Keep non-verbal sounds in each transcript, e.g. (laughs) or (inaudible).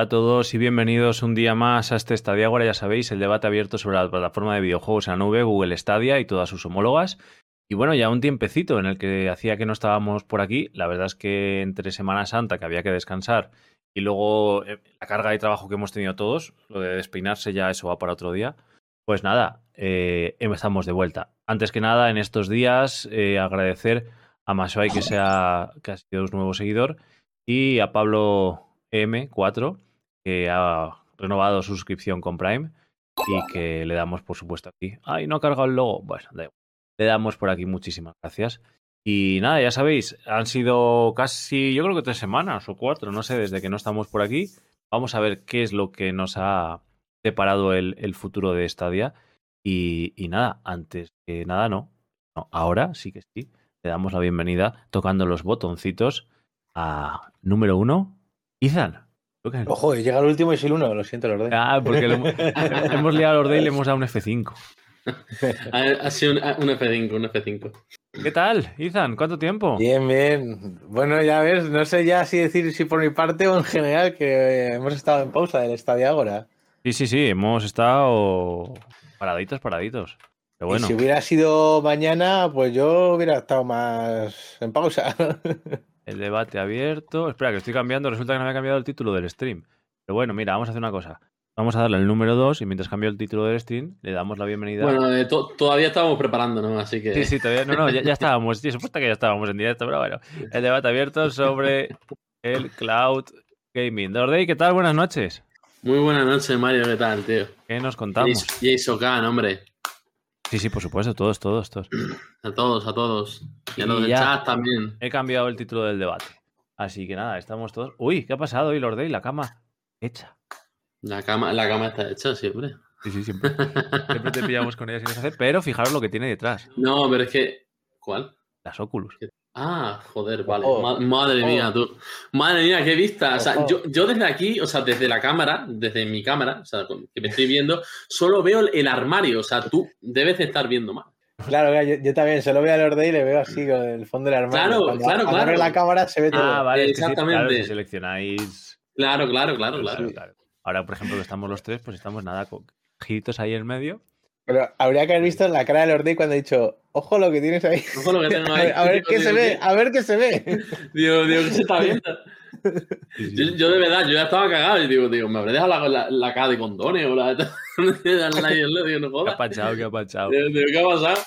Hola a todos y bienvenidos un día más a este Stadia. Ahora ya sabéis, el debate abierto sobre la plataforma de videojuegos en la nube, Google Stadia y todas sus homólogas. Y bueno, ya un tiempecito en el que hacía que no estábamos por aquí. La verdad es que entre Semana Santa, que había que descansar, y luego eh, la carga de trabajo que hemos tenido todos, lo de despeinarse ya eso va para otro día. Pues nada, eh, estamos de vuelta. Antes que nada, en estos días, eh, agradecer a Maswai que, sea, que ha sido un nuevo seguidor y a Pablo M4 que ha renovado su suscripción con Prime y que le damos, por supuesto, aquí. Ay, no ha cargado el logo. Bueno, le damos por aquí muchísimas gracias. Y nada, ya sabéis, han sido casi, yo creo que tres semanas o cuatro, no sé, desde que no estamos por aquí. Vamos a ver qué es lo que nos ha deparado el, futuro de Stadia. Y, y nada, antes que nada, no. no. Ahora sí que sí. Le damos la bienvenida tocando los botoncitos a número uno, Ojo, llega el último y es el uno, lo siento, Lorde. Ah, porque (laughs) hemos, liado a Lorde y le hemos dado un F5. (laughs) ha, sido un, F5, un F5. ¿Qué tal, Ethan? ¿Cuánto tiempo? Bien, bien. Bueno, ya ves, no sé ya si decir si por mi parte o en general que hemos estado en pausa del estadio ahora. Sí, sí, sí, hemos estado paraditos, paraditos. Pero bueno. si hubiera sido mañana, pues yo hubiera estado más en pausa. (laughs) El debate abierto. Espera, que estoy cambiando. Resulta que no me ha cambiado el título del stream. Pero bueno, mira, vamos a hacer una cosa. Vamos a darle el número 2 y mientras cambio el título del stream, le damos la bienvenida. Bueno, eh, todavía estábamos preparando, ¿no? Así que. Sí, sí, todavía. No, no, ya, (laughs) estábamos. Sí, supuesto que ya estábamos en directo, pero bueno. El debate abierto sobre el cloud gaming. Dordey, ¿qué tal? Buenas noches. Muy buenas noches, Mario. ¿Qué tal, tío? ¿Qué nos contamos? Jason Khan, hombre. Sí, sí, por supuesto, todos, todos, todos. A todos, a todos. Y a los del chat también. He cambiado el título del debate. Así que nada, estamos todos. Uy, ¿qué ha pasado hoy, Lord Day? La cama hecha. La cama, la cama está hecha siempre. Sí, sí, siempre. siempre te pillamos con ella sin hacer, pero fijaros lo que tiene detrás. No, pero es que. ¿Cuál? Las Oculus. Ah, joder, vale. madre mía, tú. Madre mía, qué vista. O sea, yo, yo, desde aquí, o sea, desde la cámara, desde mi cámara, o sea, que me estoy viendo, solo veo el armario. O sea, tú debes estar viendo más. Claro, yo, también solo veo a Lorde y le veo así con el fondo del armario. Claro, cuando, claro, claro. la cámara se ve todo. Ah, vale, exactamente. seleccionáis. Claro, claro, claro, claro. Ahora, por ejemplo, que estamos los tres, pues estamos nada, con giritos ahí en medio. Pero habría que haber visto en la cara de Lorde cuando ha dicho, ojo lo que tienes ahí. Ojo lo que tengo (laughs) ahí. a ver qué se ve, (laughs) a ver qué se ve. Digo, digo, ¿qué se está viendo? Yo, de verdad, yo ya estaba cagado y digo, digo, me habré dejado la, la, cara de condones o la... (laughs) digo, no jodas. ¿Qué ha pachado? ¿Qué ha pachado? Digo, ¿qué ha pasado?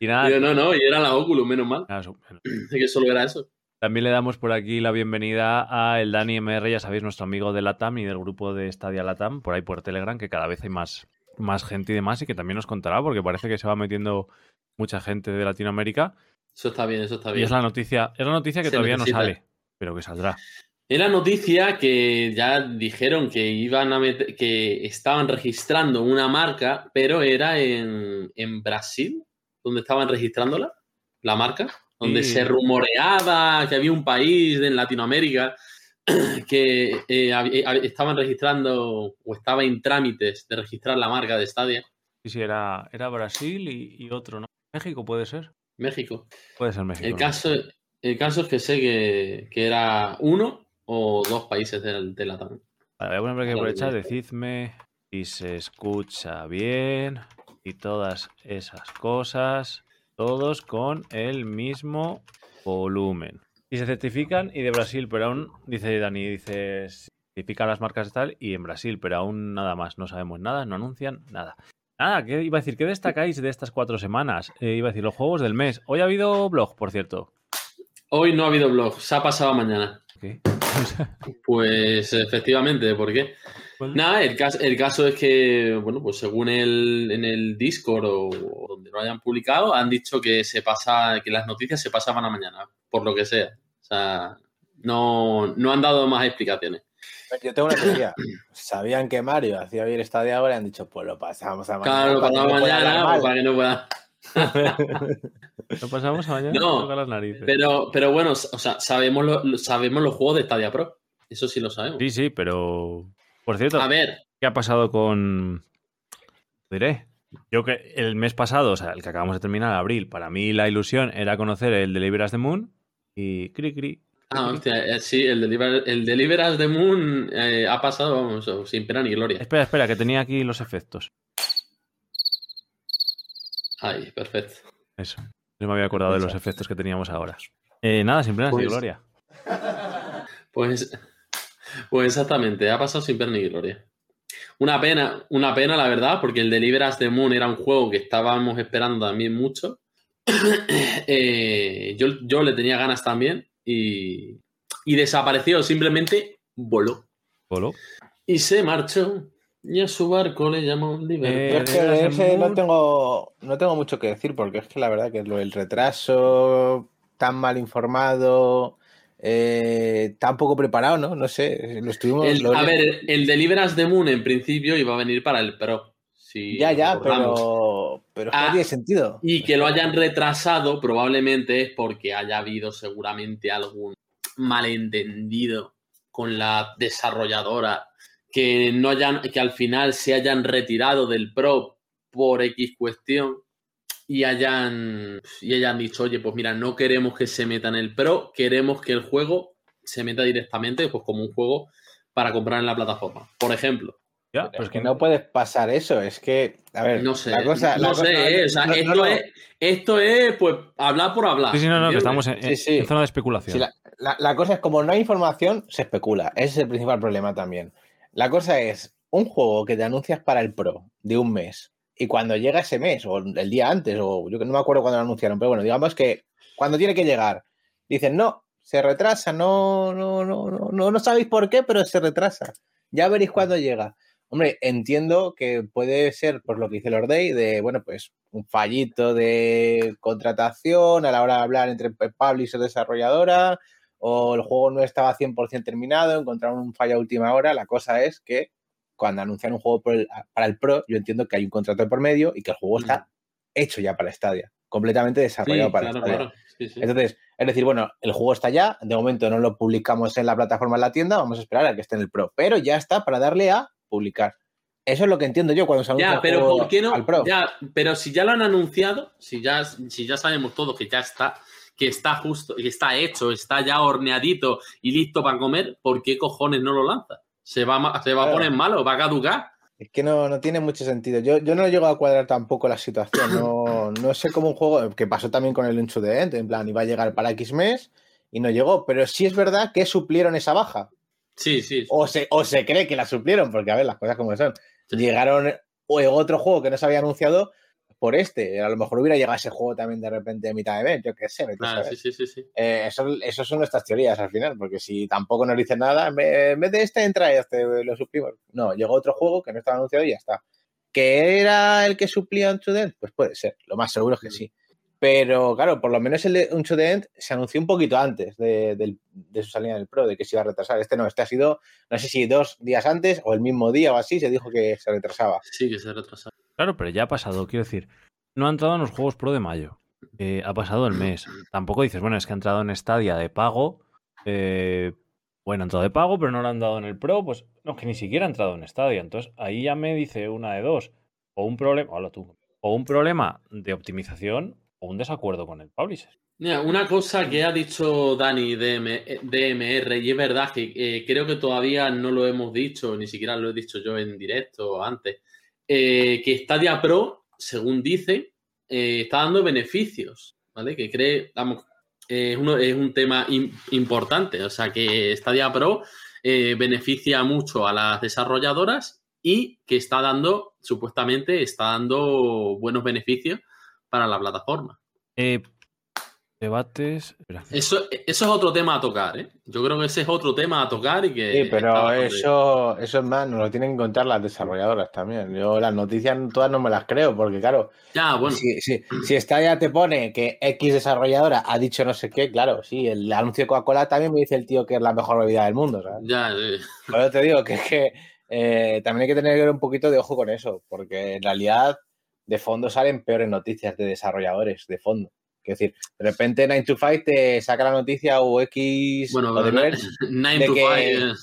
Y nada. Digo, no, no, y era la Oculus, menos mal. Ah, (clears throat) que solo era eso. También le damos por aquí la bienvenida a el Dani MR, ya sabéis, nuestro amigo de Latam y del grupo de Stadia Latam, por ahí por Telegram, que cada vez hay más, más gente y demás, y que también nos contará, porque parece que se va metiendo mucha gente de Latinoamérica. Eso está bien, eso está bien. Y es la noticia, es la noticia que todavía no sale, pero que saldrá. Es la noticia que ya dijeron que iban a que estaban registrando una marca, pero era en, en Brasil, donde estaban registrándola, la marca donde se rumoreaba que había un país en Latinoamérica (clears throat) que eh, eh, estaban registrando o estaba en trámites de registrar la marca de Stadia. Sí, sí, era, era Brasil y, otro, ¿no? México puede ser. México. Puede ser México. El, caso, el caso es que sé que, era uno o dos países de, de la Vale, voy a poner aquí por el chat, decidme si se escucha bien y todas esas cosas todos con el mismo volumen. Y se certifican y de Brasil, pero aún, dice Dani, dice, certifican las marcas de tal y en Brasil, pero aún nada más, no sabemos nada, no anuncian nada. Nada, ¿qué iba a decir? ¿Qué destacáis de estas cuatro semanas? Eh, iba a decir, los juegos del mes. Hoy ha habido blog, por cierto. Hoy no ha habido blog, se ha pasado mañana. pues efectivamente, ¿por qué? Nada, el caso, el caso es que, bueno, pues según el, en el Discord o, donde lo hayan publicado, han dicho que se pasa, que las noticias se pasaban a mañana, por lo que sea. O sea, no, no han dado más explicaciones. Yo tengo una teoría. Sabían que Mario hacía bien esta de ahora y han dicho, pues lo pasamos a mañana. Claro, lo pasamos a mañana para que no pueda. (laughs) lo pasamos a mañana no, las narices. Pero, pero bueno, o sea, sabemos, lo, sabemos los juegos de Stadia Pro. Eso sí lo sabemos. Sí, sí, pero por cierto, a ver. ¿qué ha pasado con. Diré. Yo que el mes pasado, o sea, el que acabamos de terminar, abril, para mí la ilusión era conocer el Deliver de the Moon y cri cri. Ah, hostia, eh, sí, el Deliver, el Deliver as the Moon eh, ha pasado, vamos, sin pena ni gloria. Espera, espera, que tenía aquí los efectos. Ahí, perfecto. Eso. No me había acordado de los efectos que teníamos ahora. Eh, nada, sin pena ni Pues- gloria. (laughs) Pues, pues exactamente, ha pasado sin pena ni gloria. Una pena, una pena, la verdad, porque el Deliver Us the Moon era un juego que estábamos esperando también mucho. (coughs) Eh, yo, yo le tenía ganas también y, y desapareció, simplemente voló. Polo. Y se marchó. Y a su barco le llamó Liverpool. Eh, es que de ese no tengo, no tengo mucho que decir porque es que la verdad que lo del retraso, tan mal informado, eh, tan poco preparado, ¿no? No sé, lo estuvimos... El- lo- a ver, el Deliver Us the Moon en principio iba a venir para el Pro. si ya, ya, pero, pero es que Ah, no tiene sentido. Y que lo hayan retrasado probablemente es porque haya habido seguramente algún malentendido con la desarrolladora, que, no hayan, que al final se hayan retirado del Pro por X cuestión y hayan, y hayan dicho, oye, pues mira, no queremos que se meta en el Pro, queremos que el juego se meta directamente pues como un juego para comprar en la plataforma. Por ejemplo. Ya, Pero pues es que no puedes pasar eso, es que, a ver, No sé, la cosa... no la cosa- sé, eh, o sea, no, esto, no. Es, esto es, pues, hablar por hablar. Sí, sí, no, no, que estamos en, Sí, en- sí. en zona de especulación. Sí, la, la- la cosa es como no hay información, se especula. Ese es el principal problema también. La cosa es un juego que te anuncias para el Pro de un mes y cuando llega ese mes o el día antes o yo que no me acuerdo cuándo lo anunciaron, pero bueno, digamos que cuando tiene que llegar dicen no, se retrasa, no, no, no, no, no, no sabéis por qué, pero se retrasa. Ya veréis cuándo llega. Hombre, entiendo que puede ser, por lo que dice Lord Day, de, bueno, pues un fallito de contratación a la hora de hablar entre publisher y desarrolladora, o el juego no estaba 100% terminado, encontraron un fallo a última hora. La cosa es que cuando anuncian un juego el- para el Pro, yo entiendo que hay un contrato de por medio y que el juego está hecho ya para Stadia, completamente Sí, desarrollado para claro, Stadia. claro. Sí, sí. Entonces, es decir, bueno, el juego está ya, de momento no lo publicamos en la plataforma en la tienda, vamos a esperar a que esté en el Pro, pero ya está para darle a publicar. Eso es lo que entiendo yo cuando se anuncia Ya, el pero juego ¿por qué no? al Pro. Ya, pero si ya lo han anunciado, si ya, si ya sabemos todos que ya está, que está justo, que está hecho, está ya horneadito y listo para comer, ¿por qué cojones no lo lanza? Se va, se va a poner malo, va a caducar. Es que no, no tiene mucho sentido. Yo, yo no llego a cuadrar tampoco la situación. No, no sé cómo un juego, que pasó también con el Into the End, en plan, iba a llegar para X mes y no llegó, pero sí es verdad que suplieron esa baja. Sí, sí. O se, o se cree que la suplieron, porque a ver, las cosas como son. Sí. Llegaron o llegó otro juego que no se había anunciado por este. A lo mejor hubiera llegado ese juego también de repente a mitad de mes, yo qué sé. a saber. sí, sí, sí. Eh, eso, eso son nuestras teorías al final, porque si tampoco nos dicen nada, en vez, en vez de este entra este, lo suplimos. No, llegó otro juego que no estaba anunciado y ya está. ¿Que era el que suplía End? Pues puede ser, lo más seguro es que sí. Pero claro, por lo menos el de the End se anunció un poquito antes de, su salida del Pro, de que se iba a retrasar. Este no, este ha sido, no sé si dos días antes o el mismo día o así, se dijo que se retrasaba. Sí, que se retrasa. Claro, pero ya ha pasado, quiero decir. No ha entrado en los juegos Pro de mayo. Eh, ha pasado el mes. Tampoco dices, bueno, es que ha entrado en Stadia de pago. eh, bueno, ha entrado de pago, pero no lo han dado en el Pro. Pues no, que ni siquiera ha entrado en Stadia. Entonces ahí ya me dice una de dos. O un problema, hola tú. O un problema de optimización un desacuerdo con el publisher. Mira, una cosa que ha dicho Dani de DMR, y es verdad que eh, creo que todavía no lo hemos dicho, ni siquiera lo he dicho yo en directo antes, eh, que Stadia Pro, según dice, eh, está dando beneficios, ¿vale? Que cree, es, uno- es un tema im- importante, o sea que Stadia Pro beneficia mucho a las desarrolladoras y que está dando, supuestamente, está dando buenos beneficios para la plataforma. Eh, debates. espera. Eso, eso es otro tema a tocar, ¿eh? Yo creo que ese es otro tema a tocar y que. Sí, pero eso, eso es más, nos lo tienen que contar las desarrolladoras también. Yo las noticias todas no me las creo, porque claro, Ya, bueno. Si, si, si esta ya te pone que X desarrolladora ha dicho no sé qué, claro, sí, el anuncio de Coca-Cola también me dice el tío que es la mejor bebida del mundo, ¿sabes? Ya, Por eso te digo que es que eh, también hay que tener un poquito de ojo con eso, porque en realidad de fondo salen peores noticias de desarrolladores, de fondo. Es decir, de repente 9 to 5 te saca la noticia o X bueno, o de na- Verge, 9 de to que- 5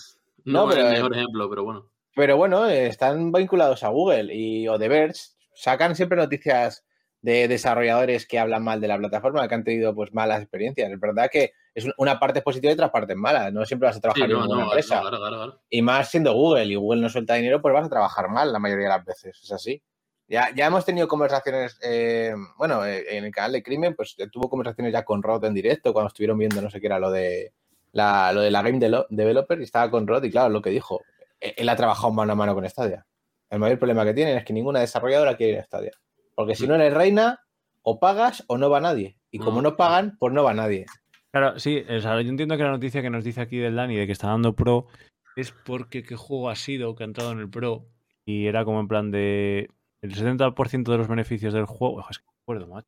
no, No, es pero, el mejor ejemplo, pero bueno. Pero bueno, están vinculados a Google y o The Verge sacan siempre noticias de desarrolladores que hablan mal de la plataforma, que han tenido pues malas experiencias. Es verdad que es una parte positiva y otra parte mala. No siempre vas a trabajar en una empresa. y más siendo Google y Google no suelta dinero, pues vas a trabajar mal la mayoría de las veces. Es así. Ya, ya hemos tenido conversaciones, eh, bueno, eh, en el canal de Crimen, pues tuvo conversaciones ya con Rod en directo cuando estuvieron viendo, no sé qué era lo de la, lo de la Game Developer y estaba con Rod y claro, lo que dijo, él ha trabajado mano a mano con Stadia. El mayor problema que tienen es que ninguna desarrolladora quiere ir a Stadia. Porque si no eres reina, o pagas o no va nadie. Y como no pagan, pues no va nadie. Claro, sí, o sea, yo entiendo que la noticia que nos dice aquí del Dani de que está dando pro es porque qué juego ha sido que ha entrado en el pro y era como en plan de el 70% de los beneficios del juego. Es que me acuerdo, macho.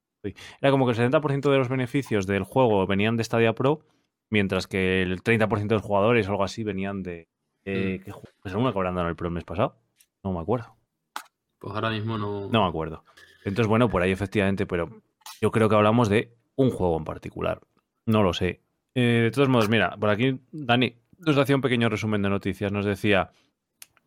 Era como que el 70% de los beneficios del juego venían de Stadia Pro, mientras que el 30% de los jugadores o algo así venían de. Eh, mm. ¿Qué juego? Pues alguna que habrán dado el Pro el mes pasado. No me acuerdo. Pues ahora mismo no. No me acuerdo. Entonces, bueno, por ahí efectivamente, pero yo creo que hablamos de un juego en particular. No lo sé. Eh, de todos modos, mira, por aquí Dani nos hacía un pequeño resumen de noticias. Nos decía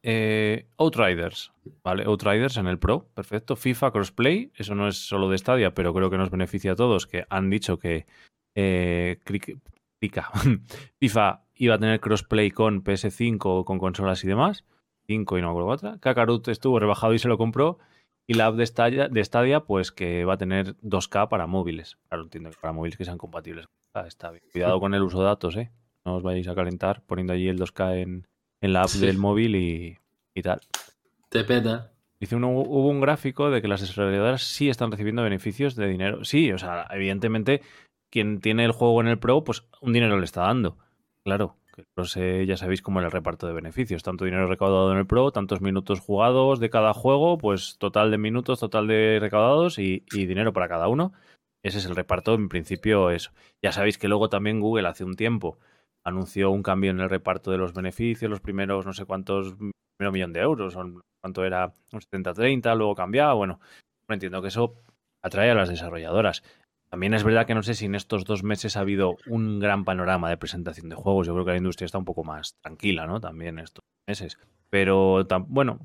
eh, Outriders, ¿vale? Outriders en el Pro, perfecto. FIFA Crossplay, eso no es solo de Stadia, pero creo que nos beneficia a todos, que han dicho que eh, (laughs) FIFA iba a tener crossplay con PS5, con consolas y demás. 5 y no me acuerdo otra. Kakarot estuvo rebajado y se lo compró. Y la app de Stadia, de Stadia, pues que va a tener 2K para móviles. Claro, entiendo que para móviles que sean compatibles. está bien. Cuidado con el uso de datos, ¿eh? No os vayáis a calentar poniendo allí el 2K en, en la app del móvil y, tal. Te peta. Dice, uno, hubo un gráfico de que las desarrolladoras sí están recibiendo beneficios de dinero. Sí, o sea, evidentemente, quien tiene el juego en el Pro, pues un dinero le está dando. Claro, que el Pro ya sabéis cómo es el reparto de beneficios. Tanto dinero recaudado en el Pro, tantos minutos jugados de cada juego, pues total de minutos, total de recaudados y, y dinero para cada uno. Ese es el reparto, en principio, eso. Ya sabéis que luego también Google hace un tiempo anunció un cambio en el reparto de los beneficios, los primeros no sé cuántos, primero millón de euros, o cuánto era un 70-30, luego cambiaba, bueno, entiendo que eso atrae a las desarrolladoras. También es verdad que no sé si en estos dos meses ha habido un gran panorama de presentación de juegos. Yo creo que la industria está un poco más tranquila, ¿no? También estos meses. Pero, bueno,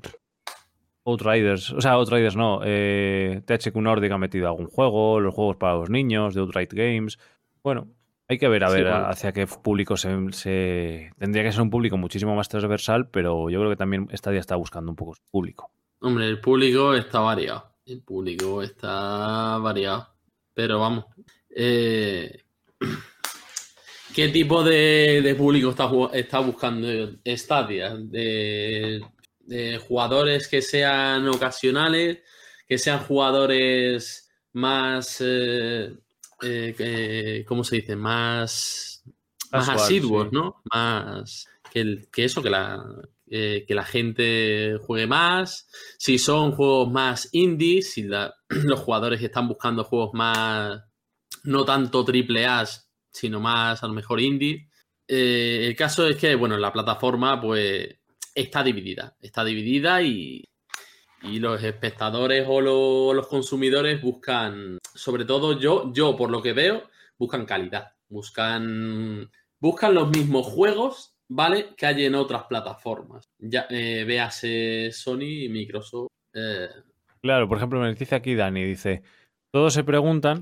Outriders, o sea, Outriders no, eh, THQ Nordic ha metido algún juego, los juegos para los niños de Outright Games. Bueno, hay que ver, a ver, hacia qué público se, Tendría que ser un público muchísimo más transversal, pero yo creo que también Stadia está buscando un poco su público. Hombre, el público está variado. El público está variado. Pero vamos. Eh, (clears throat) ¿Qué tipo de, público está, está, buscando Stadia? De, jugadores que sean ocasionales, que sean jugadores más... Eh, eh, ¿cómo se dice? Más, más asiduos, ¿no? Más que, que eso, que la, eh, que la gente juegue más. Si son juegos más indies, si (clears throat) los jugadores están buscando juegos más, no tanto triple A, sino más a lo mejor indie. Eh, el caso es que, bueno, la plataforma pues está dividida. Está dividida y, y los espectadores o los consumidores buscan, sobre todo yo, yo por lo que veo, buscan calidad, buscan, buscan los mismos juegos, ¿vale? Que hay en otras plataformas. Ya eh, véase Sony y Microsoft. Eh. Claro, por ejemplo, me dice aquí Dani, dice, todos se preguntan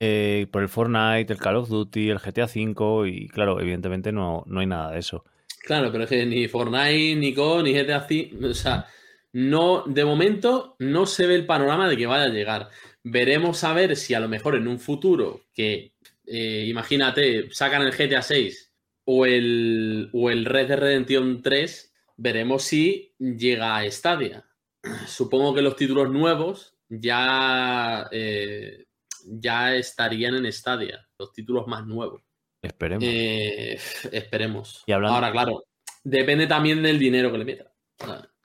eh, por el Fortnite, el Call of Duty, el GTA V y claro, evidentemente no, no hay nada de eso. Claro, pero es que ni Fortnite, ni Co, ni GTA V, o sea, no, de momento no se ve el panorama de que vaya a llegar. Veremos a ver si a lo mejor en un futuro que, eh, imagínate, sacan el GTA 6 o el, o el Red Dead Redemption 3, veremos si llega a Stadia. (clears throat) Supongo que los títulos nuevos ya, eh, ya estarían en Stadia, los títulos más nuevos. Esperemos. Eh, esperemos. Y Ahora, claro, depende también del dinero que le metan.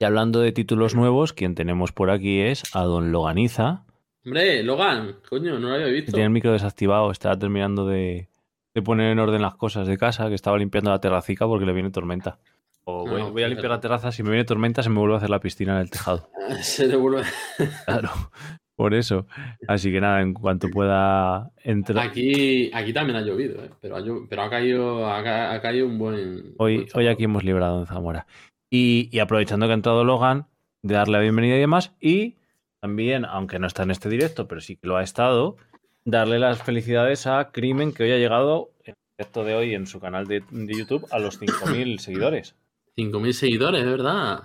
Y hablando de títulos nuevos, quien tenemos por aquí es a Don Loganiza. Hombre, Logan, coño, no lo había visto. Tiene el micro desactivado, está terminando de, poner en orden las cosas de casa, que estaba limpiando la terracica porque le viene tormenta. O voy, ah, a limpiar la terraza, si me viene tormenta se me vuelve a hacer la piscina en el tejado. (laughs) Se le vuelve. (laughs) claro, por eso. Así que nada, en cuanto pueda entrar. Aquí, aquí también ha llovido, ¿eh? pero, ha, pero ha, caído, ha, caído un buen. Hoy, hoy aquí hemos librado en Zamora. Y, aprovechando que ha entrado Logan, de darle la bienvenida y demás. Y también, aunque no está en este directo, pero sí que lo ha estado, darle las felicidades a Crimen, que hoy ha llegado, en el directo de hoy en su canal de, de YouTube, a los 5.000 (coughs) seguidores. 5.000 seguidores, es verdad.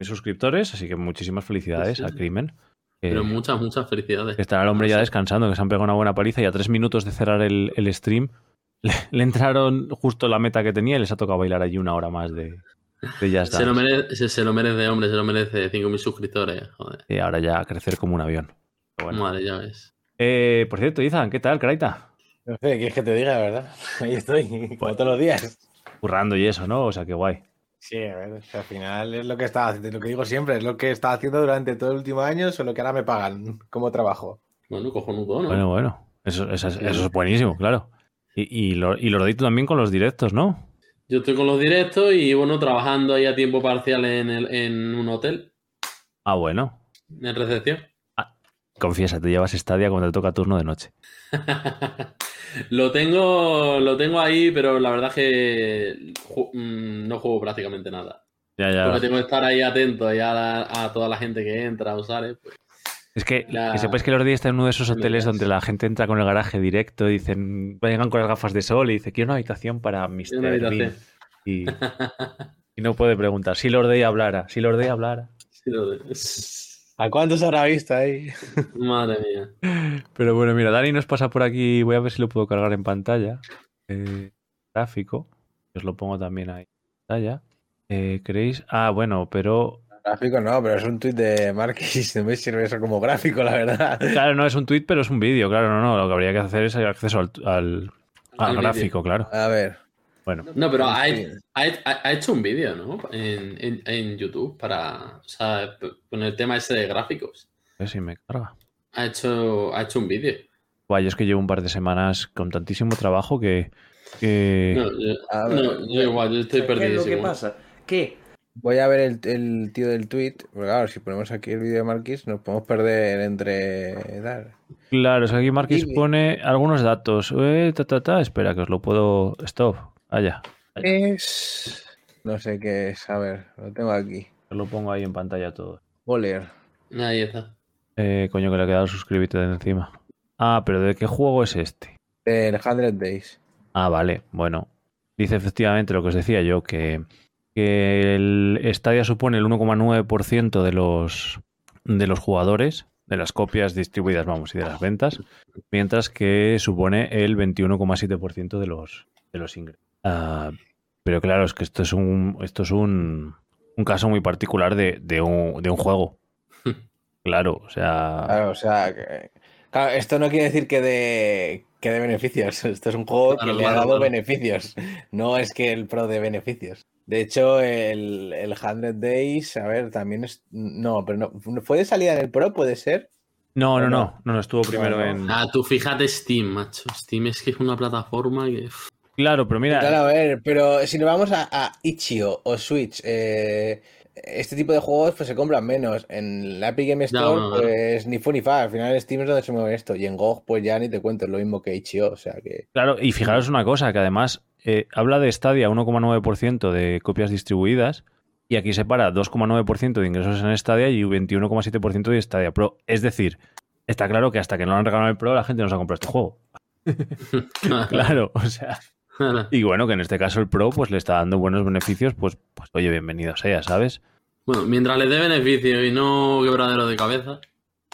Suscriptores, así que muchísimas felicidades Sí, sí. a Crimen. que- Pero muchas, muchas felicidades. que estará el hombre ya descansando, que se han pegado una buena paliza y a tres minutos de cerrar el, el stream (laughs) le, le entraron justo la meta que tenía y les ha tocado bailar allí una hora más de, Se lo, merece, se, se lo merece, hombre, se lo merece 5.000 suscriptores. Joder. Y ahora ya crecer como un avión. Bueno. Madre, ya ves. Eh, por cierto, Izan, ¿qué tal, Caraita? No sé, ¿quieres que te diga, la verdad? (laughs) Ahí estoy, como todos los días. Currando y eso, ¿no? O sea, qué guay. Sí, a ver, o sea, al final es lo que estaba haciendo, lo que digo siempre, es lo que estaba haciendo durante todo el último año, solo que ahora me pagan como trabajo. Bueno, cojonudo, ¿no? Bueno, bueno. Eso, eso es- eso es buenísimo, claro. Y, y, lo, y lo también con los directos, ¿no? Yo estoy con los directos y, bueno, trabajando ahí a tiempo parcial en, el- en un hotel, Ah, bueno. en recepción. Confiesa, te llevas Stadia cuando te toca turno de noche. (laughs) lo tengo lo tengo ahí, pero la verdad es que ju- mm, no juego prácticamente nada. Ya, ya. Porque tengo que estar ahí atento a, a toda la gente que entra a usar. ¿eh? Pues, Es que, La- que sepáis que Lordi está en uno de esos hoteles donde la gente entra con el garaje directo y dicen, vengan con las gafas de sol y dice, quiero una habitación para Mr. una habitación. Bean". Y, (laughs) y no puede preguntar, si Lordi hablara, si Lordi hablara. Sí, lo de- ¿A cuánto se habrá visto ahí? Madre mía. Pero bueno, mira, Dani nos pasa por aquí, voy a ver si lo puedo cargar en pantalla. Eh, gráfico, os lo pongo también ahí en pantalla. Eh, ¿Queréis? Ah, bueno, pero... Gráfico no, pero es un tuit de Marquis, no me sirve eso como gráfico, la verdad. Claro, no es un tweet, pero es un vídeo, claro, no, no, lo que habría que hacer es acceso al, al, gráfico, claro. A ver. Bueno, No, pero ha, Sí. ha- ha- hecho un vídeo, ¿no? En, en- en YouTube para. O sea, con el tema ese de gráficos. a ver si me carga. Ha hecho, ha hecho un vídeo. Guay, yo es que llevo un par de semanas con tantísimo trabajo que... que- No, yo, no, igual, yo estoy ¿Qué es lo que perdidísimo. pasa? ¿Qué? Voy a ver el, el tío del tweet. Porque claro, si ponemos aquí el vídeo de Marquis, nos podemos perder entre. tal. Claro, es que aquí Marquis pone algunos datos. Eh, ta, ta, ta, espera, que os lo puedo... Stop, allá. Es. No sé qué es. A ver, lo tengo aquí. Os lo pongo ahí en pantalla todo. Boler. Ahí está. Eh, coño, que le ha quedado suscribirte de encima. Ah, pero ¿de qué juego es este? Del 100 Days. Ah, vale, bueno. Dice efectivamente lo que os decía yo, que, que el Stadia supone el 1,9% de los, de los jugadores, de las copias distribuidas, vamos, y de las ventas, mientras que supone el 21,7% de los, de los ingresos. Ah, pero claro, es que esto es un, esto es un, un caso muy particular de, de un, de un juego. (laughs) Claro, o sea... Claro, o sea. que- claro, esto no quiere decir que de, que de beneficios. Esto es un juego que Claro, le ha dado claro. beneficios. No es que el pro de beneficios. De hecho, el, el 100 Days, a ver, también es. No, pero no. ¿Fue de salida en el pro? ¿Puede ser? No, no, no. no, no, no, estuvo primero no. en... Ah, tú fíjate Steam, macho. Steam es que es una plataforma que. Claro, pero mira... Claro, a ver, pero si nos vamos a, a Itch.io o Switch, eh, este tipo de juegos pues se compran menos. En la Epic Game Store, pues ni fu ni fa. Al final Steam es donde se mueve esto. Y en GOG, pues ya ni te cuento, es lo mismo que Itch.io. O sea que. Claro, y fijaros una cosa, que además eh, habla de Stadia 1,9% de copias distribuidas y aquí separa 2,9% de ingresos en Stadia y 21,7% de Stadia Pro. Es decir, está claro que hasta que no lo han regalado el Pro la gente no se ha comprado este juego. (laughs) Claro, o sea... (laughs) Y bueno, que en este caso el Pro pues le está dando buenos beneficios, pues, pues oye, bienvenido sea, ¿sabes? Bueno, mientras le dé beneficio y no quebradero de cabeza.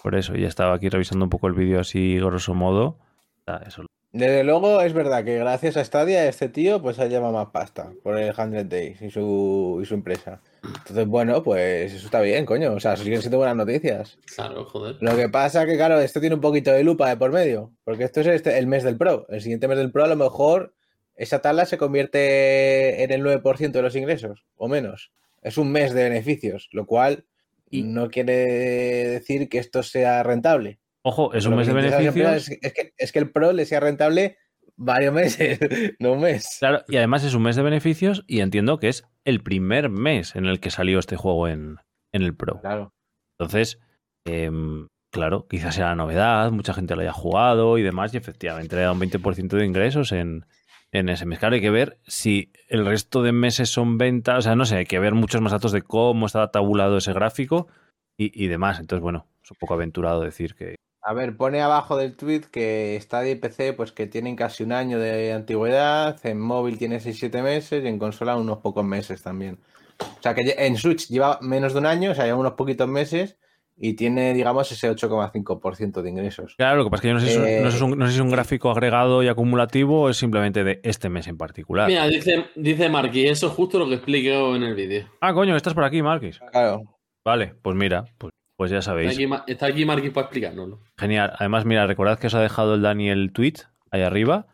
Por eso, ya estaba aquí revisando un poco el vídeo así grosso modo. Ah, Eso Desde luego es verdad que gracias a Stadia este tío pues ha llevado más pasta por el 100 Days y su, y su empresa. Entonces, bueno, pues eso está bien, coño. O sea, siguen siendo buenas noticias. Claro, joder. Lo que pasa que, claro, esto tiene un poquito de lupa de por medio, porque esto es este- el mes del Pro. El siguiente mes del Pro, a lo mejor, esa tabla se convierte en el 9% de los ingresos, o menos. Es un mes de beneficios, lo cual Y- no quiere decir que esto sea rentable. Ojo, es un mes de beneficios. es que, es que el Pro le sea rentable varios meses, (laughs) no un mes. Claro, y además es un mes de beneficios y entiendo que es el primer mes en el que salió este juego en, en el Pro. Claro. Entonces, em, claro, quizás sea la novedad, mucha gente lo haya jugado y demás, y efectivamente le da un 20% de ingresos en, en ese mes. Claro, hay que ver si el resto de meses son ventas, o sea, no sé, hay que ver muchos más datos de cómo está tabulado ese gráfico y, y demás. Entonces, bueno, es un poco aventurado decir que. A ver, pone abajo del tweet que Stadia y PC pues que tienen casi un año de antigüedad, en móvil tiene 6-7 meses y en consola unos pocos meses también. O sea que en Switch lleva menos de un año, o sea, lleva unos poquitos meses y tiene, digamos, ese 8,5% de ingresos. Claro, lo que pasa es que yo no sé, si es un- no sé si es un, no sé si es un gráfico agregado y acumulativo o es simplemente de este mes en particular. Mira, dice, dice Marquis, eso es justo lo que explico en el vídeo. Ah, coño, estás por aquí, Marquis. Claro. Vale, pues mira, pues, pues ya Está sabéis. aquí, Ma- está aquí Marquis para explicárnoslo. Genial. Además, mira, recordad que os ha dejado el Dani el tweet ahí arriba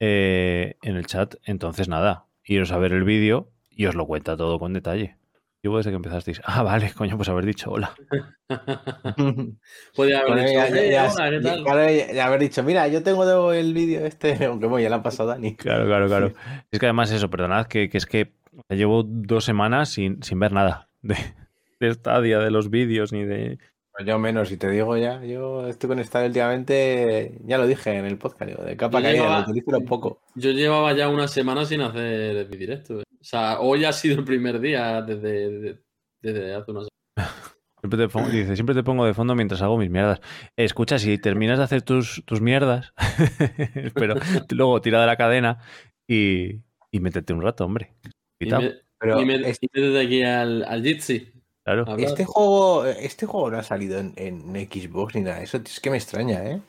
eh, en el chat. Entonces, nada, iros a ver el vídeo y os lo cuenta todo con detalle. Llevo desde que empezasteis. Ah, vale, coño, pues haber dicho hola. (laughs) Podría haber Bueno, dicho, ya- ya- "Eh, ya- hola, ¿qué tal?". claro, ya- ya haber dicho, mira, yo tengo el vídeo este, (laughs) aunque bueno, ya lo ha pasado Dani. Claro, claro, claro. (laughs) Es que además eso, perdonad, que, que es que llevo dos semanas sin, sin ver nada de, de Stadia, de los vídeos, ni de... Pues yo menos, si te digo ya, yo estoy con Stadia últimamente, ya lo dije en el podcast, digo, de capa Yo caída, llevaba- lo utilizo lo poco. Yo llevaba ya una semana sin hacer mi directo. eh. O sea, hoy ha sido el primer día desde, desde, desde hace unas (laughs) Siempre te pongo, dice, siempre te pongo de fondo mientras hago mis mierdas. Escucha, si terminas de hacer tus, tus mierdas, (laughs) pero (laughs) luego tira de la cadena y, y métete un rato, hombre. Y, me, Pero y me- es- y métete aquí al, al Jitsi. Claro. este juego, este juego no ha salido en, en Xbox ni nada, eso es que me extraña, ¿eh?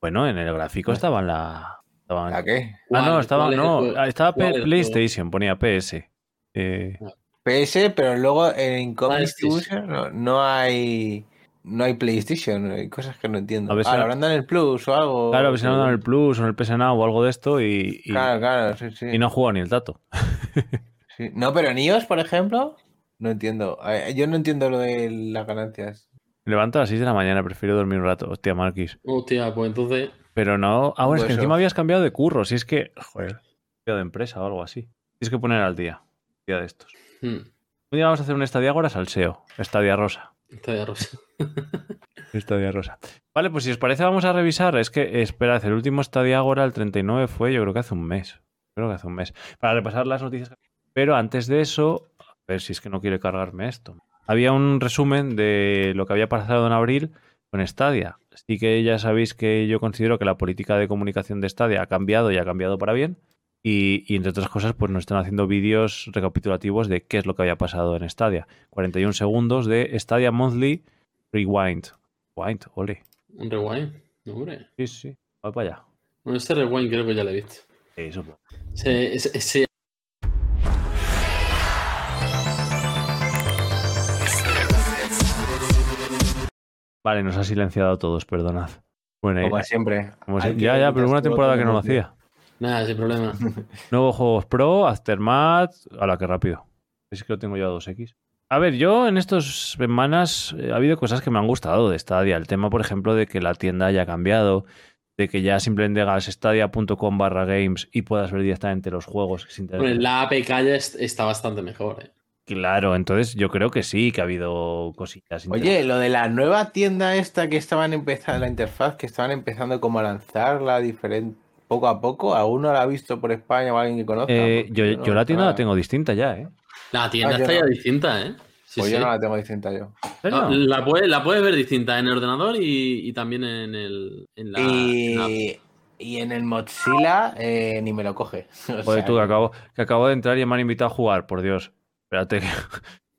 Bueno, en el gráfico estaba en la... estaba en- ¿A qué? Ah, no, ¿Cuál- estaba, no, juego? estaba ¿Cuál P- es el PlayStation, ponía PS. Eh, PS, pero luego en Comic. Distribution no, no hay no hay PlayStation, hay cosas que no entiendo. A ver si ah, no- dado en el Plus o algo. claro, a ver si no dan el Plus o en el PS Now o algo de esto y, y, Claro, claro, sí, sí. y no juega ni el tato. (laughs) Sí. No, pero en iOS, por ejemplo, no entiendo. Eh, Yo no entiendo lo de las ganancias. Levanto a las 6 de la mañana, prefiero dormir un rato. Hostia, Marquis. Hostia, pues entonces. Pero no. Ah, bueno, es que Pues encima habías cambiado de curro. Si es que. Joder. Cambiado de empresa o algo así. Tienes que poner al día. Día de estos. hmm, Un día vamos a hacer un Estadia Agora salseo. Estadia Rosa. está de rosa. (laughs) Estadia Rosa. Vale, pues si os parece, vamos a revisar. Es que, eh, esperad, el último Estadia Agora, el 39, fue yo creo que hace un mes. Creo que hace un mes. Para repasar las noticias. Pero antes de eso, ver si es que no quiere cargarme esto. Había un resumen de lo que había pasado en abril con Stadia. Así que ya sabéis que yo considero que la política de comunicación de Stadia ha cambiado y ha cambiado para bien. Y, y entre otras cosas, pues nos están haciendo vídeos recapitulativos de qué es lo que había pasado en Stadia. 41 segundos de Stadia Monthly Rewind. Rewind, ole. Un rewind. Hombre. Sí, sí. Va para allá. Bueno, este rewind creo que ya lo he visto. Eso. Ese, ese- ese- Vale, nos ha silenciado a todos, perdonad. Bueno, eh, Como siempre. como si- Hay que ya, ya, pero una temporada que no lo hacía. Nada, sin problema. (laughs) Nuevos juegos Pro, Aftermath. A la que rápido. Es que lo tengo yo a 2X. A ver, yo en estas semanas eh, ha habido cosas que me han gustado de Stadia. El tema, por ejemplo, de que la tienda haya cambiado, de que ya simplemente hagas stadia.com barra games y puedas ver directamente los juegos sin tener Hombre, la APK ya es- está bastante mejor. eh. Claro, entonces yo creo que sí, que ha habido cositas. Oye, lo de la nueva tienda esta que estaban empezando, la interfaz, que estaban empezando como a lanzarla diferente poco a poco, ¿aún no la ha visto por España o alguien que conozca? Eh, yo, no yo la tienda la tengo distinta ya, ¿eh? La tienda Ah, yo está ya distinta, ¿eh? Sí, Pues sí. yo no la tengo distinta yo. Ah, La, puedes, la puedes ver distinta en el ordenador y, y también en, el, en la. en la- Y, y en el Mozilla eh, ni me lo coge. (laughs) O Joder, sea, tú que acabo, que acabo de entrar y me han invitado a jugar, por Dios. Espérate. que-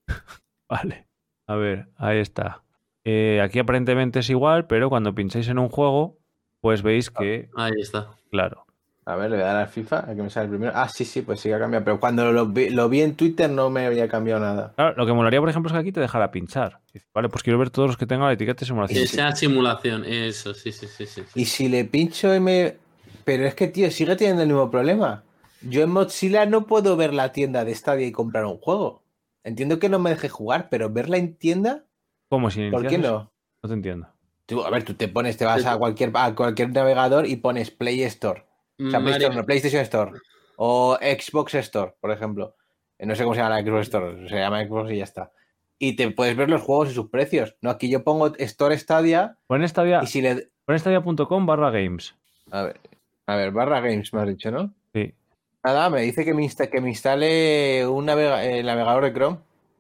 (laughs) vale. A ver, ahí está. Eh, aquí aparentemente es igual, pero cuando pincháis en un juego, pues veis que, Ahí está. claro. A ver, le voy a dar al FIFA, a que me sale el primero. Ah, sí, sí, pues sí que ha cambiado. Pero cuando lo vi, lo vi en Twitter no me había cambiado nada. Claro, lo que molaría, por ejemplo, es que aquí te dejara pinchar. Vale, pues quiero ver todos los que tengan la etiqueta de simulación. Que sea simulación, eso, sí, sí, sí. sí, sí. Y si le pincho y me... Pero es que, tío, sigue teniendo el mismo problema. Yo en Mozilla no puedo ver la tienda de Stadia y comprar un juego. Entiendo que no me deje jugar, pero verla en tienda, ¿Cómo si ¿por qué no? No te entiendo. Tú, a ver, tú te pones, te vas a cualquier, a cualquier navegador y pones Play Store. O sea, Play Store, no, PlayStation Store. O Xbox Store, por ejemplo. Eh, No sé cómo se llama la Xbox Store, se llama Xbox y ya está. Y te puedes ver los juegos y sus precios. No, aquí yo pongo Store Stadia Pon Stadia- y si le... pon stadia.com barra games. A ver, a ver, barra games me has dicho, ¿no? Sí, Nada, me dice que me, insta- que me instale un navega- el navegador de Chrome.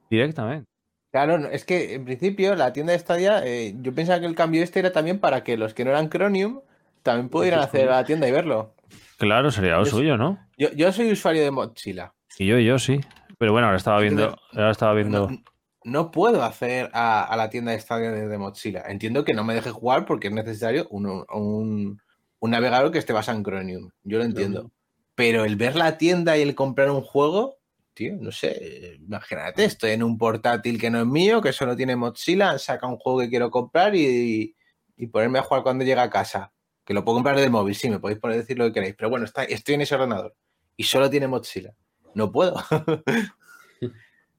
directamente. Claro, es que en principio la tienda de Stadia, eh, yo pensaba que el cambio este era también para que los que no eran Chromium también pudieran Pues acceder a la tienda y verlo. Claro, sería lo suyo, ¿no? Yo, yo soy usuario de Mozilla. Y yo, y yo sí. Pero bueno, ahora estaba viendo. Ahora estaba viendo. No, no puedo acceder a, a la tienda de Stadia desde Mozilla. Entiendo que no me deje jugar porque es necesario un, un- un navegador que esté basado en Chromium. Yo lo entiendo. Pero el ver la tienda y el comprar un juego, tío, no sé. Imagínate, estoy en un portátil que no es mío, que solo tiene Mozilla, saca un juego que quiero comprar y, y ponerme a jugar cuando llegue a casa. Que lo puedo comprar desde el móvil, sí, me podéis poner decir lo que queréis. Pero bueno, está, estoy en ese ordenador y solo tiene Mozilla. No puedo. (laughs)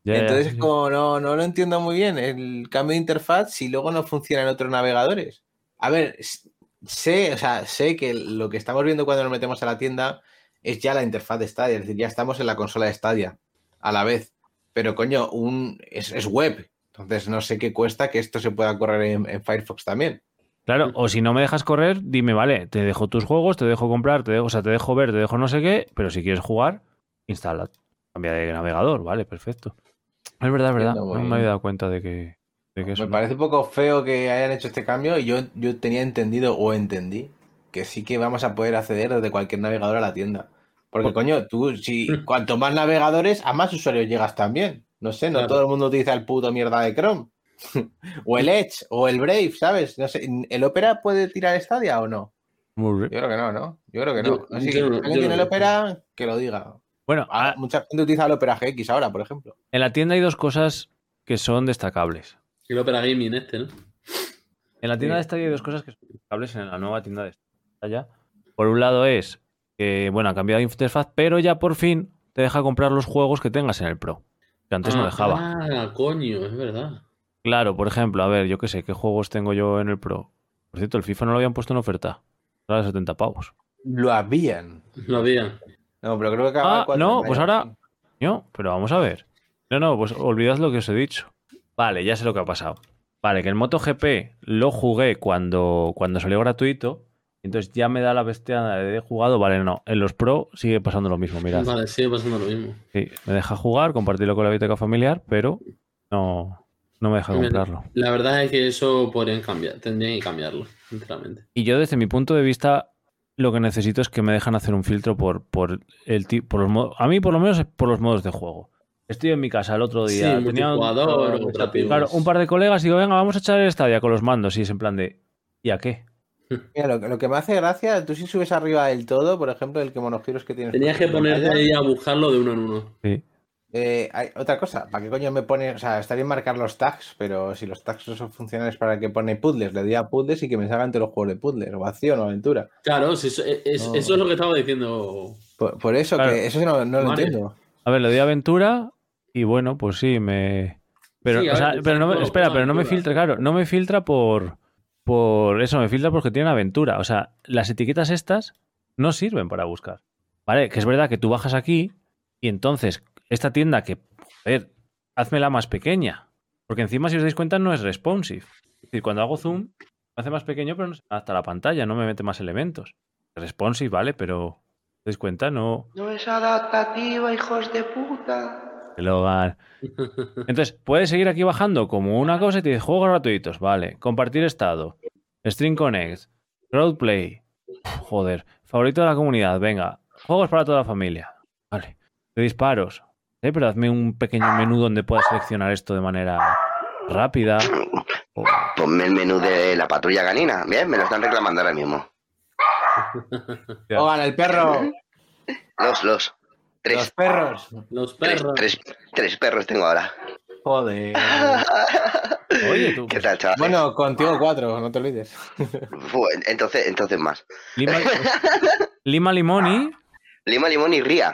Entonces, sí. como no, no lo entiendo muy bien, el cambio de interfaz si luego no funciona en otros navegadores. A ver, sé, o sea, sé que lo que estamos viendo cuando nos metemos a la tienda es ya la interfaz de Stadia, es decir, ya estamos en la consola de Stadia a la vez. Pero coño, un, es, es web. Entonces no sé qué cuesta que esto se pueda correr en, en Firefox también. Claro, o si no me dejas correr, dime, vale, te dejo tus juegos, te dejo comprar, te dejo, o sea, te dejo ver, te dejo no sé qué, pero si quieres jugar, instala, cambia de navegador, vale, perfecto. Es verdad, es verdad. No me había dado cuenta de que, de que eso. Me parece un poco feo que hayan hecho este cambio y yo, yo tenía entendido o entendí que sí que vamos a poder acceder desde cualquier navegador a la tienda. Porque, Por- coño, tú, si (laughs) cuanto más navegadores, a más usuarios llegas también. No sé, no Claro. todo el mundo utiliza el puto mierda de Chrome. (laughs) o el Edge, o el Brave, ¿sabes? No sé, ¿el Opera puede tirar Stadia o no? Muy bien. Yo creo que no, ¿no? Yo creo que Yo- no. Así yo que alguien tiene el. Opera, que lo diga. Bueno, Ah, a- mucha gente utiliza el Opera GX ahora, por ejemplo. en la tienda hay dos cosas que son destacables. El Opera Gaming este, ¿no? En la tienda de Stadia hay dos cosas que son destacables en la nueva tienda de Stadia. Por un lado es que, bueno, ha cambiado de interfaz, pero ya por fin te deja comprar los juegos que tengas en el Pro. Que antes no Ah, dejaba. Ah, coño, es verdad. Claro, por ejemplo, a ver, yo qué sé, ¿qué juegos tengo yo en el Pro? Por cierto, el FIFA no lo habían puesto en oferta. Ahora de 70 pavos. Lo habían. Lo habían. No, pero creo que acaba Ah, el 4 no, pues ahora- No, pero vamos a ver. No, no, pues olvidad lo que os he dicho. Vale, ya sé lo que ha pasado. Vale, que el MotoGP lo jugué cuando, cuando salió gratuito. Entonces ya me da la bestiada de he jugado. Vale, no. En los Pro sigue pasando lo mismo, mirad. Vale, sigue pasando lo mismo. Sí, me deja jugar, compartirlo con la biblioteca familiar, pero no, no me deja Mira. comprarlo. La verdad es que eso podrían cambiar, tendrían que cambiarlo, sinceramente. Y yo desde mi punto de vista lo que necesito es que me dejan hacer un filtro por, por el tipo, por los modos, a mí por lo menos es por los modos de juego. Estoy en mi casa el otro Sí, día, tenía un, cooperativo. claro, un par de colegas y digo, venga, vamos a echar el estadio con los mandos y es en plan de ¿y a qué? Mira, lo, que- lo que me hace gracia, tú si subes arriba del todo, por ejemplo, el que monogiros que tienes. Tenías que ponerte ahí a buscarlo de uno en uno. Sí. eh, hay otra cosa, ¿para qué coño me pone? O sea, está bien marcar los tags, pero si los tags no son funcionales para que pone puzzles, le doy a puzzles y que me salgan todos los juegos de puzzles, o acción o aventura. Claro, si eso, es, No. eso es lo que estaba diciendo. Por, por eso, Claro. que eso sí no, no lo entiendo. A ver, le doy aventura y bueno, pues sí, me... Pero, Sí, o sea, ver, pero no espera, pero no me filtra, claro, no me filtra por, por eso, me filtra porque tiene aventura. O sea, las etiquetas estas no sirven para buscar. Vale, que es verdad que tú bajas aquí y entonces esta tienda que, joder, hazmela más pequeña. Porque encima, si os dais cuenta, no es responsive. Es decir, cuando hago zoom, me hace más pequeño, pero no se adapta a la pantalla, no me mete más elementos. Responsive, vale, pero, ¿os dais cuenta? No, No es adaptativa, hijos de puta. El hogar. (laughs) Entonces, puedes seguir aquí bajando como una cosa y te dice juegos gratuitos, vale. Compartir estado, Stream Connect, Crowdplay, Uf, joder, favorito de la comunidad, venga. Juegos para toda la familia, vale. De disparos, ¿eh? pero hazme un pequeño menú donde puedas seleccionar esto de manera rápida. (laughs) Ponme el menú de la patrulla canina. Bien, me lo están reclamando ahora mismo. Oigan, el perro, Los, los. Tres, los perros. Los perros. tres, tres perros tengo ahora. Joder. (laughs) Oye, tú, ¿Qué pues, tal, chaval? Bueno, contigo cuatro, no te olvides. (laughs) entonces, entonces más. Lima, (laughs) Lima Limoni. Lima, limón y ría.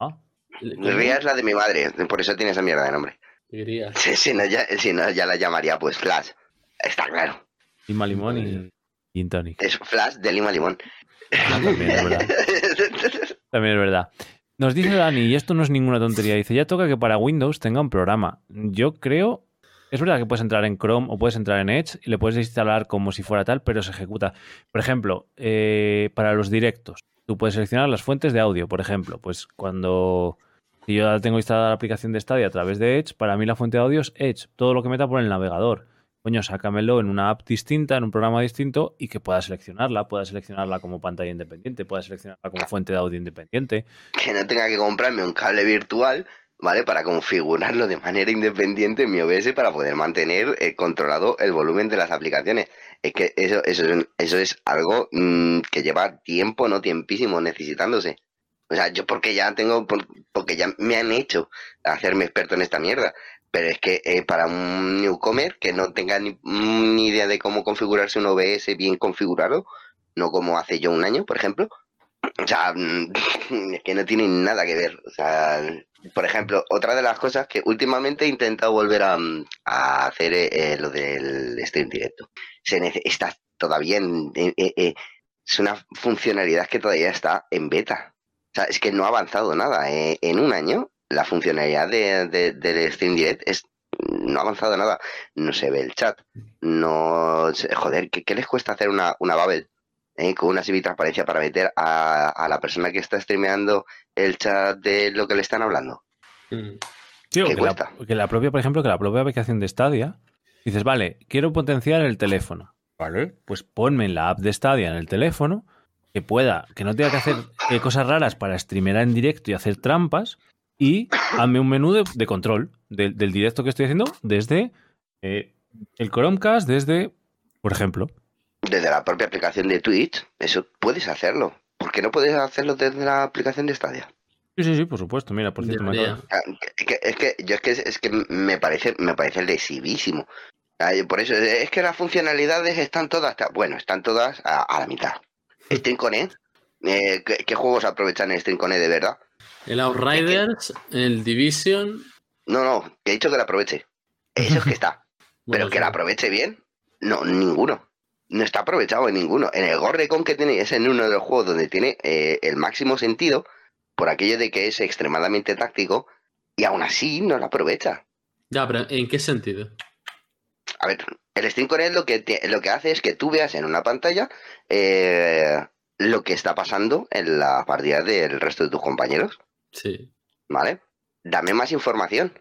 Ah, Ría es la de mi madre, por eso tiene esa mierda de nombre. Diría. Si, si no, ya, si no, ya la llamaría pues Flash. Está claro. Lima Limón y Gin Tonic. Es Flash de Lima Limón. Ah, también es verdad. También es verdad. Nos dice Dani, y esto no es ninguna tontería, dice, ya toca que para Windows tenga un programa. Yo creo, es verdad que puedes entrar en Chrome o puedes entrar en Edge y le puedes instalar como si fuera tal, pero se ejecuta. Por ejemplo, eh, para los directos, tú puedes seleccionar las fuentes de audio, por ejemplo, pues cuando, yo tengo instalada la aplicación de Stadia a través de Edge, para mí la fuente de audio es Edge. Todo lo que meta por el navegador. Coño, sácamelo en una app distinta, en un programa distinto y que pueda seleccionarla. Pueda seleccionarla como pantalla independiente, pueda seleccionarla como fuente de audio independiente. Que no tenga que comprarme un cable virtual, ¿vale? Para configurarlo de manera independiente en mi OBS para poder mantener eh, controlado el volumen de las aplicaciones. Es que eso, eso, es- eso es algo mm, que lleva tiempo, no tiempísimo, necesitándose. O sea, yo porque ya tengo, por- porque ya me han hecho hacerme experto en esta mierda. Pero es que eh, para un newcomer que no tenga ni, ni idea de cómo configurarse un OBS bien configurado, no como hace yo un año, por ejemplo, o sea, (laughs) es que no tiene nada que ver. O sea, por ejemplo, otra de las cosas que últimamente he intentado volver a, hacer eh, eh, lo del stream directo. Se está todavía en, eh, es una funcionalidad que todavía está en beta. O sea, es que no ha avanzado nada. En un año, la funcionalidad de, de- del stream direct es no ha avanzado nada. No se ve el chat. No, joder, ¿qué, qué les cuesta hacer una, una Babel? eh, con una semi-transparencia para meter a, a la persona que está streameando el chat de lo que le están hablando. Mm. ¿Qué que la, cuesta? que la propia, por ejemplo, que la propia aplicación de Stadia, dices, vale, quiero potenciar el teléfono. Vale. Pues ponme en la app de Stadia en el teléfono que pueda, que no tenga que hacer eh, cosas raras para streamear en directo y hacer trampas y hazme un menú de, de control del, del directo que estoy haciendo desde eh, el Chromecast, desde, por ejemplo. Desde la propia aplicación de Twitch, eso puedes hacerlo. ¿Por qué no puedes hacerlo desde la aplicación de Stadia? Sí, sí, sí, por supuesto. Mira, por cierto, me acabo- Ah, Es que, es que yo es que, es que me parece me parece lesivísimo. Ah, Por eso es que las funcionalidades están todas, está- bueno, están todas a, a la mitad. (laughs) Stream Connect, eh, ¿qué, qué juegos aprovechan el Stream Connect de verdad? El Outriders, el Division. No, no, que he dicho que la aproveche. Eso es que está. (laughs) bueno, Pero que sí. la aproveche bien, no, ninguno. No está aprovechado en ninguno. En el Gorrecon que tiene es en uno de los juegos donde tiene eh, el máximo sentido, por aquello de que es extremadamente táctico, y aún así no lo aprovecha. Ya, pero ¿en qué sentido? A ver, el Stream Connect lo que, te- lo que hace es que tú veas en una pantalla eh, lo que está pasando en la partida del resto de tus compañeros, Sí. ¿vale? Dame más información.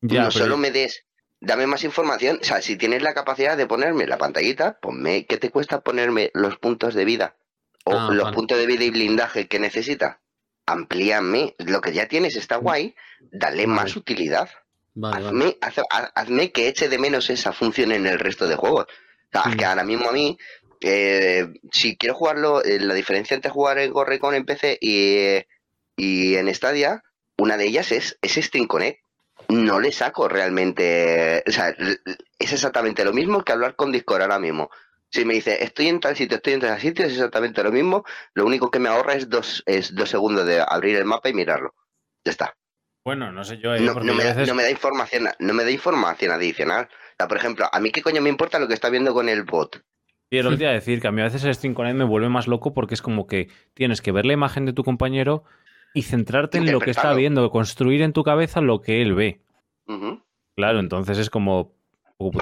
Ya, no pero- solo me des, dame más información. O sea, si tienes la capacidad de ponerme la pantallita, ponme, ¿qué te cuesta ponerme los puntos de vida? O Ah, los vale. puntos de vida y blindaje que necesita. Amplíame. Lo que ya tienes está guay. Dale Vale. más utilidad. Vale. Hazme, haz- haz- hazme que eche de menos esa función en el resto de juegos. O sea, es que Mm. ahora mismo a mí, eh, si quiero jugarlo, eh, la diferencia entre jugar en Gorrecon en PC y, eh, y en Stadia, una de ellas es, es Stream Connect. No le saco realmente. O sea, es exactamente lo mismo que hablar con Discord ahora mismo. Si me dice, estoy en tal sitio, estoy en tal sitio, es exactamente lo mismo. Lo único que me ahorra es dos, es dos segundos de abrir el mapa y mirarlo. Ya está. Bueno, no sé yo, eh, No, me da, no me da información, no me da información adicional. O sea, por ejemplo, a mí qué coño me importa lo que está viendo con el bot. Sí, es lo que (laughs) te iba a decir, que a mí a veces el Stream Connect me vuelve más loco porque es como que tienes que ver la imagen de tu compañero y centrarte en lo que está viendo, construir en tu cabeza lo que él ve. Claro, entonces es como.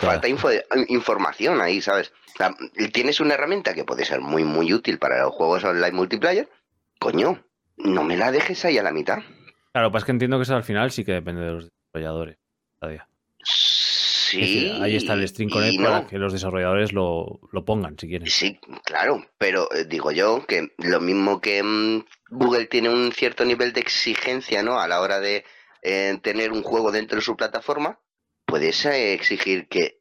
Falta info- información ahí, ¿sabes? O sea, tienes una herramienta que puede ser muy, muy útil para los juegos online multiplayer. Coño, no me la dejes ahí a la mitad. Claro, pues que entiendo que eso al final sí que depende de los desarrolladores. Stadia. Es Sí. decir, ahí está el y Connect no. para que los desarrolladores lo, lo pongan si quieren. Sí, claro, pero eh, digo yo que lo mismo que mm, Google tiene un cierto nivel de exigencia, ¿no? A la hora de eh, tener un juego dentro de su plataforma, puedes eh, exigir que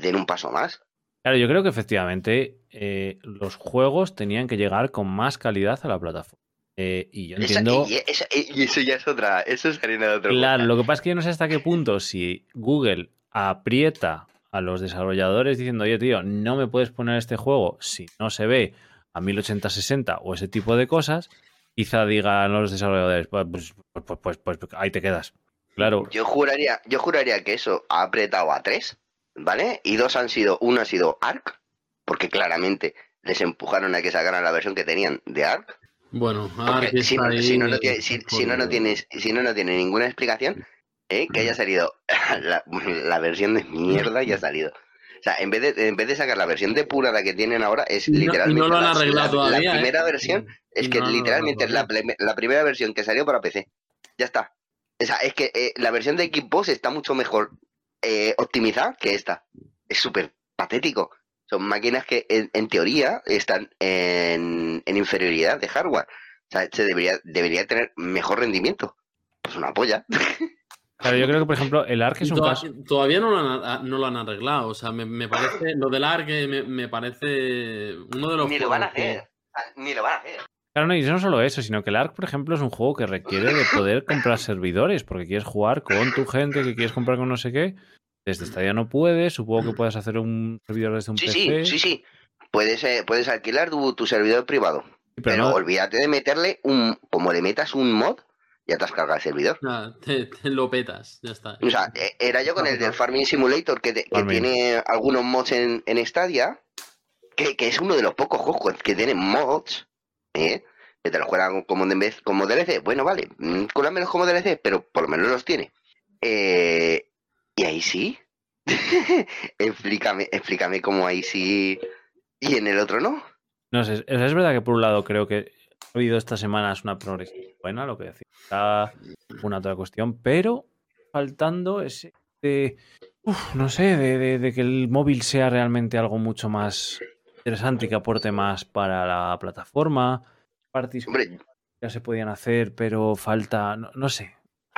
den un paso más. Claro, yo creo que efectivamente eh, los juegos tenían que llegar con más calidad a la plataforma. Eh, y yo entiendo. y, esa- y eso ya es otra, eso es harina de otro Claro, lo que pasa es que yo no sé hasta qué punto si Google aprieta a los desarrolladores diciendo, oye, tío, no me puedes poner este juego si no se ve a 1080-60 o ese tipo de cosas, quizá digan los desarrolladores, pues, pues, pues, pues, pues, pues, ahí te quedas. Claro, Yo juraría, yo juraría que eso ha apretado a tres, ¿vale? Y dos han sido, uno ha sido Ark, porque claramente les empujaron a que sacaran la versión que tenían de Ark. Bueno, tienes, si no, no tiene ninguna explicación, ¿eh? que haya salido (laughs) la, la versión de mierda y ha salido. O sea, en vez de, en vez de sacar la versión depurada que tienen ahora, es no- literalmente no lo han la- arreglado la, todavía, la ¿eh? primera versión, es que no literalmente es la, la primera versión que salió para PC. Ya está. O sea, es que eh, la versión de Xbox está mucho mejor eh, optimizada que esta. Es súper patético. Son máquinas que en, en teoría están en, en inferioridad de hardware. O sea, se debería, debería tener mejor rendimiento. Pues una polla. (laughs) Claro, yo creo que, por ejemplo, el ARC es un Toda- caso. Todavía no lo, han, no lo han arreglado. O sea, me, me parece. Lo del ARC me, me parece uno de los. Ni lo van a que- hacer. Ni lo van a hacer. Claro, no, y no solo eso, sino que el ARC, por ejemplo, es un juego que requiere de poder comprar servidores, porque quieres jugar con tu gente, que quieres comprar con no sé qué. Desde Stadia no puedes, supongo que puedes hacer un servidor desde un Sí, PC. sí, sí, sí. Puedes, eh, puedes alquilar tu, tu servidor privado. Sí, Pero, pero no- olvídate de meterle un. Como le metas un mod, ya te has cargado el servidor. Ah, te, te lo petas, ya está. O sea, eh, era yo con el del Farming Simulator que, te- que tiene algunos mods en, en Stadia, que, que es uno de los pocos juegos que tiene mods, ¿eh? que te los juegan como, de vez, como DLC. Bueno, vale, mm, cólamelos como DLC, pero por lo menos los tiene. Eh, y ahí sí. (laughs) explícame, explícame cómo ahí sí y en el otro no. No sé, sea, es verdad que por un lado creo que ha habido estas semanas una progresión buena, lo que decía. Está una otra cuestión, pero faltando ese de, uf, no sé, de, de- de que el móvil sea realmente algo mucho más interesante y que aporte más para la plataforma. Parties Hombre, ya se podían hacer, pero falta, no, no sé.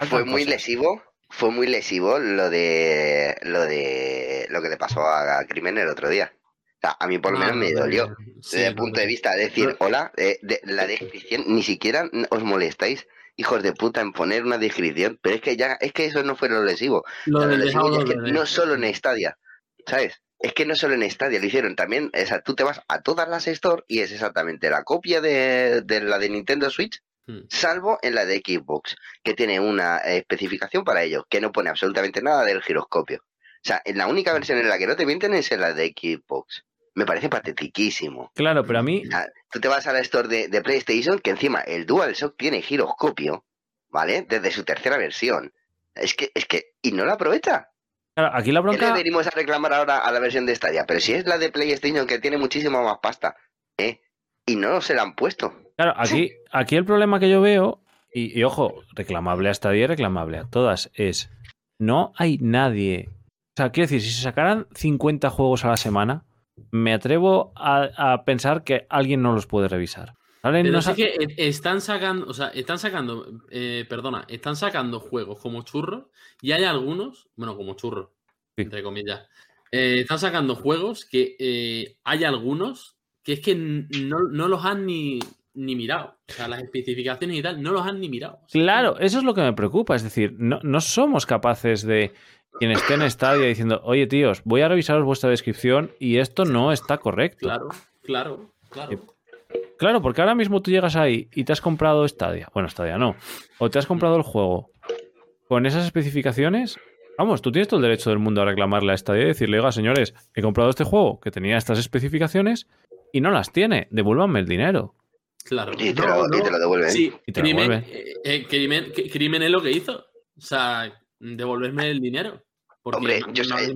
fue muy lesivo. Fue muy lesivo lo de lo de lo que le pasó a, a Crimen el otro día. O sea, a mí por lo menos Ah, me de- dolió. sí, desde el punto de- vista de decir, hola, de, la descripción, ni siquiera os molestáis, hijos de puta, en poner una descripción, pero es que ya, es que eso no fue lo lesivo. Lo Lo del lesivo dejado ya es que de- no solo en Stadia, ¿sabes? Es que no solo en Stadia lo hicieron también, o sea, tú te vas a todas las Store y es exactamente la copia de, de la de Nintendo Switch, Hmm. salvo en la de Xbox, que tiene una especificación para ello, que no pone absolutamente nada del giroscopio. O sea, en la única versión en la que no te mienten es en la de Xbox. Me parece patetiquísimo. Claro, pero a mí, O sea, tú te vas a la store de, de PlayStation, que encima el DualShock tiene giroscopio, ¿vale? Desde su tercera versión. Es que, es que, y no la aprovecha. claro, aquí la ¿Qué le bronca. venimos a reclamar ahora a la versión de Stadia? Pero si es la de PlayStation que tiene muchísima más pasta, ¿eh? Y no se la han puesto. Claro, aquí, aquí el problema que yo veo, y, y ojo, reclamable hasta 10, reclamable a todas, es no hay nadie. O sea, quiero decir, si se sacaran 50 juegos a la semana, me atrevo a, a pensar que alguien no los puede revisar. No sa- que e- están sacando, o sea, están sacando, eh, perdona, están sacando juegos como churros y hay algunos, bueno, como churros, Sí. entre comillas, eh, están sacando juegos que eh, hay algunos que es que no, no los han ni, ni mirado. O sea, las especificaciones y tal, no los han ni mirado. O sea, Claro, eso es lo que me preocupa. Es decir, no, no somos capaces de quien esté en Stadia diciendo, oye tíos, voy a revisaros vuestra descripción y esto no está correcto. Claro, claro, claro. Claro, porque ahora mismo tú llegas ahí y te has comprado Stadia. Bueno, Stadia no. O te has comprado el juego con esas especificaciones. Vamos, tú tienes todo el derecho del mundo a reclamarle a Stadia y decirle, oiga, señores, he comprado este juego que tenía estas especificaciones y no las tiene. Devuélvanme el dinero. Claro. Y te, No, lo, y no. te lo devuelven. Sí, Y te lo crimen, devuelven. eh, eh, crimen, es lo que hizo. O sea, devolverme el dinero. Porque Hombre, no- yo no sé-.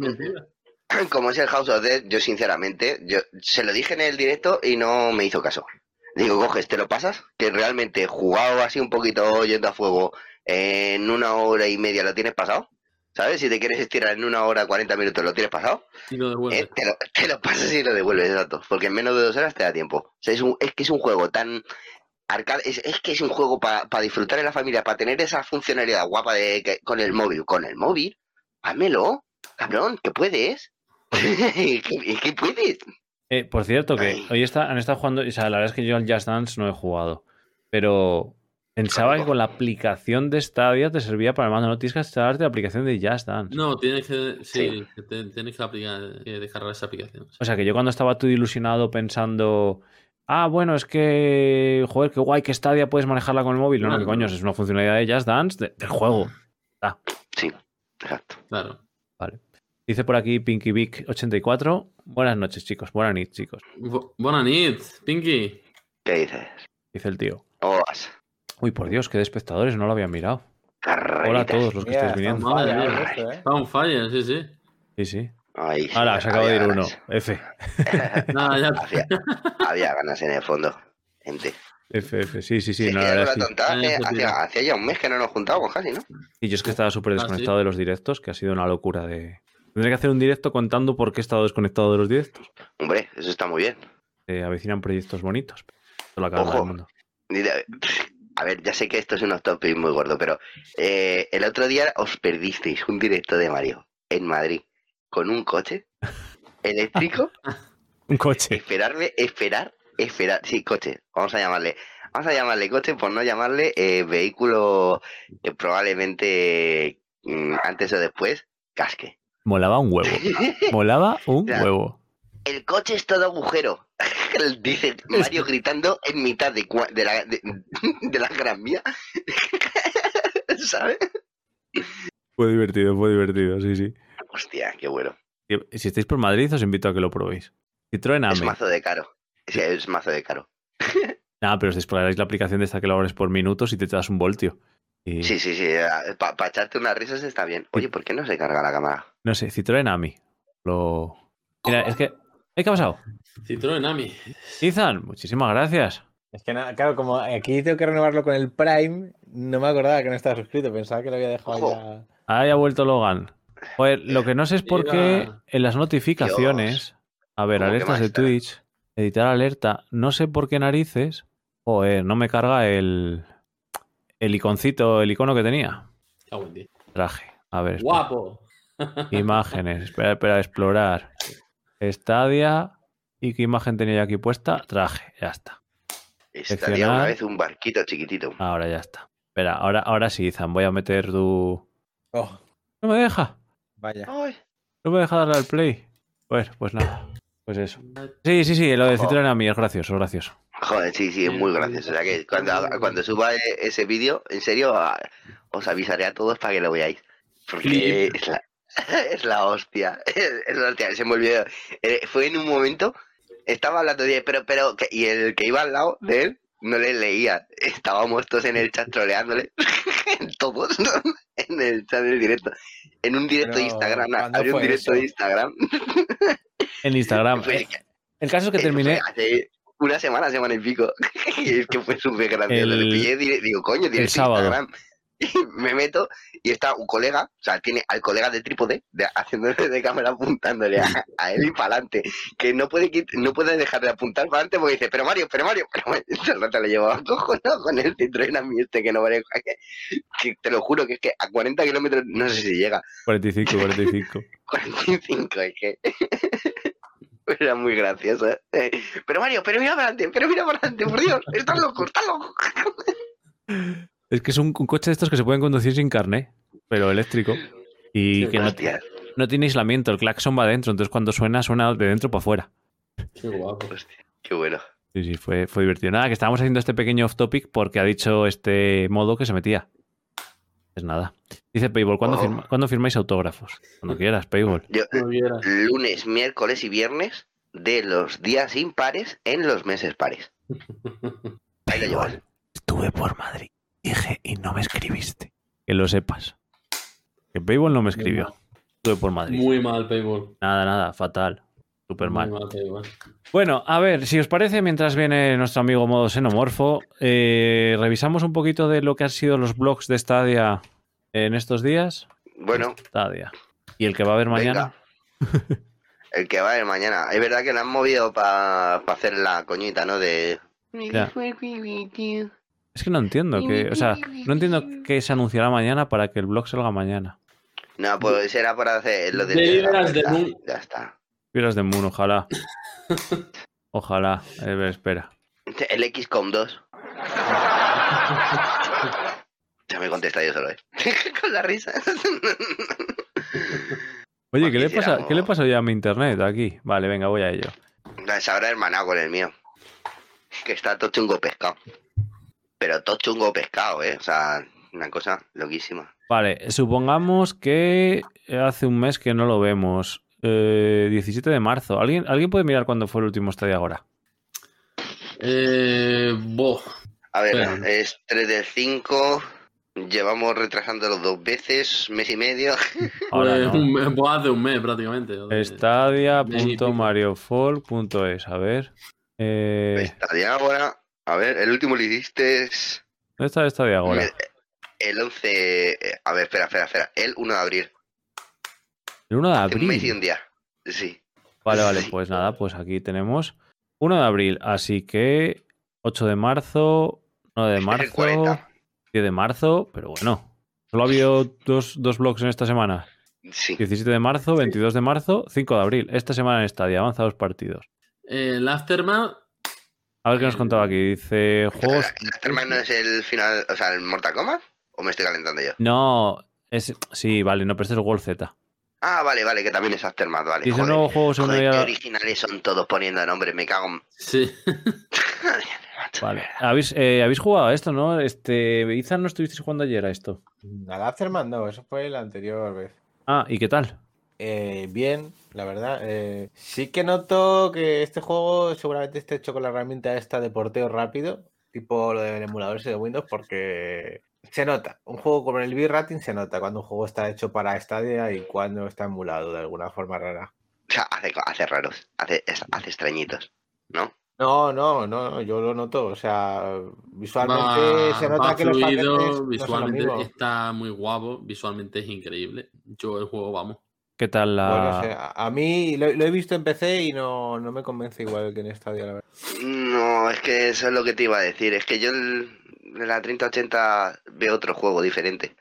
(clears throat) Como es el House of Dead, yo sinceramente, yo se lo dije en el directo y no me hizo caso. Digo, coges, te lo pasas, que realmente jugado así un poquito yendo a fuego en una hora y media lo tienes pasado. ¿Sabes? Si te quieres estirar en una hora, 40 minutos, lo tienes pasado. Y lo. Eh, te, lo, te lo pasas y lo devuelves, exacto. Porque en menos de dos horas te da tiempo. O sea, es, un- es que es un juego tan arcade. Es, es que es un juego para disfrutar en la familia, para tener esa funcionalidad guapa de que, con el móvil. Con el móvil, házmelo, cabrón, que puedes. (laughs) ¿Qué, qué puedes? Eh, por cierto, que Ay. hoy está, han estado jugando, o sea, la verdad es que yo al Just Dance no he jugado, pero pensaba que con la aplicación de Stadia te servía para el mando, no tienes que instalarte la aplicación de Just Dance. No, tienes que, sí, Sí. te- tienes que, aplicar, que descargar esa aplicación. O sea, que yo cuando estaba todo ilusionado pensando, ah, bueno, es que, joder, qué guay que Stadia puedes manejarla con el móvil. No, no, Claro. que coño, es una funcionalidad de Just Dance de- del juego. Sí, exacto. Claro. Dice por aquí Pinky Vic 84. Buenas noches, chicos. Buenas noches, chicos. Bu- Buena nit, Pinky. ¿Qué dices? Dice el tío. Os, Uy, por Dios, qué de espectadores, no lo había mirado. Hola a todos los que Mira, estáis viniendo. Madre mía. esto, ¿eh? Está on fire, sí, sí. Sí, sí. Ay, Ahora, se acaba de ir uno. F. Nada, (laughs) ya. había, había ganas en el fondo, gente. FF, sí, sí, sí. Sí, no, la Ah, eh, hacía, ya un mes que no nos juntábamos casi, ¿no? Y yo es que estaba súper Ah, desconectado ¿sí? de los directos, que ha sido una locura de... Tendré que hacer un directo contando por qué he estado desconectado de los directos. Hombre, eso está muy bien. Se avecinan proyectos bonitos. Calma Ojo. del mundo. A ver, ya sé que esto es un off-topic muy gordo, pero eh, el otro día os perdisteis un directo de Mario en Madrid con un coche eléctrico. (laughs) Un coche. Esperarme, esperar, esperar. Sí, coche. Vamos a llamarle. Vamos a llamarle coche por no llamarle eh, vehículo que probablemente mm, antes o después casque. Molaba un huevo. (laughs) Molaba un huevo. El coche es todo agujero. (laughs) Dice Mario gritando en mitad de, de, la, de, de la gran vía. (laughs) ¿Sabes? Fue divertido, fue divertido, sí, sí. Hostia, qué bueno. Si estáis por Madrid, os invito a que lo probéis. Citroën Es AME. mazo de caro. Es, es mazo de caro. (laughs) Ah, pero os descargaréis la aplicación de esta que lo abres por minutos y te das un voltio. Y, Sí, sí, sí. Para echarte unas risas está bien. Oye, ¿por qué no se carga la cámara? No sé, Citroën AMI. Lo... Mira, es que... ¿Eh, ¿Qué ha pasado? Citroën Ami. Ethan, muchísimas gracias. Es que nada, claro, como aquí tengo que renovarlo con el Prime, no me acordaba que no estaba suscrito, pensaba que lo había dejado Ojo. ya. Ahí ha vuelto Logan. Joder, lo que no sé es por qué en las notificaciones... A ver, ¿Cómo que alertas de? Twitch, editar alerta, no sé por qué narices... Joder, no me carga el... El iconcito, el icono que tenía. Ti. Traje. A ver, espera. Guapo. Imágenes. Espera, espera, explorar. Stadia. ¿Y qué imagen tenía yo aquí puesta? Traje. Ya está. Estaría Seleccionar. una vez un barquito chiquitito. Ahora ya está. Espera, ahora, ahora sí, Izan. Voy a meter tu. Oh, No me deja. vaya. Ay, No me deja darle al play. Bueno, pues nada. Pues eso. Sí, sí, sí. Lo de. Citroën a mí es gracioso, gracioso. Joder, sí, sí, es muy gracioso. O sea que cuando, cuando suba e- ese vídeo, en serio, os avisaré a todos para que lo veáis. Porque es la, (laughs) es la hostia. (laughs) Es la hostia, se me olvidó. Eh, Fue en un momento, estaba hablando de, pero, pero, y el que iba al lado de él no le leía. Estábamos todos en el chat troleándole. (laughs) todos, ¿no? En el chat del directo. En un directo de Instagram, ¿cuándo había un directo eso? de Instagram. En Instagram. Fue- Eh, El caso es que terminé. hace una semana, semana y pico. y es que fue súper gracioso. El- Le pillé, digo, coño, tienes sábado. Instagram. Y (laughs) me meto y está un colega, o sea, tiene al colega de trípode, de, haciéndole de cámara apuntándole a, a él y para adelante. Que no puede, no puede dejar de apuntar para adelante porque dice, pero Mario, pero Mario, pero Mario. (laughs) El rato le llevaba cojonado con el Citroën a mí este que no vale. (laughs) Que, que te lo juro que es que a 40 kilómetros, no sé si llega. 45, 45. 45, es que. Era muy gracioso. ¿eh? Pero Mario, pero mira para adelante, pero mira para adelante, por Dios, estás loco, estás loco. Es que es un, un coche de estos que se pueden conducir sin carne, pero eléctrico. Y que no, tiene aislamiento. El claxon va adentro. Entonces cuando suena, suena de dentro para afuera. Qué guapo. hostia, qué bueno. Sí, sí, fue, fue divertido. Nada, que estábamos haciendo este pequeño off topic porque ha dicho este modo que se metía. Es nada. Dice Payball, ¿cuándo, Oh. firma- ¿cuándo firmáis autógrafos? Cuando quieras, Payball. Yo, lunes, miércoles y viernes de los días impares en los meses pares. (laughs) Ahí lo llevas. Estuve por Madrid. Dije y no me escribiste. Que lo sepas. Que Payball no me escribió. Estuve por Madrid. Muy mal, Payball. Nada, nada, fatal. Súper mal. Bueno, a ver, si os parece, mientras viene nuestro amigo modo xenomorfo, eh, revisamos un poquito de lo que han sido los blogs de Stadia en estos días. Bueno, Stadia. Y el que va a haber mañana. venga. (laughs) El que va a ir mañana. Es verdad que lo han movido para hacer la coñita, ¿no? De. Ya. Es que no entiendo que, o sea, no entiendo que se anunciará mañana para que el blog salga mañana. No, pues era para hacer lo de. De Moon. Ya está. Fieras de Moon, ojalá. (laughs) Ojalá. Ver, espera. El XCOM 2. Ya me contesta yo solo, ¿eh? (laughs) Con la risa. Oye, ¿qué le, pasa, ¿qué le pasa ya a mi internet aquí? Vale, venga, voy a ello. Se habrá hermanado con el mío. Que está todo chungo pescado. Pero todo chungo pescado, ¿eh? O sea, una cosa loquísima. Vale, supongamos que hace un mes que no lo vemos. Eh, 17 de marzo. ¿Alguien, ¿Alguien puede mirar cuándo fue el último Stadia ahora? Eh, boh. A ver, es 3 del 5. Llevamos retrasándolo dos veces, mes y medio. (laughs) Ahora Pues no. un mes, pues hace un mes prácticamente. Stadia.mariofall.es. A ver. Eh, Estadia ahora. A ver, el último lo hiciste es ¿Dónde está esta de ahora? el 11. eh, A ver, espera, espera, espera. El 1 de abril. El 1 de Hace Un mes y abril. un día. Sí. Vale, vale, Sí. pues nada, pues aquí tenemos 1 de abril, así que 8 de marzo, 9 de marzo, 40. 10 de marzo, pero bueno. Solo ha habido dos, dos blogs en esta semana. Sí. 17 de marzo, 22 de marzo, 5 de abril. Esta semana en Stadia, avanzados partidos. El Aftermath, A ver qué nos contaba aquí. Dice juegos. ¿El Aftermath no es el final, o sea, el Mortal Kombat? ¿O me estoy calentando yo? No, es. Sí, vale, no, pero este es el World Z. Ah, vale, vale, que también es Aftermath, vale. Dice Joder, nuevo juego según joder, qué ya- originales son todos poniendo nombres, me cago en... (laughs) sí. (laughs) Vale. ¿Habéis, eh, habéis jugado a esto, ¿no? Este. Izan, no estuvisteis jugando ayer a esto. Al Afterman no, eso fue la anterior vez. Ah, ¿y qué tal? Eh, bien, la verdad. eh, sí que noto que este juego seguramente esté hecho con la herramienta esta de porteo rápido, tipo lo del emulador ese de Windows, porque se nota. Un juego con el bitrate se nota cuando un juego está hecho para Stadia y cuando está emulado de alguna forma rara. O sea, hace, hace raros, hace, es- hace extrañitos, ¿no? No, no, no, no, yo lo noto. O sea, visualmente Va, se nota que los fluido, no son lo visualmente está muy guapo, visualmente es increíble. Yo el juego, vamos. ¿Qué tal la.? Bueno, o sea, a mí lo, lo he visto en PC y no, no me convence igual que en Stadia, la verdad. No, es que eso es lo que te iba a decir. Es que yo en la 3080 veo otro juego diferente.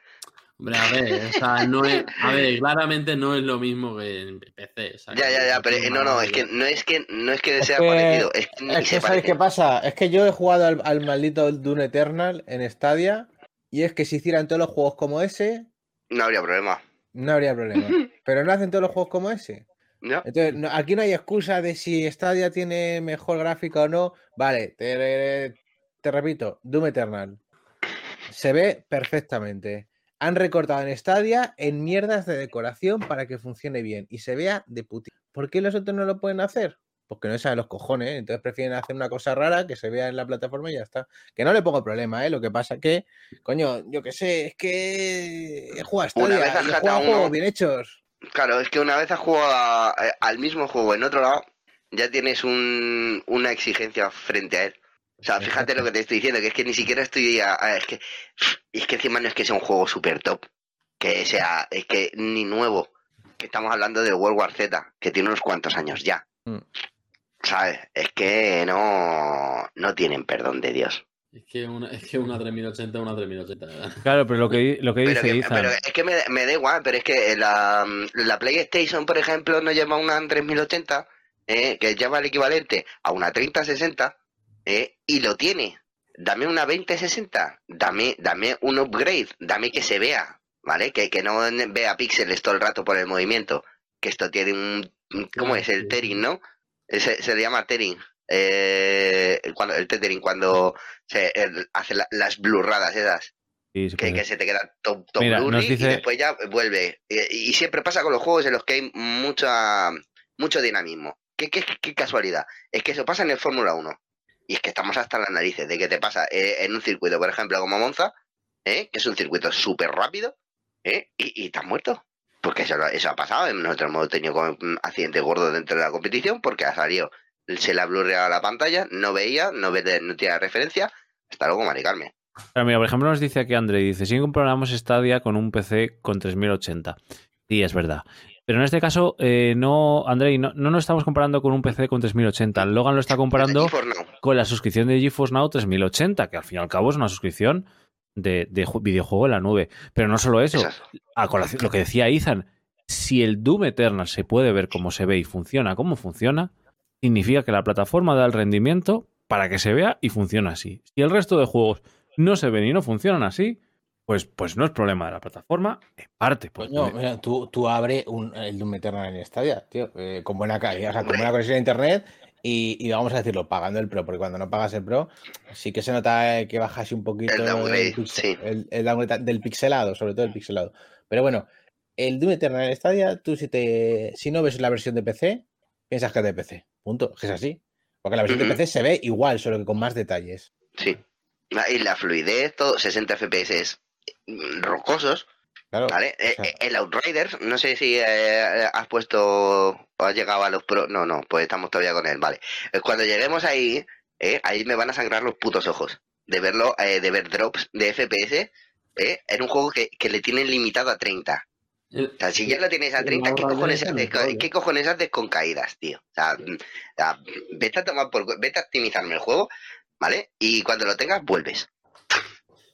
Hombre, a ver, o sea, no es, a ver, claramente no es lo mismo que en PC. o sea, Ya, ya, ya, pero eh, no, no, es que no es que no es que Es sea que- parecido, es que Es que, ¿sabes qué pasa? Es que yo he jugado al, al maldito Dune Eternal en Stadia y es que si hicieran todos los juegos como ese, No habría problema. No habría problema. (laughs) Pero no hacen todos los juegos como ese. ¿No? Entonces, no- aquí no hay excusa de si Stadia tiene mejor gráfica o no. Vale, te, te repito, Doom Eternal. Se ve perfectamente. Han recortado en Stadia en mierdas de decoración para que funcione bien y se vea de puti. ¿Por qué los otros no lo pueden hacer? Porque no saben los cojones, ¿eh? entonces prefieren hacer una cosa rara que se vea en la plataforma y ya está. Que no le pongo problema, ¿eh? Lo que pasa que, coño, yo qué sé, es que he jugado a Una vez has jugado a uno- juegos bien hechos. Claro, es que una vez has jugado a- eh, al mismo juego en otro lado, ya tienes un, una exigencia frente a él. O sea, fíjate lo que te (laughs) estoy diciendo, que es que ni siquiera estoy a- a- es que es que encima no es que sea un juego super top, que sea, es que ni nuevo, que estamos hablando del World War Z, que tiene unos cuantos años ya. Mm. ¿Sabes? Es que no, no tienen perdón de Dios. Es que una, es que una 3080 es una 3080. ¿verdad? Claro, pero lo que, lo que Pero, dice que- Izan. pero es que me, me da igual, pero es que la, la PlayStation, por ejemplo, no lleva una 3080, eh, que lleva el equivalente a una 3060, eh, y lo tiene. Dame una 2060, dame, dame un upgrade, dame que se vea, ¿vale? Que, que no vea píxeles todo el rato por el movimiento. Que esto tiene un... ¿Cómo es? El tethering, ¿no? Se, se le llama tethering. Eh, cuando, el tethering, cuando se el- hace la- las blurradas esas Sí, que, que se te queda todo, todo Mira, blurry dice- y después ya vuelve. Y, y siempre pasa con los juegos en los que hay mucha, mucho dinamismo. ¿Qué, qué, qué casualidad? Es que eso pasa en el Fórmula 1. Y es que estamos hasta las narices de que te pasa eh, en un circuito, por ejemplo, como Monza, ¿eh? que es un circuito súper rápido, ¿eh? y, y has muerto. Porque eso, eso ha pasado. Nosotros hemos tenido mm, accidentes gordos dentro de la competición porque ha salido, se le ha blurreado la pantalla, no veía, no, ve, no tiene referencia. Hasta luego, Mari Carmen. Claro, mira, por ejemplo, nos dice aquí André, dice, si comparamos Stadia con un PC con 3080. Sí, es verdad. Pero en este caso, eh, no, Andrei, no, no nos estamos comparando con un PC con 3080. Logan lo está comparando con la suscripción de GeForce Now 3080, que al fin y al cabo es una suscripción de, de ju- videojuego en la nube. Pero no solo eso, Esas. a colación- lo que decía Ethan, si el Doom Eternal se puede ver cómo se ve y funciona como funciona, significa que la plataforma da el rendimiento para que se vea y funciona así. Si el resto de juegos no se ven y no funcionan así, pues, pues no es problema de la plataforma, en parte. Pues, Coño, mira, tú, tú abre un, el Doom Eternal en Stadia, tío, eh, con buena calidad, o sea, con buena conexión a internet y, y vamos a decirlo, pagando el Pro, porque cuando no pagas el Pro, sí que se nota que bajas un poquito El downgrade, pixel- sí. el- el downgrade del pixelado, sobre todo el pixelado. Pero bueno, el Doom Eternal Stadia, tú si te si no ves la versión de PC, piensas que es de PC. Punto. Es que es así. Porque la versión de PC se ve igual, solo que con más detalles. Sí. Ah, Y la fluidez, todo, 60 FPS mm, rocosos, Claro. ¿vale? Eh, o sea- eh, el Outriders, no sé si eh, has puesto o has llegado a los pro. No, no, pues estamos todavía con él, vale. Cuando lleguemos ahí, ¿eh? ahí me van a sangrar los putos ojos de verlo, eh, de ver drops de FPS ¿eh? en un juego que, que le tienen limitado a 30. El- O sea, si ya lo tienes a el 30, ¿qué cojones, haces, ¿qué cojones haces con caídas, tío? O sea, o sea, vete a tomar por, vete a optimizarme el juego, ¿vale? Y cuando lo tengas, vuelves.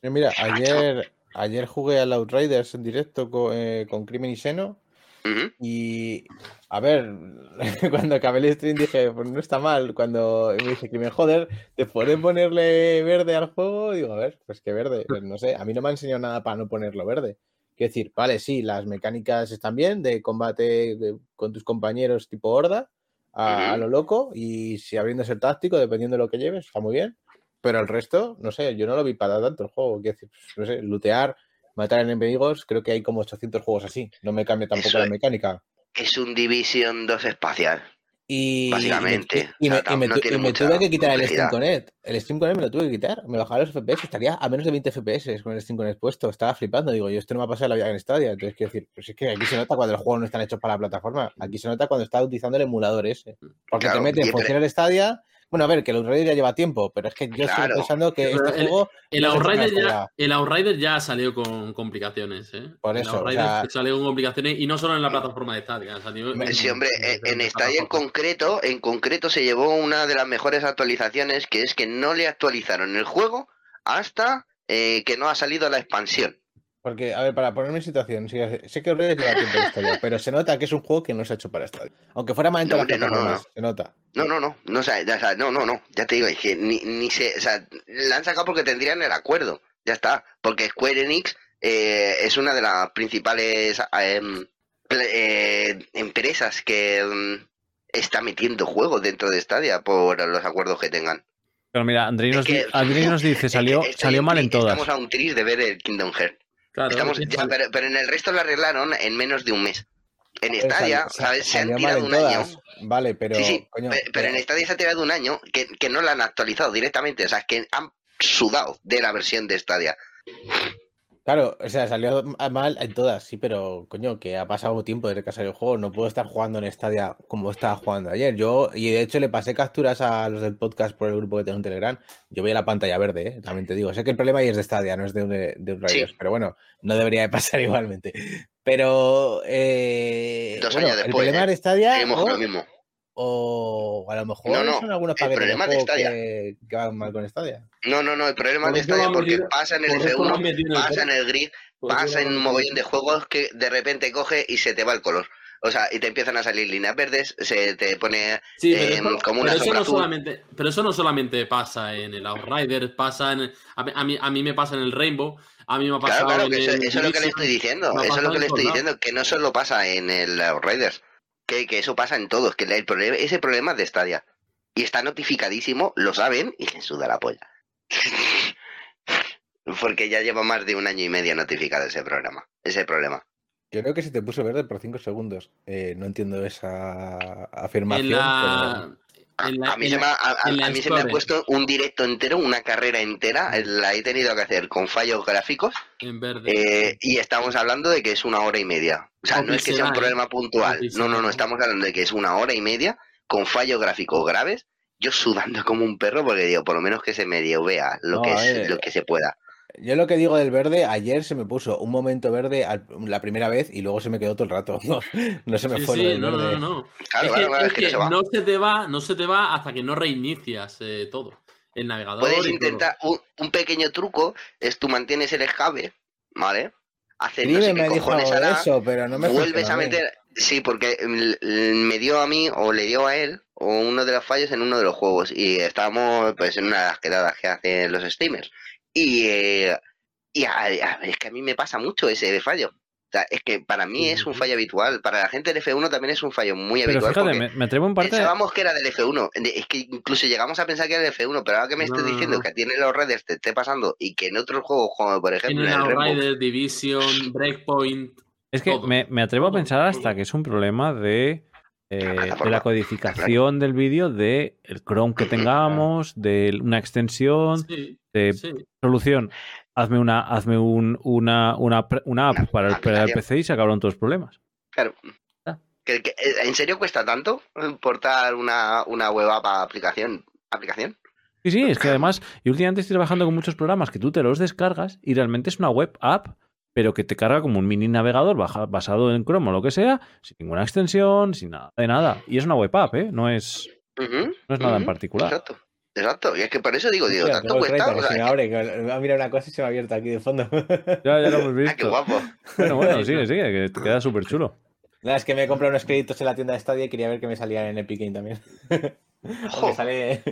Mira, (laughs) ayer, ayer jugué al Outriders en directo eh, con, Crimen y Seno. Y a ver, (laughs) cuando acabé el stream dije, pues no está mal. Cuando me dice Crimen, joder, ¿te pueden ponerle verde al juego? Digo, a ver, pues que verde. Pues no sé, a mí no me ha enseñado nada para no ponerlo verde. Quiero decir, vale, sí, las mecánicas están bien de combate con tus compañeros tipo horda, a, lo loco, y si abriéndose el táctico, dependiendo de lo que lleves, está muy bien. Pero el resto, no sé, yo no lo vi para tanto el juego. Quiero decir, pues, no sé, lootear, matar enemigos, creo que hay como 800 juegos así. No me cambia tampoco Eso la mecánica. Es un Division 2 espacial. Y, Básicamente, y me, o sea, y me no tu- tiene y me mucha tuve que quitar el. Steam Connect. El Steam Connect me lo tuve que quitar. Me bajaba los FPS. Estaría a menos de 20 FPS con el Steam Connect puesto. Estaba flipando. Digo, yo esto no me ha pasado en la vida en Stadia. Entonces, quiero decir, pues es que aquí se nota cuando los juegos no están hechos para la plataforma. Aquí se nota cuando estás utilizando el emulador ese. Porque Claro, te metes, y- funciona el Stadia. Bueno, a ver, que el Outrider ya lleva tiempo, pero es que yo estoy pensando que Pero este el- juego. El no Outrider, ya, el Outrider ya salió con complicaciones, ¿eh? Por El eso, o Outrider sea- salió con complicaciones y no solo en la plataforma de Stadia, en, Sí, hombre, en, en Stadia en concreto, en concreto se llevó una de las mejores actualizaciones, que es que no le actualizaron el juego hasta eh, que no ha salido la expansión. Porque, a ver, para ponerme en situación, sí, sé que Outrider lleva tiempo en Stadia, pero se nota que es un juego que no se ha hecho para Stadia. Aunque fuera más en No, todas las hombre, no, no, se nota. No, no, no, no, o sea, ya- o sea, no, no, no, ya te digo, es que ni, ni se, o sea, la han sacado porque tendrían el acuerdo, ya está, porque Square Enix eh, es una de las principales em, eh, empresas que em, está metiendo juegos dentro de Stadia por los acuerdos que tengan. Pero mira, Andrei Es nos, que- di- Andrei nos dice, (laughs) Es que salió, salió mal en todas. Estamos a un tris de ver el Kingdom Hearts. Claro, Estamos, es que ya, pero, pero en el resto lo arreglaron en menos de un mes. En Pero Stadia, sal- sal- ¿sabes? Se han tirado un año. Vale, pero. sí, sí, coño, pe- pero, en Stadia se ha tirado un año que, que no la han actualizado directamente. O sea, que han sudado de la versión de Stadia. Claro, o sea, salió mal en todas, sí, pero coño, que ha pasado tiempo desde que ha salido el juego. No puedo estar jugando en Stadia como estaba jugando ayer. Yo, y de hecho, le pasé capturas a los del podcast por el grupo que tengo en Telegram. Yo veía la pantalla verde, ¿eh? también te digo. Sé que el problema ahí es de Stadia, no es de un, de un Sí. pero bueno, no debería de pasar (laughs) igualmente. Pero. Eh, Dos bueno, años el después, problema ¿eh? de Stadia. Seguimos o- con lo mismo. O a lo mejor No, no, son algunos el problema de Stadia. que, que van mal con Stadia. No, no, no. El problema de eso Stadia han porque pasa en el por eso lo han F1, metido en el pasa en el grid, eso pasa en un mogollón de juegos que de repente coge y se te va el color. O sea, y te empiezan a salir líneas verdes, se te pone Sí, pero, eh, eso, como una pero eso sombra no azul. solamente, pero eso no solamente pasa en el Outrider, pasa en a, mí, a, mí, a mí me pasa en el Rainbow, a mí me ha pasado Claro, claro, que en eso, el eso es lo que le estoy diciendo. Eso es lo que le estoy diciendo, que no solo pasa en el Outriders, que, que eso pasa en todos, que el problema, ese problema es de Stadia. Y está notificadísimo, lo saben y les suda la polla. (laughs) Porque ya lleva más de un año y medio notificado ese programa, ese problema. Yo creo que se te puso verde por 5 segundos. Eh, no entiendo esa afirmación. En la, A, en la- a mí, se la- me, ha- a- a- a mí se me ha puesto un directo entero, una carrera entera, la he tenido que hacer con fallos gráficos en verde. Eh, y estamos hablando de que es una hora y media. O sea, O no es que sea un problema puntual. No, no, no, estamos hablando de que es una hora y media con fallos gráficos graves. Yo sudando como un perro porque digo, por lo menos que se medio vea lo, No, que, a es, lo que se pueda. Yo lo que digo del verde, ayer se me puso un momento verde al- la primera vez y luego se me quedó todo el rato. No, (laughs) no se me Sí, fue sí, no, no, verde. no, no. Claro, es claro, que, claro, es es que no que se va. no se te va, no se te va hasta que no reinicias eh, todo. El navegador. Puedes intentar, un, un pequeño truco es tú mantienes el escape, ¿vale? Haces no sé me qué dijo cojones hará, eso, pero no me vuelves a meter. Sí, porque me dio a mí o le dio a él o uno de los fallos en uno de los juegos y estábamos pues en una de las quedadas que hacen los streamers y, eh, y a- a- es que a mí me pasa mucho ese fallo. O sea, es que para mí es un fallo habitual. Para la gente del F1 también es un fallo muy Pero habitual. fíjate, me, me atrevo en parte. Pensábamos que era del F1. De- Es que incluso llegamos a pensar que era del F1, pero ahora que me No, estés diciendo no. que a ti en los redes te esté pasando y que en otros juegos, como por ejemplo en el Rainbow, Outrider, Division, Breakpoint. Es que me, me atrevo a pensar hasta que es un problema de, eh, de la codificación del vídeo, de el Chrome que tengamos, de una extensión, Sí, de sí. solución. Hazme una, hazme un, una, una, pre- una app para el, para el. PC y se acabaron todos los problemas. Claro. Ah. Eh, ¿En serio cuesta tanto portar una, una web app a aplicación? ¿Aplicación? Sí, sí, es que además, yo últimamente estoy trabajando con muchos programas que tú te los descargas y realmente es una web app, pero que te carga como un mini navegador baja- basado en Chrome o lo que sea, sin ninguna extensión, sin nada de nada. Y es una web app, ¿eh? No es, no es nada en particular. Exacto. Exacto. Y es que por eso digo, digo, tanto cuesta. crédito, o sea, se me abre, que va a mirar una cosa y se me ha abierto aquí de fondo. (laughs) Ya, ya lo hemos ah, qué visto. guapo. Bueno, bueno, (laughs) sigue, sigue, que te queda súper chulo. Nada, es que me he comprado unos créditos en la tienda de Stadia y quería ver que me salían en Epic Game también. (laughs) Ojo. Porque sale...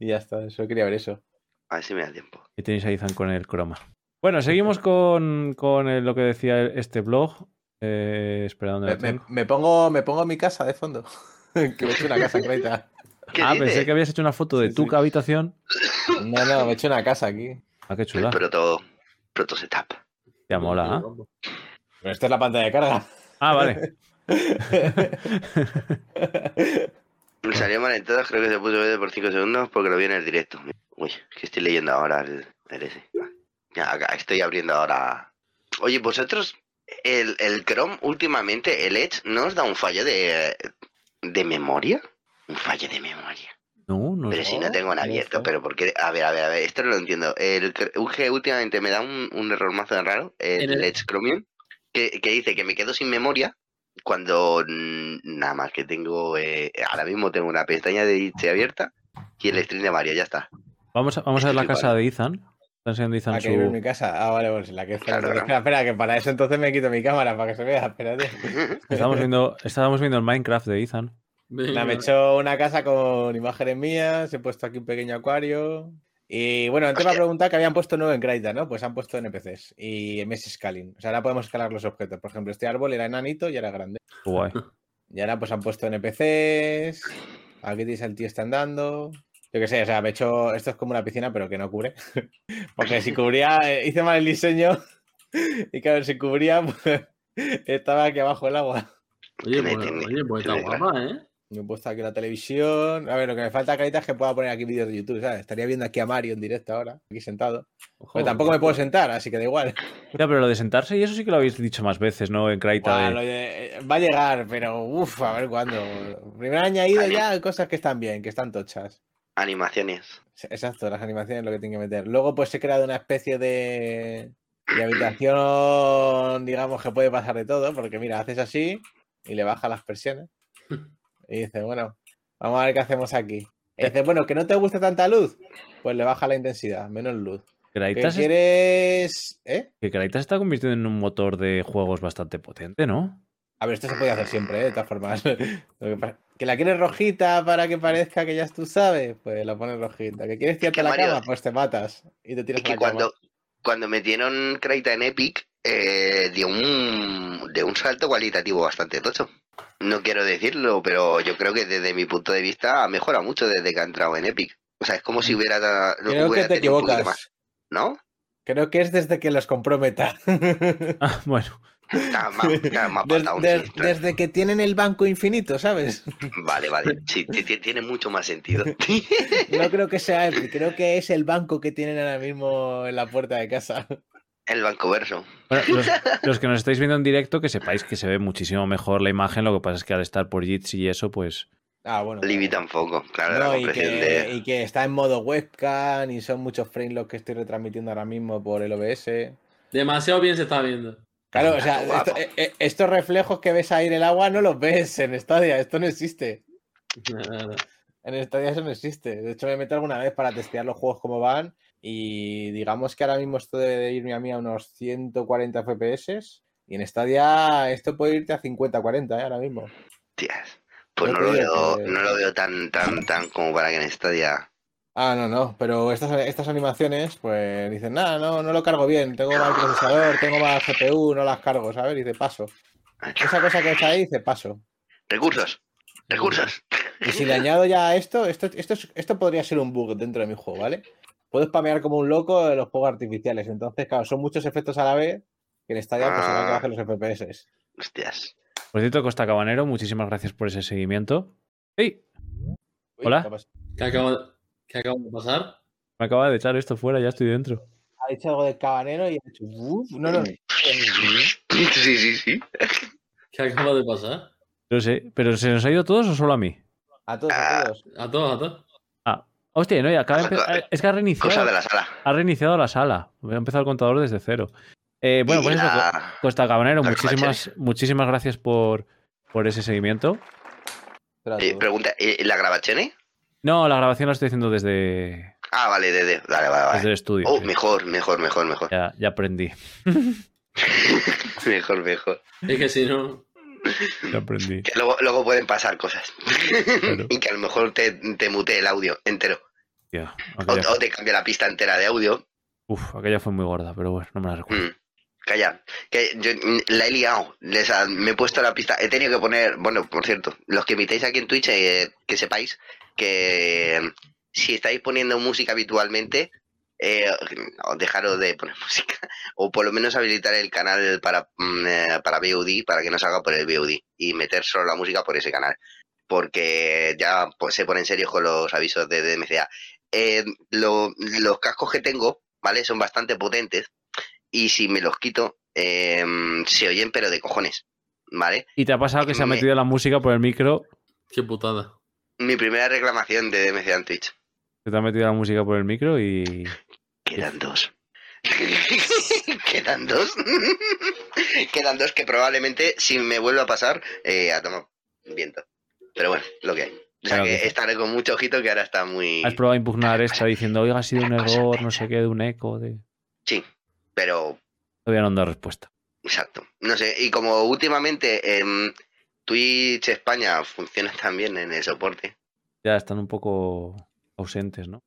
y ya está, solo quería ver eso. A ver si me da tiempo. Y tenéis a Izan con el croma. Bueno, seguimos con, con el- lo que decía este blog. Eh, espera, ¿dónde Me, me- me pongo, me pongo mi casa de fondo. (laughs) que me he hecho una casa en Creta. (laughs) ¿Qué Ah, dice? pensé que habías hecho una foto de Sí, tu sí. habitación. No, no, me he hecho una casa aquí. Ah, qué chula. Proto, proto setup. Ya mola, ¿ah? Pero esta es la pantalla de carga. Ah, vale. Salió mal en todas, creo que se puso verde por 5 segundos porque lo vi en el directo. Uy, que estoy leyendo ahora el, el ese. Ya, estoy abriendo ahora. Oye, vosotros, el, el Chrome últimamente, el Edge, ¿no os da un fallo de, de memoria? Un fallo de memoria. No, no Pero si no tengo en no abierto, sé. pero porque, a ver, a ver, a ver, esto no lo entiendo. El UG últimamente me da un, un error más raro, el, Edge Chromium, que, que dice que me quedo sin memoria cuando nada más que tengo, eh, ahora mismo tengo una pestaña de Itch abierta y el stream de Mario, ya está. Vamos a, vamos a ver la casa de Ethan. Está enseñando Ethan ¿A que vive en mi su. casa? Ah, vale, pues la que Claro, espera, espera, espera, que para eso entonces me quito mi cámara para que se vea, espérate. (laughs) Estábamos viendo, estábamos viendo el Minecraft de Ethan. Me he hecho una casa con imágenes mías, he puesto aquí un pequeño acuario. Y bueno, antes me preguntado que habían puesto nuevo en Kraita, ¿no? Pues han puesto NPCs y MS Scaling. O sea, ahora podemos escalar los objetos. Por ejemplo, este árbol era enanito y era grande. Guay. Y ahora pues han puesto NPCs. Aquí tienes al tío está andando. Yo qué sé, o sea, me he hecho. Esto es como una piscina, pero que no cubre. (laughs) Porque si cubría, eh, hice mal el diseño. (laughs) Y claro, si cubría, pues estaba aquí abajo el agua. Oye, pues, oye, pues está guapa, ¿eh? Me he puesto aquí la televisión. A ver, lo que me falta carita es que pueda poner aquí vídeos de YouTube, ¿sabes? Estaría viendo aquí a Mario en directo ahora, aquí sentado. Ojo, Pero tampoco me puedo sentar, así que da igual. Ya, pero lo de sentarse, y eso sí que lo habéis dicho más veces, ¿no? En de- lo de- eh, va a llegar, pero uff, a ver cuándo. Primero añadido ya cosas que están bien, que están tochas. Animaciones. Exacto, las animaciones es lo que tienen que meter. Luego, pues he creado una especie de, de habitación, digamos, que puede pasar de todo, porque mira, haces así y le baja las persianas. Y dice, bueno, vamos a ver qué hacemos aquí. Y dice, bueno, que no te gusta tanta luz, pues le baja la intensidad, menos luz. ¿Que Kraitas, es- quieres...? ¿Eh? que Kraitas se está convirtiendo en un motor de juegos bastante potente, ¿no? A ver, esto se puede hacer siempre, ¿eh? de todas formas. (laughs) Que, la quieres rojita para que parezca que ya tú sabes, pues la pones rojita. Que quieres tirarte a la Mario, cama, pues te matas y te tiras Es a que cama. cuando, cuando metieron Kraita en Epic, eh, dio un, de un salto cualitativo bastante tocho. No quiero decirlo, pero yo creo que desde mi punto de vista ha mejorado mucho desde que ha entrado en Epic. O sea, es como si hubiera, da- Creo que te equivocas. más. ¿No? Creo que es desde que los compró Meta. (laughs) Ah, bueno. (laughs) Más, más claro. desde que tienen el banco infinito, ¿sabes? (laughs) Vale, vale. Sí, tiene mucho más sentido. (laughs) No creo que sea Epic, creo que es el banco que tienen ahora mismo en la puerta de casa. El banco verso. Bueno, los, los que nos estáis viendo en directo, que sepáis que se ve muchísimo mejor la imagen. Lo que pasa es que al estar por Jitsi y eso, pues. Ah, bueno. Limita un poco, claro, la No, y, que, de. y que está en modo webcam y son muchos frames los que estoy retransmitiendo ahora mismo por el OBS. Demasiado bien se está viendo. Claro, o sea, esto- eh, eh, estos reflejos que ves ahí en el agua no los ves en Stadia, esto no existe. (laughs) En Stadia eso no existe. De hecho, me meto alguna vez para testear los juegos como van y digamos que ahora mismo esto debe de irme a mí a unos 140 FPS y en Stadia esto puede irte a 50-40 ¿eh? ahora mismo. Tías. Pues no lo veo, que- no lo veo tan, tan, tan como para que en Stadia. Ah, no, no, pero estas, estas animaciones, pues dicen, nada, no, no lo cargo bien, tengo mal procesador, tengo mal GPU, no las cargo, ¿sabes? Dice, paso. Esa cosa que está ahí dice, paso. Recursos. Recursos. Y si le añado ya esto, esto, esto, es- esto podría ser un bug dentro de mi juego, ¿vale? Puedo spamear como un loco de los juegos artificiales. Entonces, claro, son muchos efectos a la vez que en Stadia pues habrá que Ah. bajar los FPS. Hostias. Por cierto, Costa Cabanero, muchísimas gracias por ese seguimiento. ¡Ey! Uy, Hola. ¿qué ha pasado? ¿Qué acaba, de- de pasar? Me acaba de echar esto fuera, ya estoy dentro. Ha dicho algo del cabanero y ha dicho, "Uf", no, no, Sí, sí, sí. ¿Qué acaba de pasar? No sé, ¿pero se nos ha ido todos o solo a mí? a todos, a Ah. todos. A todos, a todos. Ah, Hostia, no, y acaba de Cosa- empe- Es que ha reiniciado, Cosa de la sala. ha reiniciado la sala. Voy a empezar el contador desde cero. Eh, bueno, pues eso, Costa Cabanero, la muchísimas, muchísimas gracias por, por ese seguimiento. eh, pregunta, ¿y la grabación? No, la grabación la estoy haciendo desde, Ah, vale, de, de- Vale, vale, desde vale. el estudio. Oh, sí. mejor, mejor, mejor, mejor. ya, ya aprendí. (laughs) mejor, mejor. Es que si no. Ya aprendí. Que luego, luego pueden pasar cosas. Claro. (laughs) y que a lo mejor te, te mutee el audio entero. O, aquella, o te cambia la pista entera de audio. uf, aquella fue muy gorda, pero bueno, no me la recuerdo. Mm. Calla, que yo mm, la he liado, les ha- me he puesto la pista, he tenido que poner, bueno, por cierto, los que imitáis aquí en Twitch, eh, que sepáis que si estáis poniendo música habitualmente, eh, dejaros de poner (laughs) música, o por lo menos habilitar el canal para, mm, eh, para VOD, para que no salga por el VOD, y meter solo la música por ese canal, porque ya pues, se pone en serio con los avisos de DMCA. Eh, lo- los cascos que tengo, ¿vale? Son bastante potentes y si me los quito, eh, se oyen pero de cojones, ¿vale? ¿Y te ha pasado que se ha Me- metido la música por el micro? Qué putada. Mi primera reclamación de DMC en Twitch. Se te ha metido la música por el micro y... Quedan dos. (laughs) Quedan dos. (laughs) Quedan dos que probablemente, si me vuelve a pasar, eh, a tomar viento. Pero bueno, lo que hay. O sea Claro que que estaré con mucho ojito que ahora está muy... Has probado a impugnar esta diciendo, oiga, ha sido un error, no sé qué, de un eco, de... Sí, pero Todavía no han dado respuesta. Exacto. No sé, y como últimamente en Twitch España funciona también en el soporte, Ya están un poco ausentes, ¿no?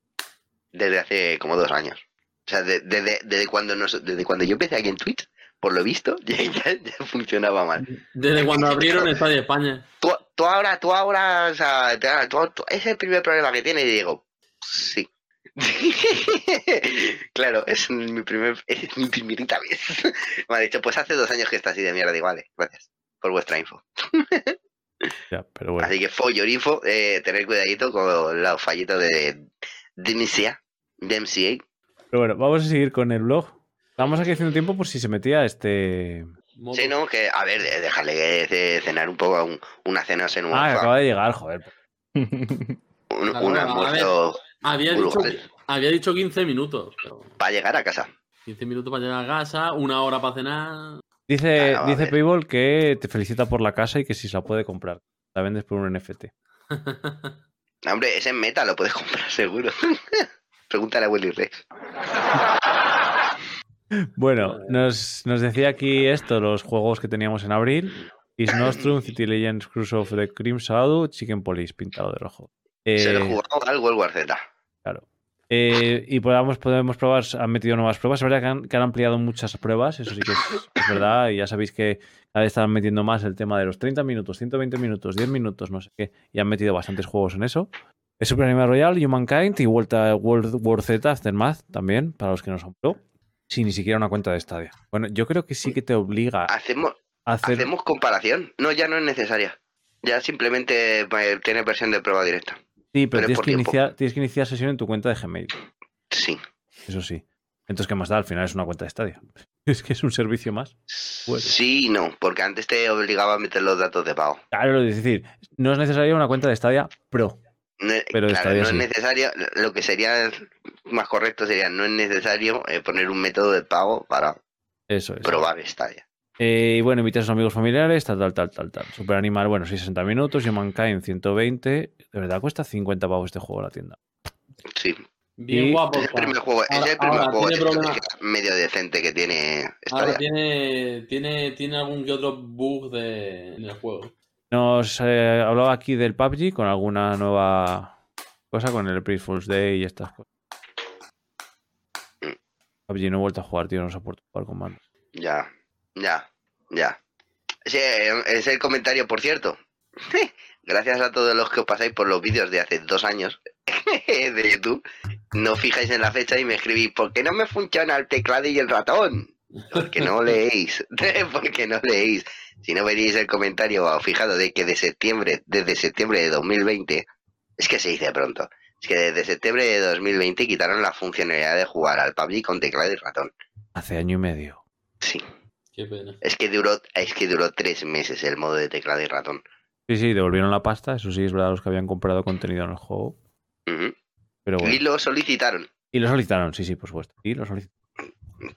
desde hace como dos años. O sea, de- desde, desde cuando nos- desde cuando yo empecé aquí en Twitch, por lo visto, (laughs) ya, ya- ya funcionaba mal. Desde cuando abrieron Estadio España. Tú, tú ahora, tú ahora, o sea, tú- tú- es el primer problema que tiene y digo, sí. (laughs) claro, es mi primer, es mi primerita vez. (laughs) Me ha dicho, pues hace dos años que está así de mierda. Digo, vale, gracias por vuestra info. (laughs) Ya, pero bueno. Así que for your info, eh, tener cuidadito con los fallitos de DMCA. DMCA. Pero bueno, vamos a seguir con el blog. Estamos aquí haciendo tiempo por si se metía este... Moto. Sí, no, que, a ver, de- déjale que de cenar un poco, un- una cena en un, Ah, acaba de llegar, joder. (laughs) un, Claro, un a almuerzo Había dicho, había dicho 15 minutos. Pero para llegar a casa. 15 minutos para llegar a casa, una hora para cenar. Dice, Ah, dice. Payball que te felicita por la casa y que si se la puede comprar. La vendes por un NFT. (laughs) No, hombre, ese en meta lo puedes comprar (laughs) seguro. Pregúntale a Willy Rex. Bueno, nos, nos decía aquí esto, los juegos que teníamos en abril. Is Nostrum, (clears throat) City Legends, Cruise of the Cream Shadow, Chicken Police, pintado de rojo. Se lo he Eh, jugado al World War Z. Claro. Eh, y podamos, podemos probar, han metido nuevas pruebas. Es verdad que han, que han ampliado muchas pruebas, eso sí que es, es verdad. Y ya sabéis que cada vez están metiendo más el tema de los 30 minutos, 120 minutos, 10 minutos, no sé qué. Y han metido bastantes juegos en eso. Es Super Anime Royale, Humankind y Vuelta World War Z Aftermath también, para los que no son pro. Sin ni siquiera una cuenta de Stadia. Bueno, yo creo que sí que te obliga a Hacemos, hacer. hacemos comparación. No, ya no es necesaria. Ya simplemente eh, tiene versión de prueba directa. Sí, pero, pero es tienes, que iniciar, tienes que iniciar sesión en tu cuenta de Gmail. Sí. Eso sí. Entonces, ¿qué más da? Al final es una cuenta de Stadia. (laughs) Es que es un servicio más. Bueno. Sí y no, porque antes te obligaba a meter los datos de pago. Claro, es decir, no es necesaria una cuenta de Stadia Pro. No, Pero claro, no es necesario, lo que sería más correcto sería no es necesario eh, poner un método de pago para Eso es. probar Stadia. Eh, y bueno, invitar a sus amigos familiares, tal, tal, tal, tal, tal. Super Animal, bueno, 60 minutos. Humankind, 120. De verdad, cuesta 50 pavos este juego en la tienda. Sí, Bien Y- guapo. es el primer juego, es el primer ahora juego de tiene medio decente que tiene Ahora tiene, tiene, tiene algún que otro bug de, en el juego. Nos eh, hablaba aquí del PUBG con alguna nueva cosa, con el Fool's Day y estas cosas. Mm. PUBG no he vuelto a jugar, tío, no soporto jugar con mandos. Ya, ya, ya. Sí, es el comentario, por cierto. (laughs) Gracias a todos los que os pasáis por los vídeos de hace dos años (laughs) de YouTube. No fijáis en la fecha y me escribís, ¿por qué no me funciona el teclado y el ratón? Porque no (laughs) leéis, porque no leéis. Si no veréis el comentario o fijado de que de septiembre, desde septiembre de 2020, es que se dice pronto, es que desde septiembre de 2020 quitaron la funcionalidad de jugar al PUBG con teclado y ratón. Hace año y medio. Sí. Qué pena. Es que duró, es que duró tres meses el modo de teclado y ratón. Sí, sí, devolvieron la pasta. Eso sí, es verdad, los que habían comprado contenido en el juego. Ujú. Pero bueno. Y lo solicitaron. Y lo solicitaron, sí, sí, por supuesto. Y lo solicitaron.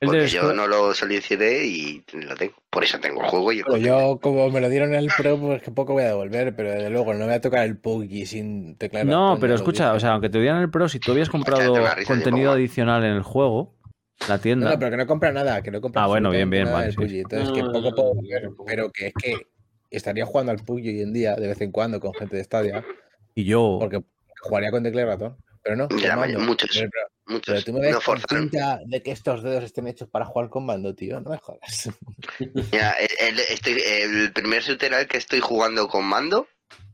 Porque yo no lo solicité y lo tengo. Por eso tengo el juego y el yo, como me lo dieron en el Pro, pues que poco voy a devolver, pero desde luego no voy a tocar el PUBG sin teclado. No, pero escucha, o sea, aunque te dieran el Pro, si tú habías comprado contenido adicional en el juego, la No, tienda. no, pero que no compra nada, que no compra Ah, bueno, bien, bien, vale, sí. Entonces que No, poco no, puedo no, volver, no, pero que es que estaría jugando al PUBG hoy en día, de vez en cuando, con gente de Stadia, Y yo. porque jugaría con teclado y ratón, pero no. Ya, mando. muchos. Pero, pero- pero Muchos tú me ves no forzaron. de que estos dedos estén hechos para jugar con mando, tío, no me jodas. Mira, el, el- estoy- el primer shooter al que estoy jugando con mando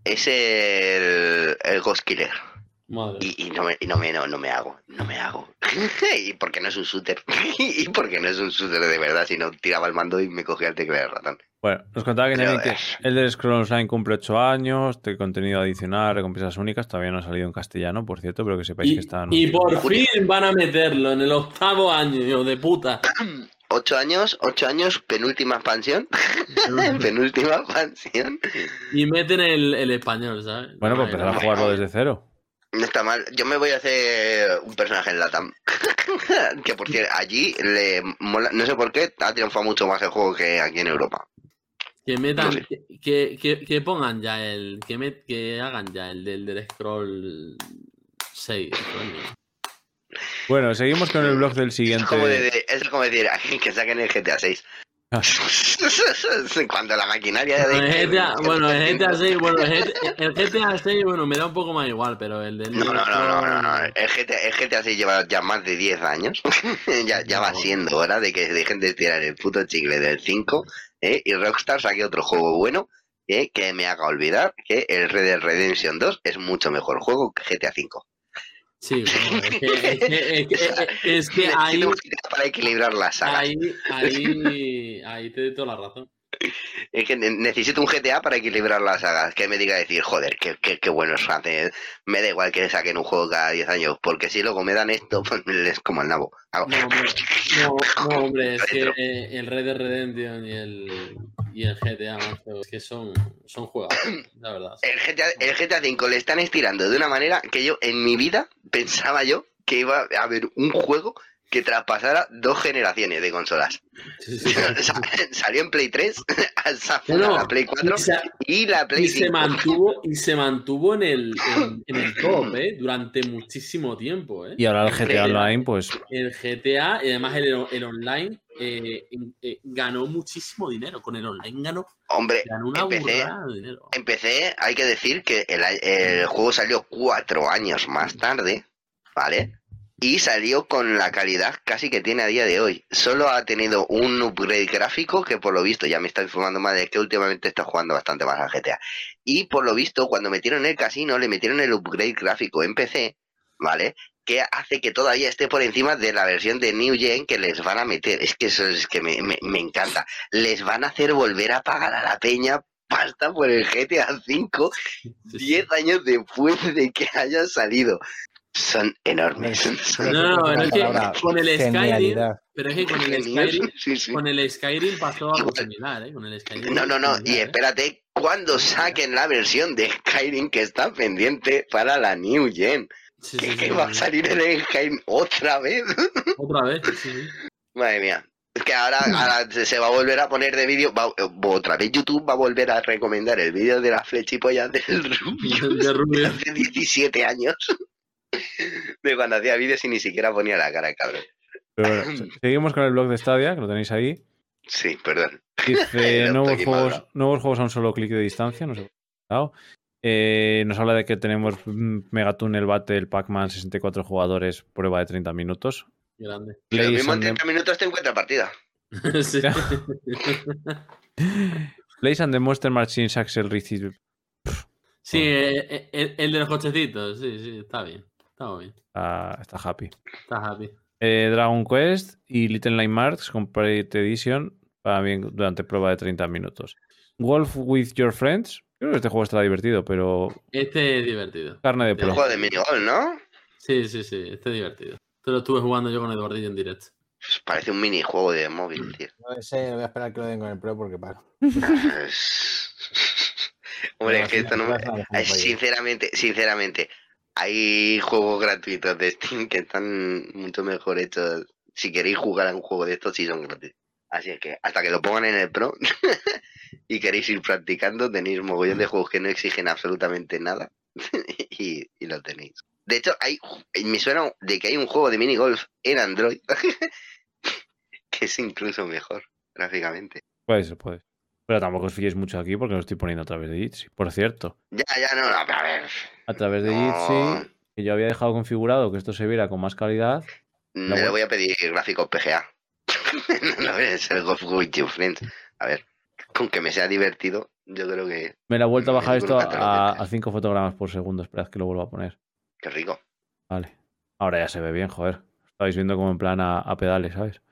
es el, el Ghost Killer. Madre. Y, y no, me, y no, me, no, no me hago, no me hago. (laughs) y porque no es un shooter. (laughs) y porque no es un shooter de verdad, sino tiraba el mando y me cogía el teclado del ratón. Bueno, nos contaba que Pero, también que el de Scrolls Online cumple 8 años, de contenido adicional, recompensas únicas, todavía no ha salido en castellano, por cierto, pero que sepáis Y, que está y por fin van a meterlo en el octavo año, hijo de puta. (clears throat) Ocho años, ocho años, penúltima expansión. (laughs) penúltima expansión. Y meten el, el español, ¿sabes? Bueno, pues empezar a jugarlo desde cero. No está mal. Yo me voy a hacer un personaje en Latam. (laughs) que por cierto, allí le mola, no sé por qué, ha triunfado mucho más el juego que aquí en Europa. Que metan, No sé. que, que, que- pongan ya el, que, met- que hagan ya el del, del scroll 6. coño. Bueno, seguimos con el blog del Es siguiente. como, de- de- es como decir (laughs) que saquen el GTA 6. Ah. (laughs) Cuando la maquinaria Bueno, de. el GTA, bueno, el GTA 6, bueno, el GTA, el GTA 6, bueno, me da un poco más igual, pero el del No, no, no, no, no. El GTA, el GTA 6 lleva ya más de 10 años. (laughs) ya, ya va siendo hora de que dejen de tirar el puto chicle del 5 ¿eh? y Rockstar saque otro juego bueno ¿eh? que me haga olvidar que el Red Dead Redemption 2 es mucho mejor juego que GTA 5. Sí, bueno, es que, es que, es que, es que (laughs) ahí, para equilibrar las sagas. ahí, ahí, ahí te doy toda la razón. Es que ne- necesito un GTA para equilibrar las sagas. Que me diga decir, joder, qué, qué, qué bueno es hacer. Me da igual que saquen un juego cada 10 años, porque si luego me dan esto, (laughs) pues es como el nabo. Hago- No, hombre, no, no, hombre, es que eh, el Red Dead Redemption y el, y el GTA, macho, es que son, son juegos, la verdad. El GTA, el GTA 5 le están estirando de una manera que yo en mi vida pensaba yo que iba a haber un juego que traspasara dos generaciones de consolas. Sí, sí, sí. (laughs) Sa- Salió en Play 3, sa- Bueno, la Play 4 y se- y la Play Y se 5. mantuvo, y se mantuvo en el, en, en el (laughs) top, ¿eh? Durante muchísimo tiempo, ¿eh? Y ahora el GTA Online, pues El GTA, y además el, el online, eh, eh, ganó muchísimo dinero. Con el online ganó, Hombre, ganó una empecé, burrada de dinero. empecé, hay que decir que el, el juego salió cuatro años más tarde, ¿vale? Y salió con la calidad casi que tiene a día de hoy. Solo ha tenido un upgrade gráfico que por lo visto, ya me está informando más de que últimamente está jugando bastante más al GTA. Y por lo visto, cuando metieron el casino, le metieron el upgrade gráfico en PC, ¿vale? Que hace que todavía esté por encima de la versión de New Gen que les van a meter. Es que eso es que me, me- me encanta. Les van a hacer volver a pagar a la peña pasta por el GTA V Sí, sí. 10 años después de que haya salido. Son enormes. (laughs) No, no, pero es que con el Skyrim, genialidad. pero es que con el. Skyrim, Sí, sí. con el Skyrim pasó algo Igual. similar, ¿eh? Con el Skyrim. No, no, no. Y ¿eh? espérate cuando saquen la versión de Skyrim que está pendiente para la New Gen. Sí, Que, sí, que sí, va a salir el Skyrim otra vez. (laughs) Otra vez, sí. Madre mía. Es que ahora, ahora se va a volver a poner de vídeo. va- Otra vez YouTube va a volver a recomendar el vídeo de la flechipolla del (laughs) Rubio. De Rubio. hace 17 años. (laughs) De cuando hacía vídeos y ni siquiera ponía la cara, cabrón. pero bueno, se- (clears throat) seguimos con el blog de Stadia, que lo tenéis ahí. Sí, perdón. Dice (laughs) nuevos juegos, nuevos juegos a un solo clic de distancia. No sé. claro. Eh, nos habla de que tenemos Megatunnel Battle Pac-Man 64 jugadores, prueba de 30 minutos. Grande. Y lo Plays mismo en and Dem- 30 minutos te encuentra partida. (laughs) Sí. Plays and the Monster Machines Axel Richie. Sí, eh, eh, el, el de los cochecitos, sí, sí, está bien. Está muy bien. Está, está happy. Está happy. Eh, Dragon Quest y Little Nightmares Complete Edition también durante prueba de 30 minutos. Wolf with Your Friends. Creo que este juego estará divertido, pero Este es divertido. carne de El pro. juego de minigol, ¿no? Sí, sí, sí, este es divertido. Esto lo estuve jugando yo con Eduardillo en directo. Pues parece un minijuego de móvil, tío. No sé, voy a esperar que lo den con el Pro porque paro. Es- (laughs) Hombre, es que esto no me... Sinceramente, sinceramente, hay juegos gratuitos de Steam que están mucho mejor hechos. Si queréis jugar a un juego de estos, sí son gratuitos. Así es que hasta que lo pongan en el Pro (laughs) y queréis ir practicando, tenéis mogollón de juegos que no exigen absolutamente nada (laughs) y, y lo tenéis. De hecho, hay, me suena de que hay un juego de minigolf en Android (laughs) que es incluso mejor gráficamente. Puede ser, puede. Pero tampoco os fiéis mucho aquí porque lo estoy poniendo a través de Jitsi. Por cierto, Ya, ya, no, no, a ver. a través de No. Jitsi, que yo había dejado configurado que esto se viera con más calidad. Me web- lo voy a pedir gráficos (laughs) PGA. no es el Golf with Friends. A ver, con que me sea divertido, yo creo que. Me la he vuelto a bajar esto a 5 fotogramas por segundo. Esperad que lo vuelva a poner. Qué rico. Vale. Ahora ya se ve bien, joder. Estáis viendo como en plan a, a pedales, ¿sabes?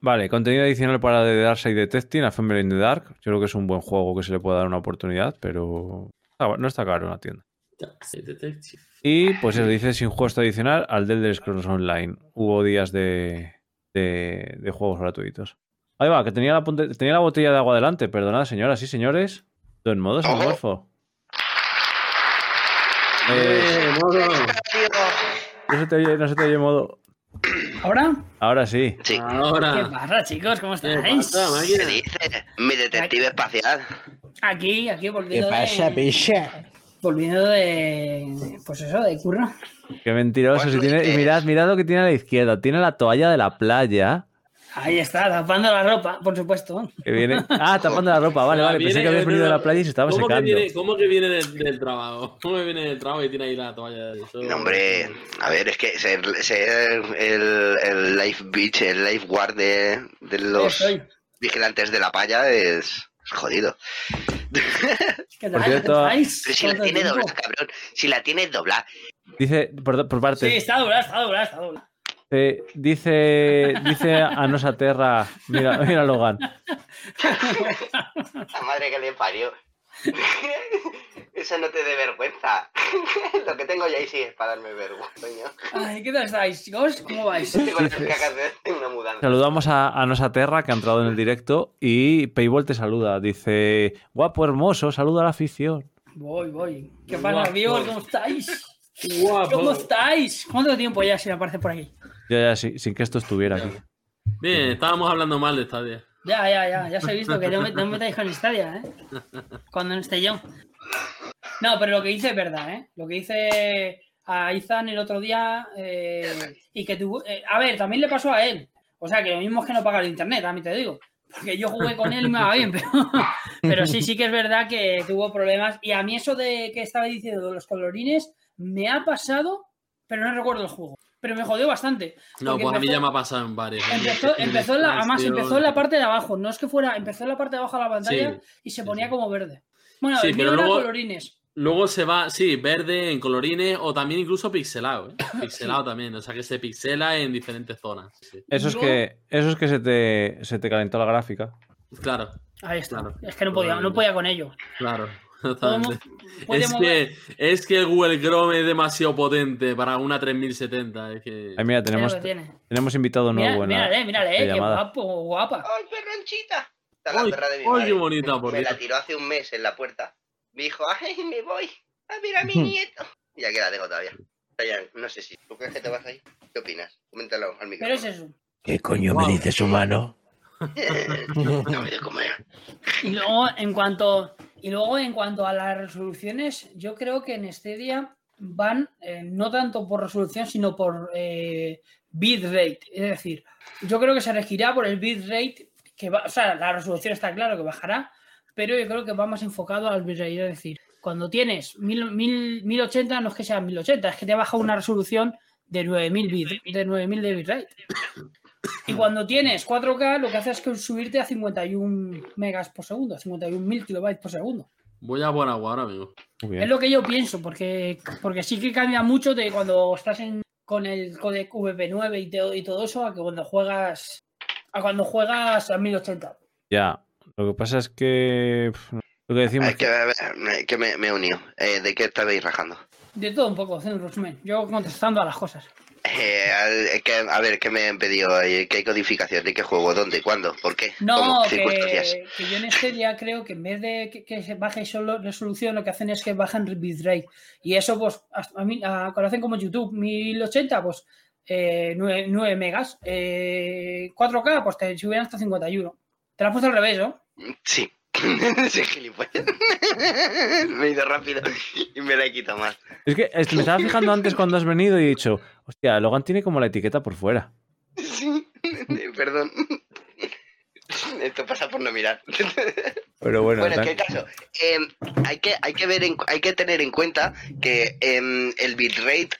Vale, contenido adicional para The Darkseid Detecting, a Family in the Dark. Yo creo que es un buen juego que se le puede dar una oportunidad, pero no está caro en la tienda. Sí, Detective. Y pues eso dice sin juego adicional al The Elder Scrolls Online. Hubo días de, de, de juegos gratuitos. Ahí va, que tenía la, punte- tenía la botella de agua delante. Perdonad, señoras y señores. Todo en modo Ojo. morfo. Eh, Eh, modo. no se te oye, no se te oye modo. ¿Ahora? Ahora sí. Sí. ¿Qué Ahora. pasa, chicos? ¿Cómo ¿Qué estáis? ¿Qué dice? Mi detective espacial. Aquí, aquí ¿Qué volviendo pasa, de... picha? Volviendo de... Pues eso, de curro. Qué mentiroso. Pues si tiene, mirad, mirad lo que tiene a la izquierda. Tiene la toalla de la playa. Ahí está, tapando la ropa, por supuesto. Que viene. (laughs) Ah, tapando la ropa. Vale, Ah, vale. Pensé viene- que habías venido de la playa y se estaba ¿Cómo secando. Que viene, ¿Cómo que viene del, del trabajo? (laughs) ¿Cómo que viene del trabajo y tiene ahí la toalla? Eso- No, hombre, a ver, es que ser, ser el, el life beach, el life guard de, de los vigilantes de la playa es jodido. ¿Qué Por tal? cierto- si la ¿Cuánto tiene doblada, cabrón. Si la tiene doblada. Dice, por, por Sí, partes. está doblada, está doblada, está doblada. Eh, dice, dice Anosa Terra. Mira, mira Logan. La madre que le parió. Eso no te dé vergüenza. Lo que tengo ya ahí sí es para darme vergüenza. Ay, ¿qué tal estáis, chicos? ¿Cómo vais? Una. Saludamos a Anosa Terra, que ha entrado en el directo. Y Payball te saluda. Dice, guapo, hermoso, saluda a la afición. Voy, voy. ¿Qué pasa, amigos? ¿Cómo estáis? Guapo. ¿Cómo estáis? ¿Cuánto tiempo ya sin aparecer por aquí? Ya, ya, sí, sin que esto estuviera aquí. Bien, estábamos hablando mal de Stadia. Ya, ya, ya, ya os he visto que no me, no me metáis con Stadia, ¿eh? Cuando no esté yo. No, pero lo que dice es verdad, ¿eh? Lo que dice a Izan el otro día eh, y que tuvo... eh, a ver, también le pasó a él. O sea, que lo mismo es que no paga el internet, a mí te digo. Porque yo jugué con él y me va bien, pero, pero sí, sí que es verdad que tuvo problemas. Y a mí eso de que estaba diciendo de los colorines me ha pasado, pero no recuerdo el juego. Pero me jodió bastante. No, pues a mí ya me ha pasado en varios. Empezó, empezó en la, además empezó en la parte de abajo, no es que fuera, empezó en la parte de abajo de la pantalla Sí, y se ponía sí. como verde. Bueno, Sí, el pero luego- colorines. Luego se va, sí, verde en colorines o también incluso pixelado. ¿eh? (laughs) Pixelado también, o sea que se pixela en diferentes zonas. Sí. Eso es Luego- que, eso es que se, te, se te calentó la gráfica. Claro, Ahí está. Claro. Es que no podía, no podía con ello. claro. Totalmente. Es que, es que el Google Chrome es demasiado potente para una 3070. Es que... Ay, mira, Mira tenemos, tenemos invitado Mira, nuevo la, mírale, mírale, la eh, qué llamada. guapo, guapa. ¡Ay, perronchita! Está la Ay, perra de mi ay, madre. qué bonita, por Me la tiró hace un mes en la puerta. Me dijo, ¡ay, me voy! ¡A ver a mi (laughs) nieto! Y aquí la tengo todavía. Ryan, no sé si. ¿Tú crees que te vas ahí? ¿Qué opinas? Coméntalo al Pero micrófono. es eso. ¿Qué coño Wow. me dices, humano? Dame de comer. Y luego, en cuanto, y luego, en cuanto a las resoluciones, yo creo que en Stadia van eh, no tanto por resolución, sino por eh, bitrate. Es decir, yo creo que se regirá por el bitrate, que va, o sea, la resolución está claro que bajará, pero yo creo que va más enfocado al bitrate. Es decir, cuando tienes 1000, 1000, 1080, no es que sea 1080, es que te baja una resolución de 9000 bit, de 9000 de bitrate. Y cuando tienes 4K, lo que hace es que subirte a 51 megas por segundo, a 51.000 kilobytes por segundo. Voy a ahora, amigo. Es lo que yo pienso, porque, porque sí que cambia mucho de cuando estás en, con el codec VP9 y, te- y todo eso, a que cuando juegas a cuando juegas a 1080. Ya. Lo que pasa es que. Lo que decimos. Hay que, ver, que me, me he unido. Eh, ¿De qué estabais rajando? De todo un poco, haciendo un resumen. Yo contestando a las cosas. Eh, que- a ver, ¿qué me han pedido? Eh, ¿Qué codificación? ¿De qué juego? ¿Dónde? ¿Cuándo? ¿Por qué? No, ¿Cómo? que, Circunstancias. que yo en este día creo que en vez de que, que se baje solo resolución, lo que hacen es que bajan bitrate. Y eso, pues, a mí, a, lo hacen como YouTube, 1080, pues eh, 9, 9 megas. Eh, 4K, pues te suben hasta 51. Te lo has puesto al revés, ¿no? Sí. (laughs) gilipollas. (laughs) me he ido rápido y me la he quitado más. Es que me estaba fijando antes cuando has venido y he dicho, hostia, Logan tiene como la etiqueta por fuera. Sí, (laughs) perdón. Esto pasa por no mirar. Pero bueno, Bueno, en qué caso, eh, hay, que, hay, que ver en- hay que tener en cuenta que em, el bitrate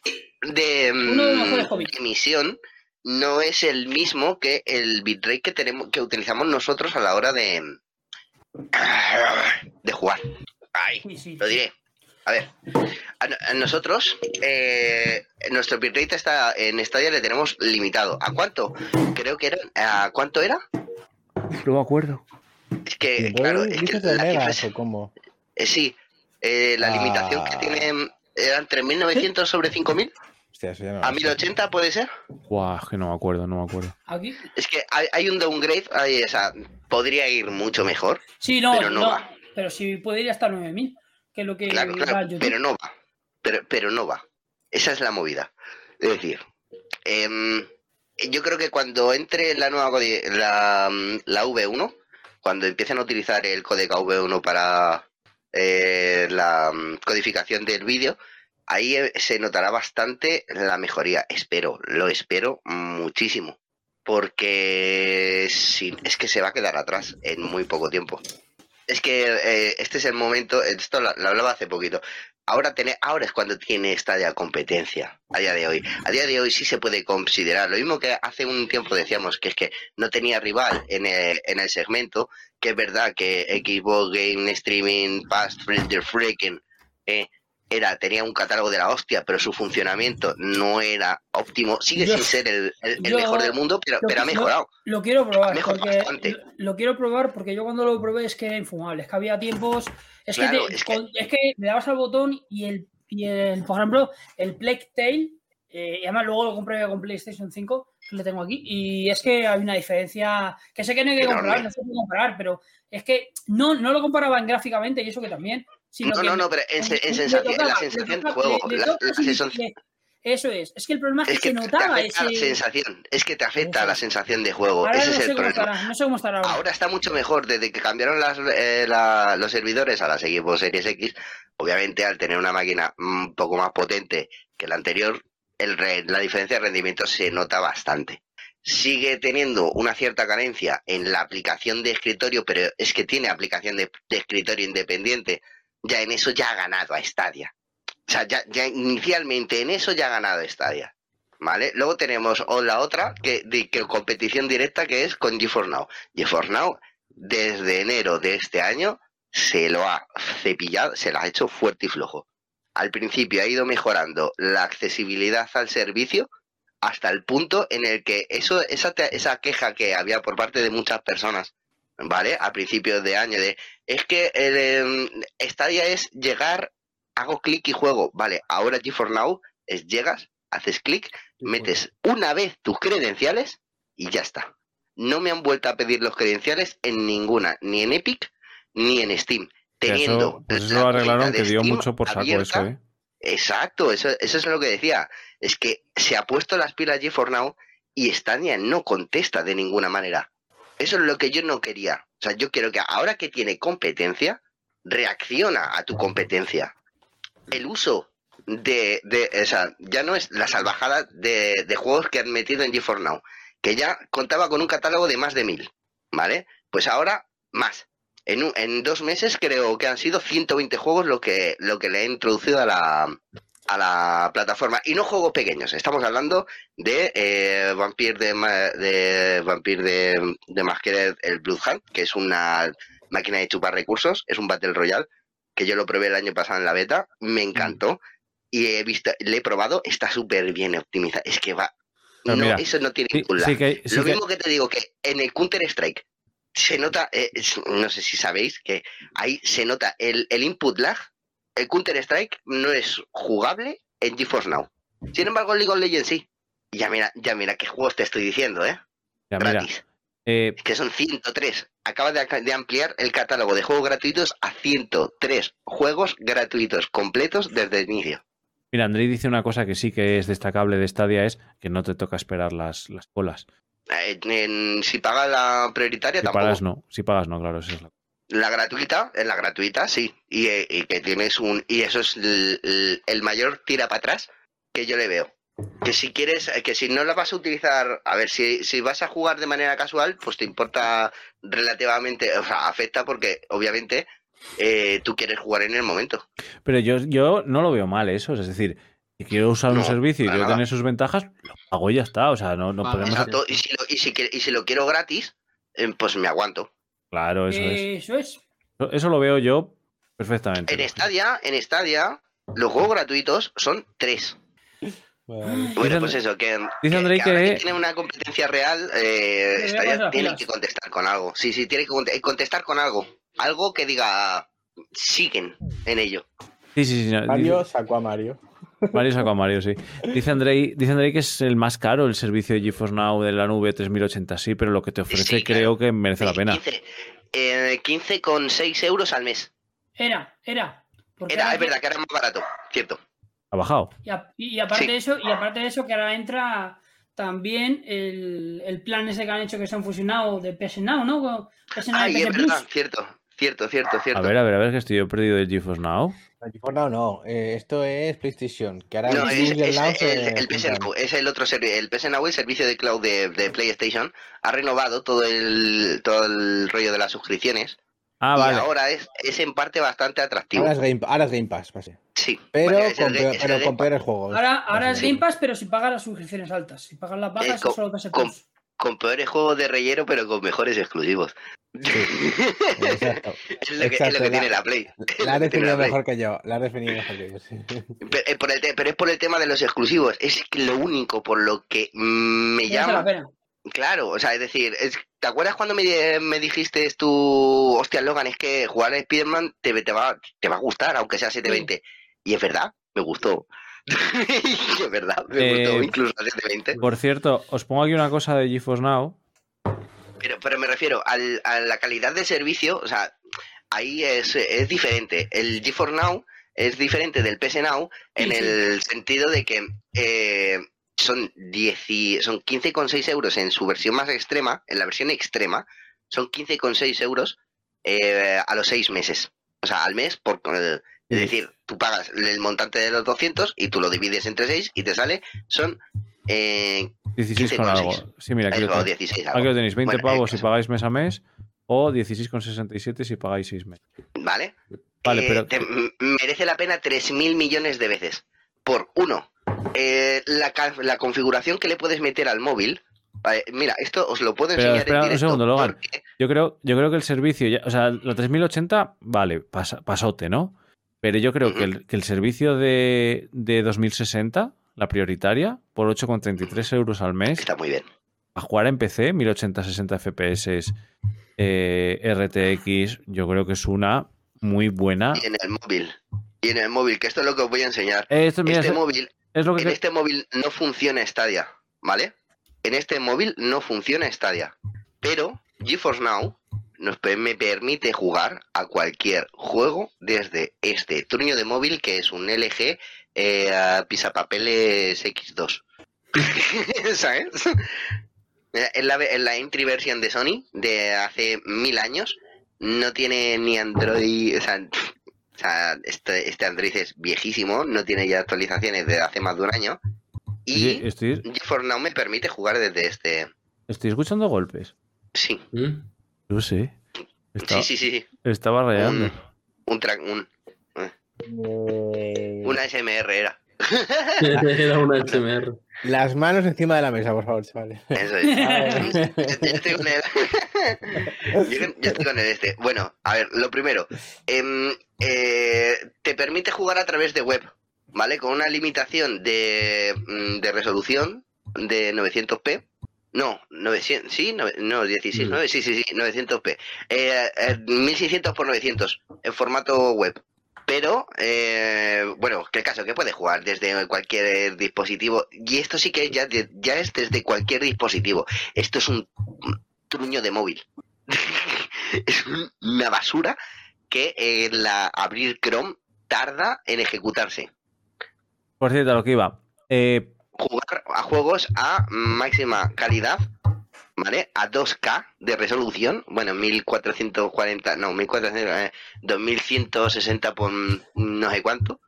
de, em, de emisión no es el mismo que el bitrate que tenemos que utilizamos nosotros a la hora de de jugar. Ay, Sí, sí. lo diré. A ver, a, a nosotros, eh, nuestro bitrate está en Stadia le tenemos limitado. ¿A cuánto? Creo que era. ¿A cuánto era? no me acuerdo. Es que, claro, es que ¿Dices de la megas es- cómo? eh, sí, eh, la Ah. limitación que tiene eran 3.900 sobre 5.000. Hostia, eso ya no A lo sé. 1080 puede ser. Guau, que no me acuerdo, no me acuerdo. Aquí. Es que hay, hay un downgrade, hay, o sea, podría ir mucho mejor. Sí, no, Pero no no. va. Pero si puede ir hasta 9000, que es lo que Claro, va claro, YouTube. pero no va. Pero, pero no va. Esa es la movida. Es decir, em, yo creo que cuando entre la nueva la, la V1, cuando empiecen a utilizar el código V1 para eh, la mm, codificación del vídeo, ahí eh, se notará bastante la mejoría. Espero, lo espero muchísimo. Porque es que se va a quedar atrás en muy poco tiempo. Es que eh, este es el momento, esto lo, lo hablaba hace poquito. Ahora, tiene, ahora es cuando tiene esta competencia, a día de hoy. A día de hoy sí se puede considerar. Lo mismo que hace un tiempo decíamos, que es que no tenía rival en el, en el segmento, que es verdad que Xbox Game Streaming Past the Freaking eh, era, tenía un catálogo de la hostia, pero su funcionamiento no era óptimo. Sigue Yo- sin ser el, el- mejor del mundo, pero, pero ha mejorado. Lo quiero probar, Mejor porque lo, quiero probar porque yo cuando lo probé es que era infumable, es que había tiempos, es, Claro, que, te- es que- con- es que le dabas al botón y el, y el por ejemplo, el Plague Tale, eh, y además luego lo compré con PlayStation 5, que lo tengo aquí, y es que hay una diferencia, que sé que no hay que comparar, no se puede comparar, pero es que no, no lo comparaban gráficamente y eso que también. Sino No, que no, no, pero en, sensación, tocaba- la sensación de tocaba- juego, le- le la- tocaba la y sensación- le- Eso es, es que el problema es que, es que se notaba la ese... sensación, es que te afecta la sensación de juego, Ahora ese no es el problema. estará, no sé cómo estará ahora. Ahora está mucho mejor, desde que cambiaron las, eh, la- los servidores a las Xbox Series X, obviamente al tener una máquina un poco más potente que la anterior, el la diferencia de rendimiento se nota bastante. Sigue teniendo una cierta carencia en la aplicación de escritorio, pero es que tiene aplicación de, de escritorio independiente. Ya en eso ya ha ganado a Stadia. O sea, ya, inicialmente en eso ya ha ganado Stadia. ¿Vale? Luego tenemos la otra, que, de, que competición directa, que es con GeForce Now. GeForce Now, desde enero de este año, se lo ha cepillado, se lo ha hecho fuerte y flojo. Al principio ha ido mejorando la accesibilidad al servicio hasta el punto en el que eso, esa, esa queja que había por parte de muchas personas, ¿vale? A principios de año, de es que el, em, Stadia es llegar, hago clic y juego, ¿vale? Ahora GeForce Now es llegas, haces clic, metes una vez tus credenciales y ya está. No me han vuelto a pedir los credenciales en ninguna, ni en Epic ni en Steam. Teniendo eso, pues eso lo arreglaron, que dio Steam mucho por saco abierta. eso, ¿eh? Exacto, eso, eso es lo que decía. Es que se ha puesto las pilas GeForce Now y Stadia no contesta de ninguna manera. Eso es lo que yo no quería. O sea, yo quiero que ahora que tiene competencia, reacciona a tu competencia. El uso de, o sea, ya no es la salvajada de, juegos que han metido en GeForce Now, que ya contaba con un catálogo de más de mil, ¿vale? Pues ahora más. En, en dos meses creo que han sido 120 juegos lo que, lo que le he introducido a la, a la plataforma. Y no juegos pequeños, estamos hablando de eh, Vampire de, de Vampire de, de Masquerade, el Bloodhound, que es una máquina de chupar recursos, es un Battle Royale, que yo lo probé el año pasado en la beta, me encantó. Y he visto, le he probado, está súper bien optimizado. Es que va. No, mira, eso no tiene Sí, duda. sí que, sí Lo que- mismo que te digo que en el Counter Strike se nota, eh, no sé si sabéis que ahí se nota el, el input lag. El Counter Strike no es jugable en GeForce Now. Sin embargo, League of Legends sí. Ya mira, ya mira qué juegos te estoy diciendo, ¿eh? Ya, mira, Gratis. eh, Que son 103. Acaba de, de ampliar el catálogo de juegos gratuitos a 103 juegos gratuitos completos desde el inicio. mira, Andrei dice una cosa que sí que es destacable de Stadia es que no te toca esperar las, las colas. Eh, en- si pagas la prioritaria, Si tampoco. pagas no, si pagas no, claro, eso es la- La gratuita, en la gratuita, sí. Y, eh, y que tienes un. Y eso es el, mayor tira para atrás que yo le veo. Que si quieres, eh, que si no la vas a utilizar, a ver, si, si vas a jugar de manera casual, pues te importa relativamente, o sea, afecta porque obviamente eh, tú quieres jugar en el momento. Pero yo, yo no lo veo mal eso, es decir, si quiero usar un servicio y quiero nada. tener sus ventajas, lo pago y ya está, o sea, no, no Vale, podemos... Exacto. Y si lo, y si, y si lo quiero gratis, eh, pues me aguanto. Claro, eso es. Eso es. Eso- lo veo yo perfectamente. En Stadia, en Stadia, los juegos gratuitos son tres. Bueno, pues eso, que, dice Andrei ahora que- tiene una competencia real, eh, a Stadia tiene que contestar con algo. Sí, sí, tiene que eh, contestar con algo. Algo que diga, siguen en ello. Sí, sí, sí. no, Mario dice- sacó a Mario. Mario sacó a Mario, sí. Dice Andrei, dice Andrei que es el más caro el servicio de GeForce Now de la nube 3080, sí, pero lo que te ofrece Sí, claro. creo que merece la pena. 15, eh, 15,6 euros al mes. Era, era. Era, ahora es verdad que era más barato, cierto. Ha bajado. Y, a- y aparte Sí. de eso, y aparte de eso, que ahora entra también el, el plan ese que han hecho que se han fusionado de PS Now, ¿no? PS Now Ay, es verdad, Plus. cierto, cierto, cierto, cierto. A ver, a ver, a ver, que estoy yo perdido de GeForce Now. No, no, eh, esto es PlayStation. Que ahora No, el es, el el, se el PS juntan. Now, es el otro servicio, el PS Now, el servicio de cloud de, de PlayStation, ha renovado todo el, todo el rollo de las suscripciones Ah, y vale. ahora es, es en parte bastante atractivo. Ahora es Game, ahora es Game Pass, pase. Sí, Pero, vale, con, el pero peores juegos. Ahora, ahora es. Game Pass, pero si pagas las suscripciones altas. Si pagas las bajas, Eh, es con- solo PS con- con peores juegos de relleno, pero con mejores exclusivos. Exacto. (laughs) es lo que, es Exacto, lo que la- tiene la Play. La (laughs) ha lo que tiene definido Play. mejor que yo. La ha definido mejor que yo, sí. (laughs) Pero, eh, por el te- pero es por el tema de los exclusivos. Es que lo único por lo que me llama. pena. Claro, o sea, es decir, es- ¿te acuerdas cuando me, me dijiste tú, hostia, Logan, es que jugar a Spider-Man te, te va, te va a gustar, aunque sea 720? Y es verdad, me gustó. Es verdad, me Eh, gustó incluso a 720. Por cierto, os pongo aquí una cosa de GeForce Now. Pero, pero me refiero al- a la calidad de servicio, o sea, ahí es, es diferente. El GeForce Now es diferente del PS Now en Sí, sí. el sentido de que eh, son, 10 y- son 15,6 euros en su versión más extrema, en la versión extrema, son 15,6 euros eh, a los 6 meses. O sea, al mes, por, eh, es decir, tú pagas el montante de los 200 y tú lo divides entre 6 y te sale, son eh, 16 con 15,6. algo. Sí, mira, aquí lo, eso, tenéis. 16 Aquí algo. lo tenéis. 20 Bueno, pavos eh, si pagáis mes a mes o 16,67 si pagáis 6 meses. ¿Vale? Vale, Eh, pero- te- merece la pena 3.000 millones de veces. Por uno, eh, la, la configuración que le puedes meter al móvil. vale, mira, esto os lo puedo Pero enseñar espera en un directo segundo, Logan. porque- Yo creo, yo creo que el servicio, ya- o sea, la 3080, vale, pasa- pasote, ¿no? Pero yo creo que, el, que el servicio de, de 2060, la prioritaria, por 8,33 euros al mes, Está muy bien. a jugar en PC, 1080-60 FPS, eh, RTX, yo creo que es una muy buena. Y en el móvil. Y en el móvil, que esto es lo que os voy a enseñar. Eh, Esto, mira, Este es, móvil, es lo que... en este móvil no funciona Stadia, ¿vale? En este móvil no funciona Stadia. Pero GeForce Now nos, me permite jugar a cualquier juego desde este truño de móvil que es un LG eh, pisapapeles X2. (laughs) ¿Sabes? En la, en la entry version de Sony de hace mil años no tiene ni Android, o sea, o sea, este, este Android es viejísimo, no tiene ya actualizaciones desde hace más de un año. Y estoy, GeForce Now me permite jugar desde este. estoy escuchando golpes. Sí, ¿Mm? No sé. Estaba, sí, sí, sí. sí. estaba rayando. Un, un, tra- un- Eh, una SMR era. (laughs) Era una HMR. Las manos encima de la mesa, por favor, chavales. Eso es. (laughs) Yo, estoy con el. (laughs) yo, yo estoy con el este. Bueno, a ver, lo primero. em, eh, te permite jugar a través de web, ¿vale? Con una limitación de, mm, de resolución de 900p. No, 900, sí, no, no 16, Mm. 9, sí, sí, sí, 900p. Eh, eh, 1600 por 900 en formato web. Pero, eh, bueno, que el caso que puede jugar desde cualquier dispositivo. Y esto sí que ya, es desde cualquier dispositivo. Esto es un truño de móvil. (laughs) es un- una basura que eh, la abrir Chrome tarda en ejecutarse. Por cierto, lo que iba. Eh, Jugar a juegos a máxima calidad, ¿vale? A 2K de resolución, bueno, 1440, no, 1400, eh, 2160 por no sé cuánto.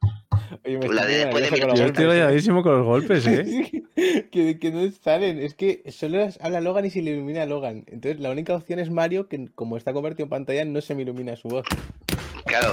Oye, me La estoy de después de con estoy golpes, rayadísimo con los golpes, ¿eh? (laughs) ¿eh? que, que no salen. Es que solo habla Logan y se le ilumina a Logan. Entonces la única opción es Mario, que como está convertido en pantalla, no se me ilumina su voz. Claro.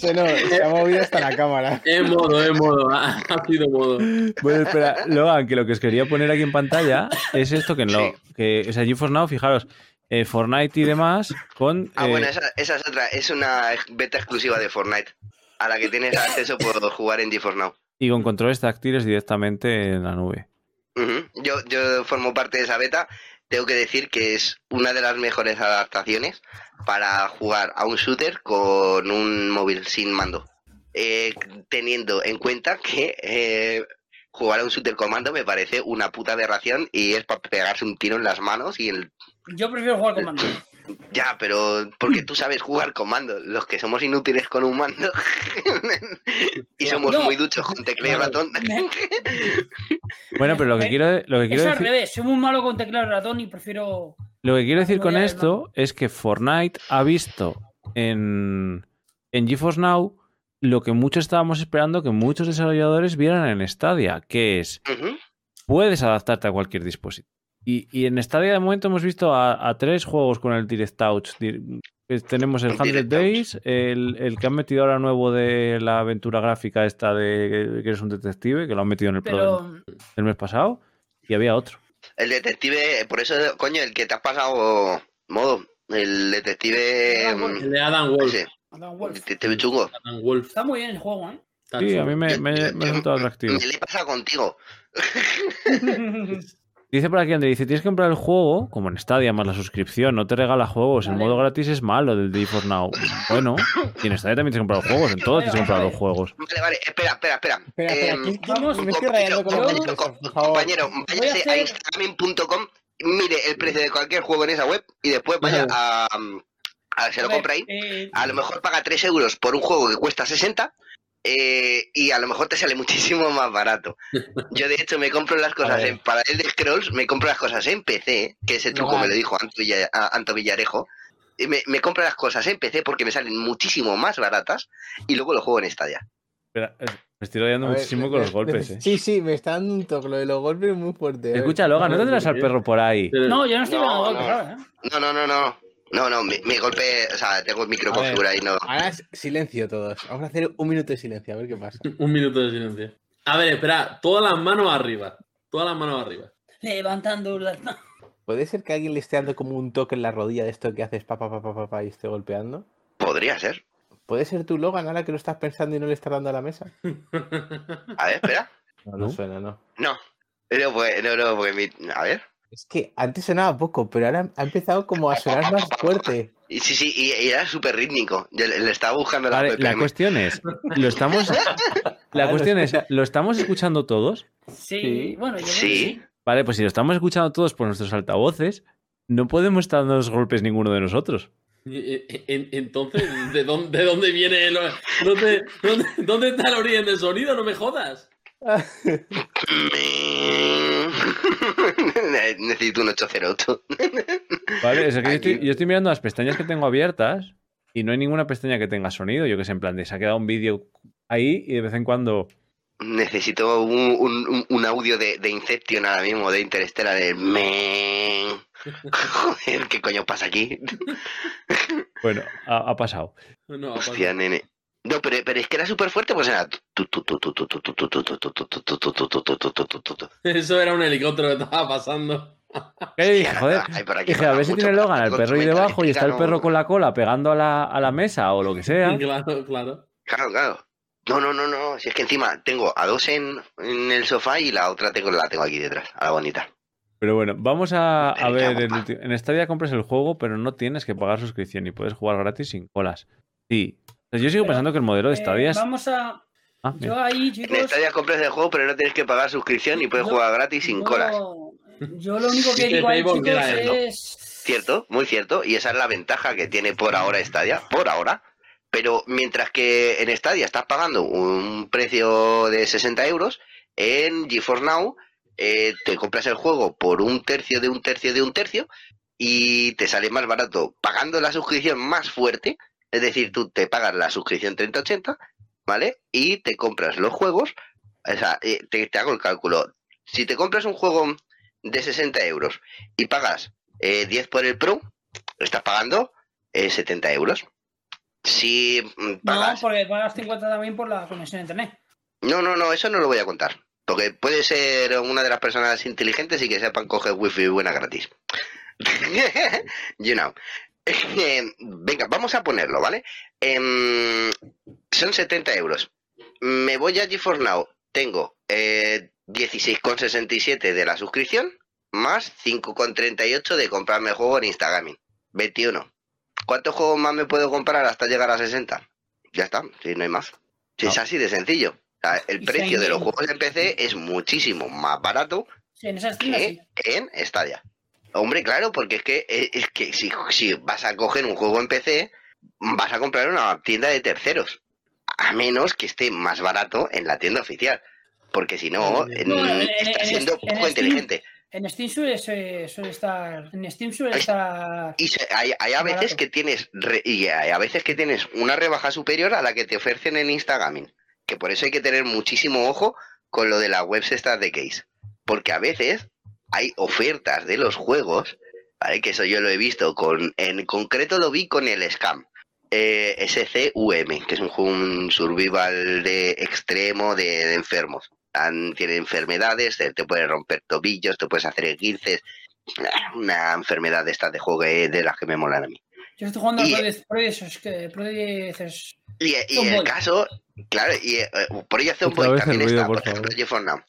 Se, no, se ha movido hasta la cámara. Es modo, es modo. Ha, ha sido modo. Bueno, espera, Logan, que lo que os quería poner aquí en pantalla es esto que no. Que, o sea, GeForce Now, fijaros, eh, Fortnite y demás con. Ah, eh, bueno, esa, esa es otra, es una beta exclusiva de Fortnite, a la que tienes acceso por jugar en GeForce Now. Y con controles táctiles directamente en la nube. Yo, yo formo parte de esa beta. Tengo que decir que es una de las mejores adaptaciones para jugar a un shooter con un móvil sin mando. Eh, teniendo en cuenta que eh, jugar a un shooter con mando me parece una puta aberración y es para pegarse un tiro en las manos y el... Yo prefiero jugar con mando. Ya, pero porque tú sabes jugar con mando. Los que somos inútiles con un mando (laughs) y somos No. muy duchos con teclado y ratón. (laughs) Bueno, pero lo que quiero, lo que quiero Es al decir. revés, soy muy malo con teclado y ratón y prefiero. Lo que quiero decir con esto es que Fortnite ha visto en, en GeForce Now lo que muchos estábamos esperando que muchos desarrolladores vieran en Stadia, que es puedes adaptarte a cualquier dispositivo. Y, y en Stadia de momento hemos visto a, a tres juegos con el Direct Touch. Eh, Tenemos el El 100 Direct Days, el, el que han metido ahora nuevo de la aventura gráfica esta de que eres un detective, que lo han metido en el Pro Pero del mes pasado, y había otro. El detective, por eso, coño, el que te has pasado modo, el detective. Mm. El de Adam Wolf. ese, Adam el Wolf. detective chungo. Adam Wolf. Está muy bien el juego, ¿eh? Sí, a mí me, me, me ha resultado atractivo. Me le he pasado contigo. Dice por aquí André, dice, tienes que comprar el juego, como en Stadia, más la suscripción, no te regala juegos, el modo gratis es malo del Day for Now. Bueno, y en Stadia también tienes que comprar los juegos, en todos tienes que comprar los juegos. Vale, vale, espera, espera, espera. Espera, espera, Em, aquí- vamos, me estoy rayando con los compañero, compañero, váyase a instagramin.com, mire el precio de cualquier juego en esa web y después vaya a, a se lo compra ahí. eh, A lo mejor paga 3 euros por un juego que cuesta 60 eh, y a lo mejor te sale (laughs) muchísimo más barato. Yo de hecho me compro las (laughs) cosas en para el de Scrolls, me compro las cosas en PC, que ese truco No, me lo dijo Anto, Villa- a- Anto Villarejo. Y me, me compro las cosas en PC porque me salen muchísimo más baratas y luego lo juego en Stadia. Espera, eh, me estoy ver, muchísimo con los golpes, eh. Sí, sí, me está dando un toque. Lo de los golpes es muy fuerte. eh. Escucha, Logan, ¿no tendrás al perro por ahí? No, yo no estoy No, dando golpes, no. eh? No, no, no, no. No, no, mi, mi golpe, o sea, tengo el micro configurado y no. Ahora es silencio todos. Vamos a hacer un minuto de silencio, a ver qué pasa. Un minuto de silencio. A ver, espera, todas las manos arriba. Todas las manos arriba. Levantando las manos. ¿Puede ser que alguien le esté dando como un toque en la rodilla de esto que haces pa pa pa pa pa, pa y esté golpeando? Podría ser. ¿Puede ser tú, Logan, ahora que lo estás pensando y no le estás dando a la mesa? A ver, espera. No, no ¿No? suena, no. No. No, pues, no, no, porque mi- A ver. Es que antes sonaba poco, pero ahora ha empezado como a sonar más fuerte. Sí, sí, y, y era súper rítmico. Yo le, le estaba buscando la Vale, la cuestión es, lo estamos, la cuestión es. ¿lo estamos escuchando todos? Sí, Sí. bueno, yo Sí. Vale, pues si lo estamos escuchando todos por nuestros altavoces, no podemos estar dando los golpes ninguno de nosotros. Entonces, ¿de dónde, de dónde viene el, dónde, dónde, dónde está el origen del sonido? No me jodas. (laughs) Necesito un 808. (laughs) Vale, es que yo estoy, yo estoy mirando las pestañas que tengo abiertas y no hay ninguna pestaña que tenga sonido. Yo que sé, en plan de se ha quedado un vídeo ahí y de vez en cuando. Necesito un, un- audio de, de Inception ahora mismo, de Interstellar, de men. (laughs) Joder, ¿qué coño pasa aquí? Bueno, ha, ha pasado. No, Hostia, nene. No, pero, pero es que era súper fuerte, pues era. Eso era un helicóptero que estaba pasando. Ey, joder. Ay, Dije, a ver si tiene Logan al perro ahí debajo y está el perro con la cola pegando a la, a la mesa o lo que sea. Claro, claro. Claro, claro. No, no, no, no. Si es que encima tengo a dos en, en el sofá y la otra tengo, la tengo aquí detrás, a la bonita. Pero bueno, vamos a, a ver. El, en Stadia compras el juego, pero no tienes que pagar suscripción y puedes jugar gratis sin colas. Sí, yo sigo Pero, pensando que el modelo de Eh, Stadia es. Vamos a. Ah, Yo ahí, En. Stadia compras el juego, pero no tienes que pagar suscripción y puedes yo- jugar gratis sin yo- colas. Yo lo único que Dice digo es. Cierto, muy cierto. Y esa es la ventaja que tiene por ahora Stadia, por ahora. Pero mientras que en Stadia estás pagando un precio de 60 euros, en GeForce Now eh, te compras el juego por un tercio de un tercio de un tercio y te sale más barato pagando la suscripción más fuerte. Es decir, tú te pagas la suscripción 3080, ¿vale? Y te compras los juegos. O sea, eh, te, te hago el cálculo. Si te compras un juego de 60 euros y pagas eh, 10 por el Pro, estás pagando eh, 70 euros. Si mm, No, pagas... porque pagas 50 también por la conexión a internet. No, no, no, eso no lo voy a contar. Porque puede ser una de las personas inteligentes y que sepan coger wifi buena gratis. (laughs) you know. (laughs) Eh, venga, vamos a ponerlo, ¿vale? Em, son 70 euros. Me voy a GeForce Now. Tengo eh, 16,67 de la suscripción más 5,38 de comprarme el juego en Instagram. 21. ¿Cuántos juegos más me puedo comprar hasta llegar a 60? Ya está, si no hay más. Si es así de sencillo. O sea, el precio de los juegos en PC es muchísimo más barato Sí, en esas que en Stadia. Hombre, claro, porque es que, eh, es que si, si vas a coger un juego en PC, vas a comprar una tienda de terceros. A menos que esté más barato en la tienda oficial. Porque si no, No, en- en- en- está en- siendo en poco inteligente. En Steam suele, suele- estar. En Steam suele estar. Y se- hay, hay a veces Barato. que tienes re- y hay a veces que tienes una rebaja superior a la que te ofrecen en Instagram. Que por eso hay que tener muchísimo ojo con lo de las webs estas de case. Porque a veces hay ofertas de los juegos, ¿vale? Que eso yo lo he visto con, en concreto lo vi con el Scam. Eh, SCUM, que es un juego un survival de extremo de, de enfermos. Han- tiene enfermedades, te, te puede romper tobillos, te puedes hacer esguinces, una enfermedad de estas de juego que- de las que me molan a mí. Yo estoy jugando Y- a Project- Project- que- Project- Y, el caso, claro, y eh, por ello Otra Zomboid también está, por por ejemplo. GeForce Now.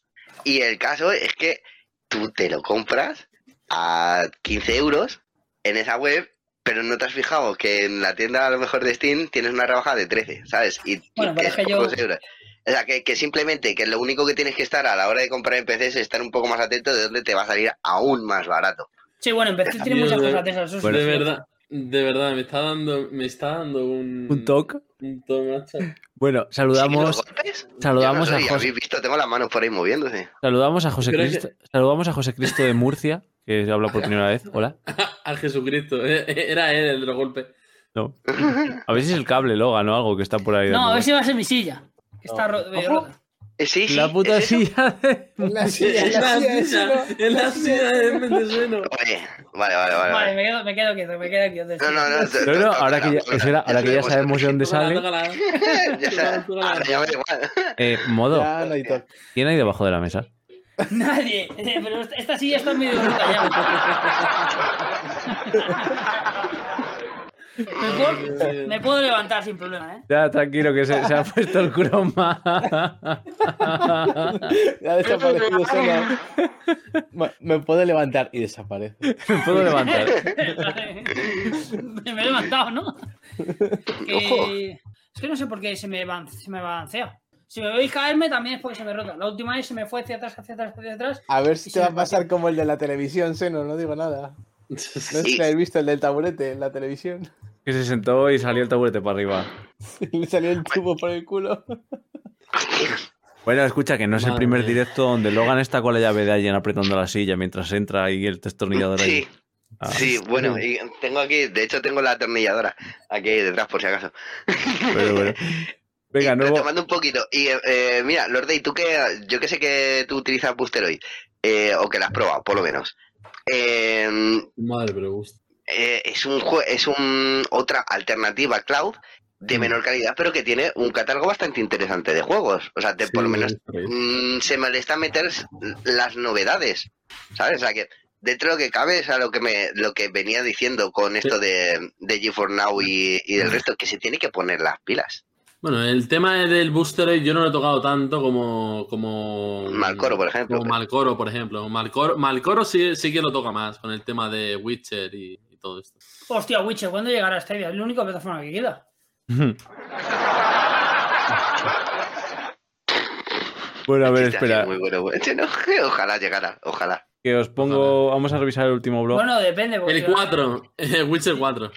Y el caso es que tú te lo compras a 15 euros en esa web, pero no te has fijado que en la tienda a lo mejor de Steam tienes una rebaja de 13, ¿sabes? Y, y Bueno, pero es que yo- pocos euros. O sea, que, que simplemente que lo único que tienes que estar a la hora de comprar en PC es estar un poco más atento de dónde te va a salir aún más barato. Sí, bueno, en de tiene muchas cosas de esas. eso sí. de verdad, de verdad, me está dando, me está dando un. Un toque. Un toque, macho. (laughs) Bueno, ¿Sí que los saludamos, saludamos no a sé, José. ¿Habéis visto? Tengo las manos por ahí moviéndose. saludamos a José Creo que- Cristo, saludamos a José Cristo de Murcia, que habla por primera vez. Hola. (laughs) Al Jesucristo. (laughs) Era él el de los golpes. No. A ver si es el cable Logan o algo que está por ahí. No, a ver si va a ser mi silla. Que está ro- eh, rota. Eh, Sí, sí, La puta es eso. silla de... (laughs) En la silla, en En la la silla, silla, en la silla de Mendeseno. Oye, vale, vale, vale. Vale, vale. me quedo, me quedo quieto, me quedo quieto. No, no, no. No, no, ahora que ya, ahora que ya sabemos de dónde sale. (laughs) Ya sabes, ahora ya me da igual. Eh, modo. ¿quién hay debajo de la mesa? (laughs) Nadie. Eh, Pero esta- esta silla está medio rota ya. Me puedo, me puedo levantar sin problema, ¿eh? Ya, tranquilo, que se, se ha (laughs) puesto el croma. Ya ha desaparecido solo. Me- Me puedo levantar y desaparece. (laughs) Me puedo levantar. (laughs) me he levantado, ¿no? Que- Es que no sé por qué se me, ban- se me balancea. Si me veis caerme, también es porque se me rota. La última vez se me fue hacia atrás, hacia atrás, hacia atrás. A ver si te va a pasar como el de la televisión, Seno, no digo nada. No sé si habéis visto el del taburete en la televisión. Que se sentó y salió el taburete para arriba. (laughs) Le salió el tubo por el culo. Bueno, escucha, que no es el primer mía. directo donde Logan está con la llave de alguien apretando la silla mientras entra y el destornillador ahí. Sí, Ah, sí, bueno, y tengo aquí, de hecho tengo la atornilladora aquí detrás por si acaso. pero bueno. Venga, (laughs) Y nuevo. retomando un poquito. Y eh, mira, Lorde, tú que yo que sé que tú utilizas Boosteroid, eh, o que la has probado, por lo menos. Eh, Madre, pero eh, es un es un otra alternativa cloud de menor calidad, pero que tiene un catálogo bastante interesante de juegos. O sea, te- por lo menos mm, se me le están meter las novedades, ¿sabes? O sea que dentro de lo que cabe es a lo que me lo que venía diciendo con esto de, de GeForce Now y, y del resto, que se tiene que poner las pilas. Bueno, el tema del Booster yo no lo he tocado tanto como. como Malcoro, por ejemplo. Como Malcoro, por ejemplo. Malcoro, Malcoro sí, sí que lo toca más con el tema de Witcher y, y todo esto. Hostia, Witcher, ¿cuándo llegará Stadia? Es la única plataforma que queda. (laughs) bueno, a ver, espera. Muy bueno, bueno. (laughs) No, ojalá llegara, ojalá. Que os pongo. Vamos a revisar el último blog. Bueno, depende. Porque El 4, (laughs) el Witcher 4.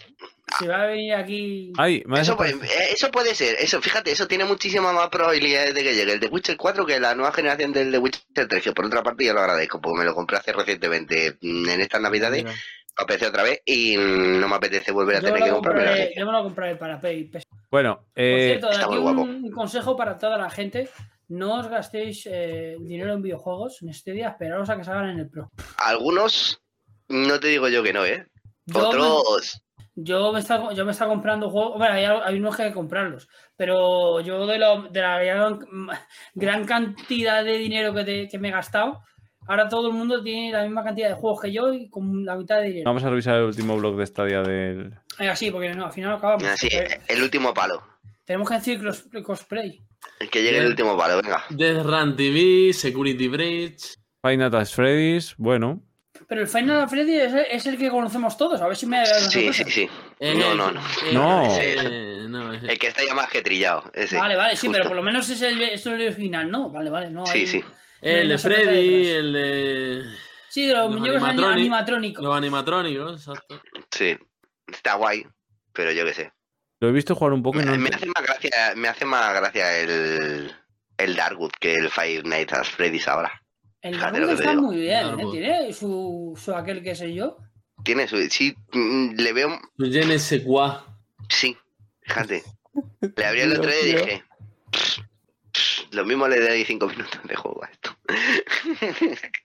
Si va a venir aquí. Ay, Eso, puede- eh, eso puede ser, eso, fíjate, eso tiene muchísiima más probabilidades de que llegue el de Witcher 4 que la nueva generación del de Witcher 3, que por otra parte yo lo agradezco, porque me lo compré hace recientemente mm, en estas navidades, Mira. aparece otra vez y mm, no me apetece volver a Yo, tener que lo comprarme yo me lo compraré para Pay. Por Bueno, eh, cierto, está aquí muy guapo. un consejo para toda la gente. No os gastéis eh, dinero en videojuegos en este día, esperaros a que salgan en el Pro. Algunos, no te digo yo que no, ¿eh? Yo Otros, Yo me está, yo me está comprando juegos. Hombre, hay, hay unos que hay que comprarlos. Pero yo de, lo- de la gran, gran cantidad de dinero que, te- que me he gastado, ahora todo el mundo tiene la misma cantidad de juegos que yo y con la mitad de dinero. vamos a revisar el último blog de Stadia del. Eh, Así, porque no, al final acabamos. así, el último palo, Tenemos que decir cosplay. el que llegue el último palo, venga. Death Run TV, Security Breach. Final Freddy's, bueno. Pero el Final Freddy es, el- es el que conocemos todos. A ver si me. Sí, sí, sí. Eh, No, no, no. eh, No. eh, no. El que está ya más que trillado, ese. Vale, vale, sí, pero por lo menos es el, es el original, ¿no? Vale, vale, no. Sí, hay- sí. El de Freddy, el de. Sí, de los, Los muñecos ani- animatronic. animatrónicos. Los animatrónicos, exacto. Sí, está guay, pero yo qué sé. Lo he visto jugar un poco y no. Me, me hace más gracia, me hace más gracia el, el Darkwood que el Five Nights at Freddy's ahora. El te está digo. muy bien, ¿eh? Darkwood. Tiene su, su aquel que sé yo. Tiene su, sí, mm, le veo, Je ne sais quoi. sí, fíjate. (laughs) Le abrí el otro día y dije, "Pss, pss, lo mismo le doy cinco (laughs) minutos de juego a esto. (laughs)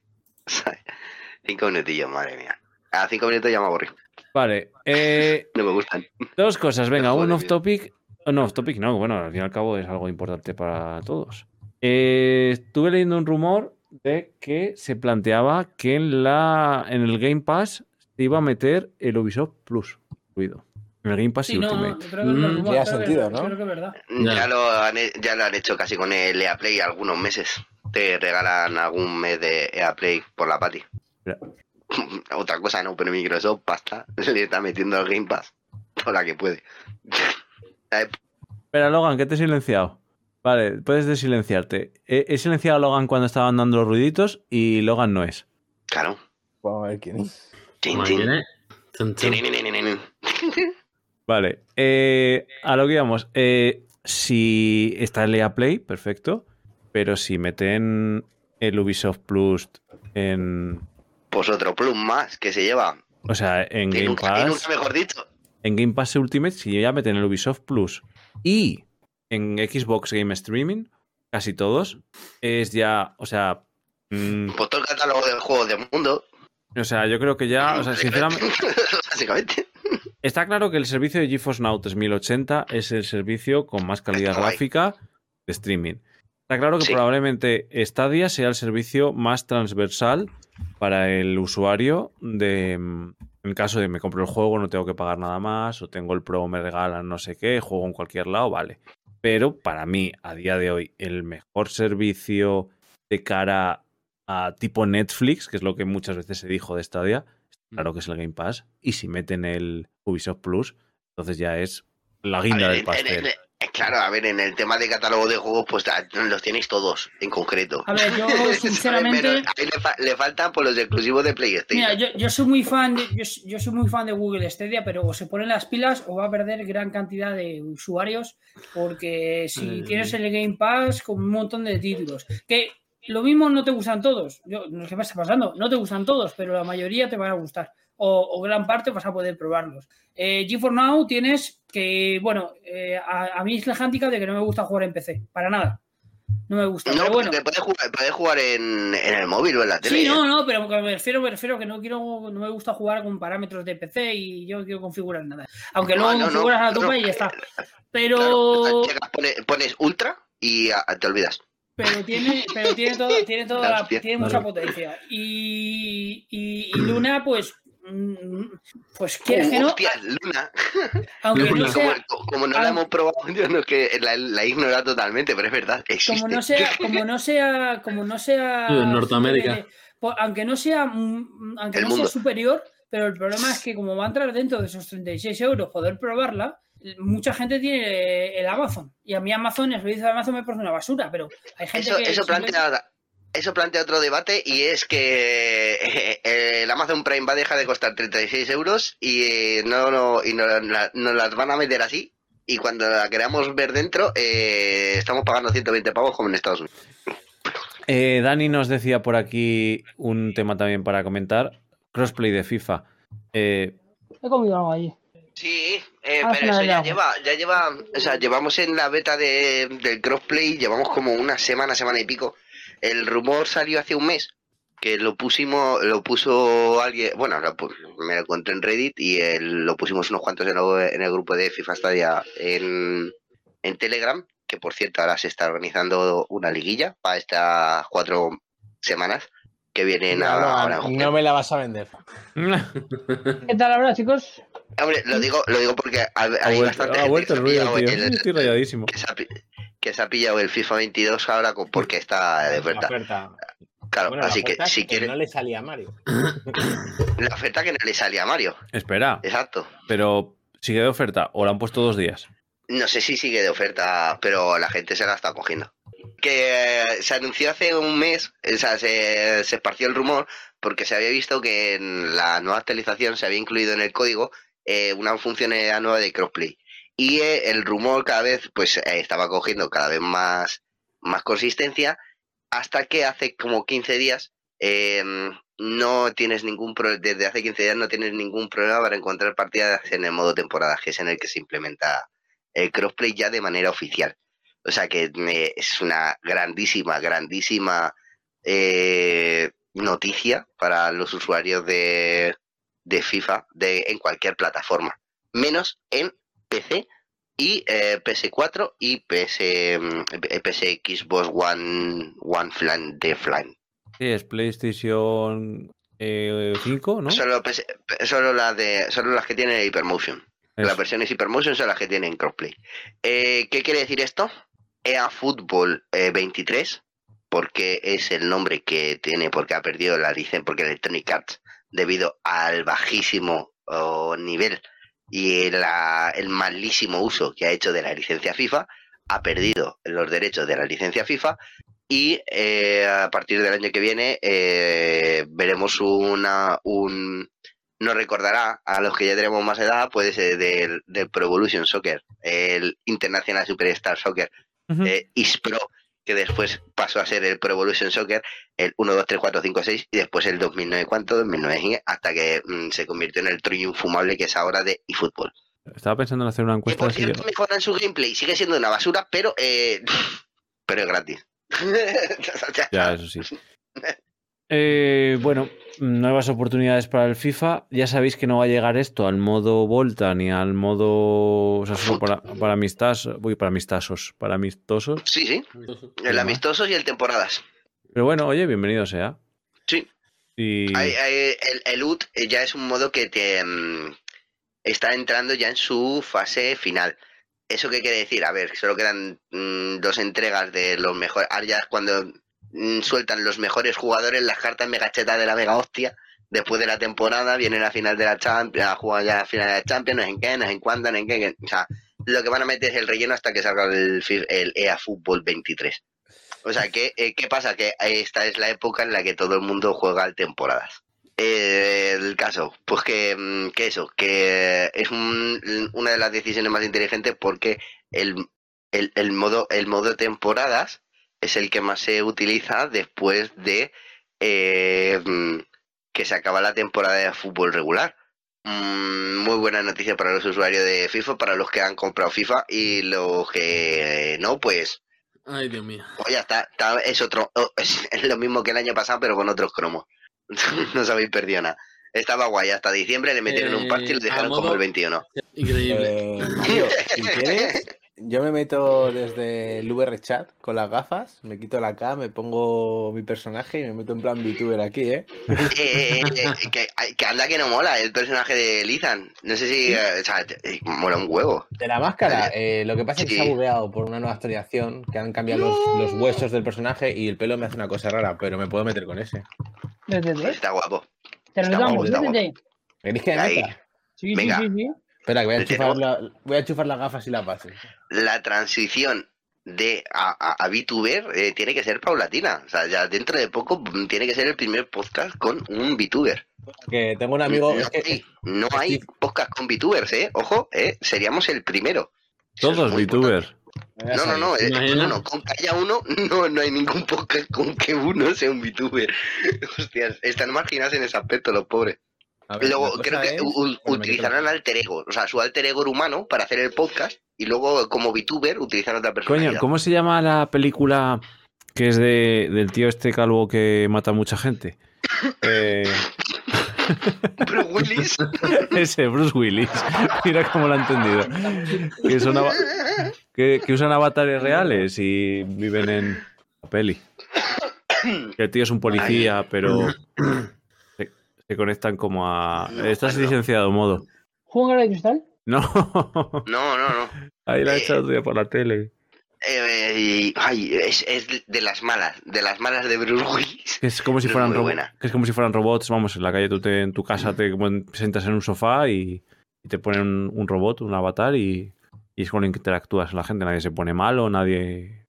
Cinco minutillos, madre mía. A cinco minutos ya me aburrí. Vale, eh, No me gustan. dos cosas. Venga, un off topic. oh, No, off topic no, bueno, al fin y al cabo es algo importante para todos. Eh, estuve leyendo un rumor de que se planteaba que en, la, en el Game Pass se iba a meter el Ubisoft Plus incluido. En el Game Pass Sí, y no, Ultimate. creo que Mm. rumor, Tiene creo que- sentido, ¿no? Creo que es verdad. Ya. Ya lo, han, he- ya lo han hecho casi con el EA Play algunos meses. Te regalan algún mes de EA Play por la pati. Ya. (laughs) Otra cosa no, pero Microsoft pasta (laughs) le está metiendo al Game Pass por la que puede. (laughs) Espera, Logan, que te he silenciado. Vale, puedes desilenciarte. He, he silenciado a Logan cuando estaban dando los ruiditos y Logan no es. Claro. Vamos a ver quién es. Vale, eh, a lo que íbamos. Eh, si está el EA Play, perfecto. Pero si meten el Ubisoft Plus en. Pues otro plus más que se lleva. O sea, en Game nunca, Pass. nunca mejor dicho. En Game Pass Ultimate, si ya meten el Ubisoft Plus y en Xbox Game Streaming, casi todos, es ya. O sea. mm, Pues todo el catálogo del juego del mundo. o sea, yo creo que ya. O sea, sinceramente. (laughs) Básicamente. Está claro que el servicio de GeForce Now 3080 es el servicio con más calidad Está guay. gráfica de streaming. Está claro que Sí. probablemente Stadia sea el servicio más transversal para el usuario de mm, en caso de me compro el juego, no tengo que pagar nada más, o tengo el Pro, me regalan no sé qué, juego en cualquier lado, vale. Pero para mí, a día de hoy, el mejor servicio de cara a tipo Netflix, que es lo que muchas veces se dijo de Stadia, claro que es el Game Pass. Y si meten el Ubisoft Plus, entonces ya es la guinda ver, del pastel. Claro, a ver, en el tema de catálogo de juegos, pues ah, los tenéis todos, en concreto. A ver, yo (laughs) sinceramente. Pero ahí le, fa- le faltan por los exclusivos de PlayStation. Mira, yo, yo soy muy fan de, yo, yo soy muy fan de Google Stadia, pero o se ponen las pilas o va a perder gran cantidad de usuarios, porque si Mm. tienes el Game Pass con un montón de títulos, que lo mismo no te gustan todos, yo, no sé qué me está pasando, no te gustan todos, pero la mayoría te van a gustar, o, o gran parte vas a poder probarlos. Eh, G4 Now tienes que, bueno, eh, a, a mí es la handicap de que no me gusta jugar en PC, para nada. No me gusta, no, pero bueno. puedes jugar, puedes jugar en, en el móvil o en la tele. Sí, ¿eh? no, no, pero me refiero, me refiero que no quiero, no me gusta jugar con parámetros de PC y yo no quiero configurar nada. Aunque No, luego no, no, configuras a la no. y ya está. Claro, Pero, llegas, pones, pones ultra y te olvidas. pero tiene, pero tiene todo, tiene toda la- tiene mucha potencia. Y, y- y Luna, pues, pues quieres que no, Hostia, Luna. (laughs) aunque Luna. Como, sea, como no la hemos probado, (laughs) yo no es que la, la he ignorado totalmente, pero es verdad. Existe. (laughs) como no sea, como no sea, como no sea En Norteamérica. superior- pues, aunque no sea, mm, aunque El no mundo. sea superior, pero el problema es que como va a entrar dentro de esos 36 euros poder probarla, mucha gente tiene el Amazon y a mí Amazon, el servicio de Amazon me parece una basura, pero hay gente Eso, que eso plantea, eso plantea otro debate y es que eh, el Amazon Prime va a dejar de costar 36 euros y, eh, no, no, y nos, la- nos las van a meter así y cuando la queramos ver dentro eh, estamos pagando 120 pavos como en Estados Unidos. Eh, Dani nos decía por aquí un tema también para comentar. Crossplay de FIFA. Eh, He comido algo allí. Sí, eh, Ah, pero eso ya. lleva, ya lleva, o sea, llevamos en la beta de, del crossplay, llevamos como una semana, semana y pico. El rumor salió hace un mes, que lo pusimos, lo puso alguien, bueno, lo pu- me lo encontré en Reddit y lo pusimos unos cuantos en, el- en el grupo de FIFA Stadia en, en Telegram, que por cierto ahora se está organizando una liguilla para estas cuatro semanas que vienen No, a- no, me la vas a vender. ¿Qué tal ahora, chicos? Hombre, lo digo, lo digo porque hay, ha vuelto, ha gente vuelto el ha ruido, pillado tío. el- Estoy rayadísimo. que se, ha, pi- que se ha pillado el FIFA 22 ahora porque está de oferta. oferta. Claro, Bueno, la así que si que quieren no le salía a Mario. (coughs) la oferta que no le salía a Mario, Espera, exacto. pero sigue de oferta o la han puesto dos días. No sé si sigue de oferta, pero la gente se la está cogiendo. Que eh, se anunció hace un mes, o sea, se, se esparció el rumor porque se había visto que en la nueva actualización se había incluido en el código eh, una funcionalidad nueva de crossplay. Y eh, el rumor cada vez pues eh, estaba cogiendo cada vez más, más consistencia hasta que hace como 15 días eh, no tienes ningún pro- desde hace 15 días no tienes ningún problema para encontrar partidas en el modo temporada, que es en el que se implementa el crossplay ya de manera oficial. O sea que eh, es una grandísima, grandísima eh, noticia para los usuarios de, de FIFA de, en cualquier plataforma, menos en PC y eh, PS4 y PS, mm, PS Xbox One, One Flan de Flan. Sí, es PlayStation eh, 5, ¿no? Solo, PS solo, las de, solo las que tienen Hypermotion. Eso. Las versiones Hypermotion son las que tienen crossplay. Eh, ¿Qué quiere decir esto? EA Football eh, 23, porque es el nombre que tiene, porque ha perdido la licencia, porque Electronic Arts, debido al bajísimo oh, nivel y la- el malísimo uso que ha hecho de la licencia FIFA, ha perdido los derechos de la licencia FIFA y eh, a partir del año que viene eh, veremos una un nos recordará a los que ya tenemos más edad puede ser del, del Pro Evolution Soccer el International Superstar Soccer Ujú. eh, ISPRO que después pasó a ser el Pro Evolution Soccer el 1, 2, 3, 4, 5, 6 y después el 2009 cuánto 2009 hasta que mm, se convirtió en el trillo infumable que es ahora de eFootball Estaba pensando en hacer una que encuesta. por así cierto que- mejoran su gameplay sigue siendo una basura pero eh, (laughs) pero es gratis (laughs) Ya, eso sí. (laughs) Eh, bueno, nuevas oportunidades para el FIFA. Ya sabéis que no va a llegar esto al modo Volta ni al modo. O sea, solo para, para amistosos. Voy para amistosos. Para amistosos. sí sí el amistosos y el temporadas Pero bueno, oye, bienvenido sea. Sí. Y Hay- hay- el, el UT ya es un modo que te mm, está entrando ya en su fase final. ¿Eso qué quiere decir? A ver, solo quedan mm, dos entregas de los mejores. Ahora ya es cuando sueltan los mejores jugadores, las cartas megacheta de la mega hostia. Después de la temporada viene la final de la Champions, a ya la final de la Champions, no sé en qué, no sé en cuándo, no sé en qué. o sea, lo que van a meter es el relleno hasta que salga el, el EA Fútbol 23. O sea, que, eh, ¿qué pasa? Que esta es la época en la que todo el mundo juega temporadas. Eh, el caso, pues que, mm, que eso, que es un- una de las decisiones más inteligentes porque el, el, el modo, el modo temporadas es el que más se utiliza después de eh, que se acaba la temporada de fútbol regular. Mm, muy buena noticia para los usuarios de FIFA, para los que han comprado FIFA y los que no, pues Ay, Dios mío. pues ya está, está- es otro, es, es lo mismo que el año pasado, pero con otros cromos. (laughs) no os habéis perdido nada. Estaba guay, hasta diciembre le metieron un parche y lo Eh, dejaron modo- como el 21. Increíble. Eh, Mario, si quieres, yo me meto desde el VR chat con las gafas, me quito la K, me pongo mi personaje y me meto en plan VTuber aquí, ¿eh? (laughs) Eh, eh, eh, que, que anda que no mola el personaje de Lizan. No sé si. eh, o sea, te- eh, mola un huevo. De la máscara, eh, lo que pasa es que Sí. se ha bugueado por una nueva actualización que han cambiado los, los huesos del personaje y el pelo me hace una cosa rara, pero me puedo meter con ese. Desde Pues te está guapo. lo está damos, guapo, está desde ¿Queréis que me meta? Sí, sí, Venga. sí, sí. Espera, que voy a, enchufar luego. la- voy a enchufar las gafas y la base. La transición de a, a, a VTuber eh, tiene que ser paulatina. O sea, ya dentro de poco mm, tiene que ser el primer podcast con un VTuber. Que tengo un amigo. no, es que- hay, no hay podcast con VTubers, ¿eh? Ojo, ¿eh? Seríamos el primero. Es Todos muy VTubers. No, no, no, eh, no, no, con que haya uno, no, no hay ningún podcast con que uno sea un VTuber. (laughs) Hostias, están marginados en ese aspecto los pobres. Ver, luego creo que es- u- utilizarán la- alter ego, o sea, su alter ego humano para hacer el podcast y luego como VTuber utilizar otra personalidad. Coño, ¿cómo se llama la película que es de, del tío este calvo que mata a mucha gente? (laughs) Eh, Bruce Willis. (laughs) ese, Bruce Willis. (laughs) Mira cómo lo ha entendido. Que, son ava- que, que usan avatares reales y viven en la peli. (coughs) Que el tío es un policía, pero se, conectan como a... No, ¿Estás no. licenciado, modo? ¿Juega de cristal? No. No, no, no. Ahí la he Eh, echado otro día por la tele. Eh, y- ay, es, es de las malas, de las malas de Bruce Willis. Que es como si No fueran buena. que es como si fueran robots, vamos, en la calle tú te, en tu casa te sientas en un sofá y, y te ponen un, un robot, un avatar y, y es con el que interactúas con la gente, nadie se pone malo, nadie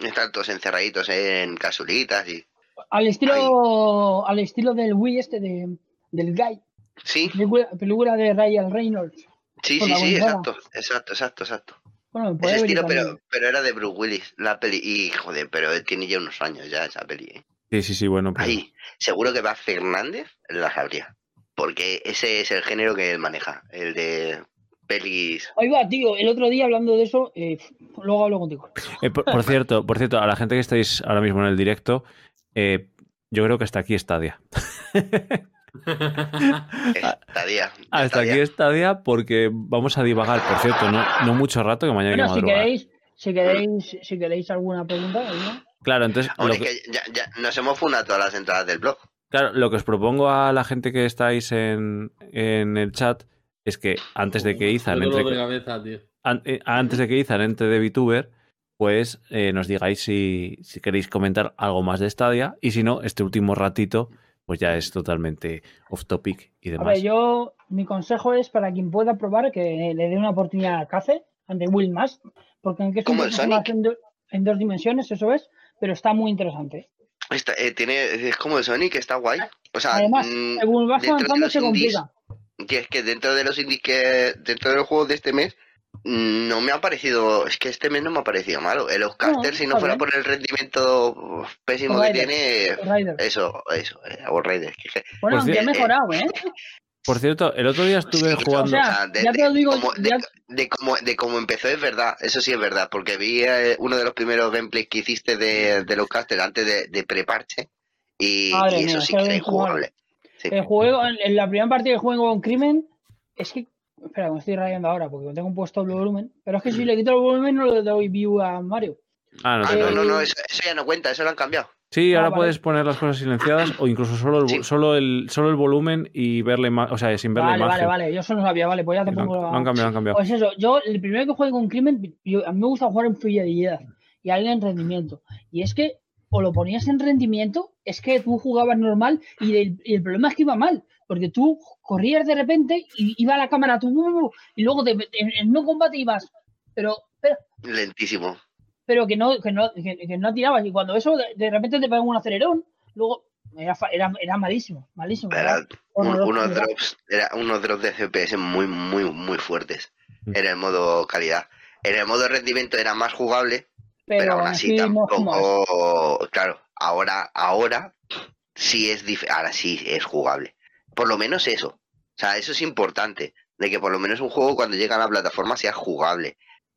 Están todos encerraditos en casulitas y... Al estilo, al estilo del Wii este de, del Guy, Sí, película, película de Ryan Reynolds. sí, sí, sí, exacto, exacto, exacto, exacto. Bueno, me puede Ese estilo, pero, pero era de Bruce Willis, la peli. Y joder, pero tiene ya unos años ya esa peli. ¿eh? Sí, sí, sí, bueno. pero- Ahí, seguro que va Fernández, la sabría. Porque ese es el género que él maneja, el de pelis. Ahí va, tío, el otro día hablando de eso, eh, luego hablo contigo. Eh, por, por cierto, por cierto, a la gente que estáis ahora mismo en el directo, eh, yo creo que hasta aquí Stadia. Estadia. Hasta aquí Stadia porque vamos a divagar, por cierto, no, no mucho rato, que mañana hay que Bueno, si madrugar. queréis, si queréis, si queréis alguna pregunta, ¿no? Claro, entonces, lo Hombre, que- es que ya, ya nos hemos fundado todas las entradas del blog. Claro, lo que os propongo a la gente que estáis en, en el chat es que antes de que Izan entre, de cabeza, tío. an- eh, antes de que Izan entre de VTuber, pues eh, nos digáis si, si queréis comentar algo más de Stadia y si no, este último ratito pues ya es totalmente off topic y A demás. ver, yo, mi consejo es para quien pueda probar que le dé una oportunidad a Cace, ante Will más, porque aunque es un Como el personaje en, do- en dos dimensiones, eso es, pero está muy interesante. Está- eh, tiene, es como el Sonic, está guay. O sea, Además, mm, según vas avanzando se complica. que es que dentro de los indies que dentro de los juegos de este mes no me ha parecido es que este mes no me ha parecido malo el Outcaster No, si no fuera por el rendimiento pésimo que tiene eso eso eh, que- Bueno, Por aunque ha cierto, mejorado, ¿eh? (laughs) Por cierto, el otro día estuve Sí, jugando... O sea, de, ya te de- lo digo, como- de- ya- de cómo de cómo empezó es verdad eso sí es verdad porque vi eh, uno de los primeros gameplays que hiciste de, de Outcaster antes de, de preparche y, y eso mía, sí que era injugable Sí. El juego, en, en la primera partida que juego con Crimen, es que. Espera, me estoy rayando ahora porque tengo puesto el volumen. Pero es que si le quito el volumen no le doy view a Mario. Ah, no, ah no no no eso, eso ya no cuenta eso lo han cambiado Sí, Ah, ahora vale. puedes poner las cosas silenciadas o incluso solo el, Sí. solo el, solo el volumen y ver la imagen, o sea, sin ver Vale, vale, vale. Yo eso no sabía, vale, pues ya te pongo lo la. han cambiado, lo han cambiado. Pues eso, yo el primero que juegue con Crimen, yo- a mí me gusta jugar en fidelidad y a él en rendimiento. Y es que o lo ponías en rendimiento, es que tú jugabas normal y el, y el problema es que iba mal, porque tú corrías de repente y iba a la cámara tú, uh, uh, y luego te, en, en no combate ibas, pero, pero, lentísimo pero que no, que no, que, que no tirabas. Y cuando eso de, de repente te pega un acelerón, luego era, era, era malísimo, malísimo. Era era un- horroroso, unos drops, era unos drops de FPS muy, muy, muy fuertes Mm. en el modo calidad. En el modo rendimiento era más jugable, pero, pero aún así tampoco. Claro, ahora, ahora sí es dif- ahora sí es jugable. Por lo menos eso. O sea, eso es importante. De que por lo menos un juego cuando llega a la plataforma sea jugable.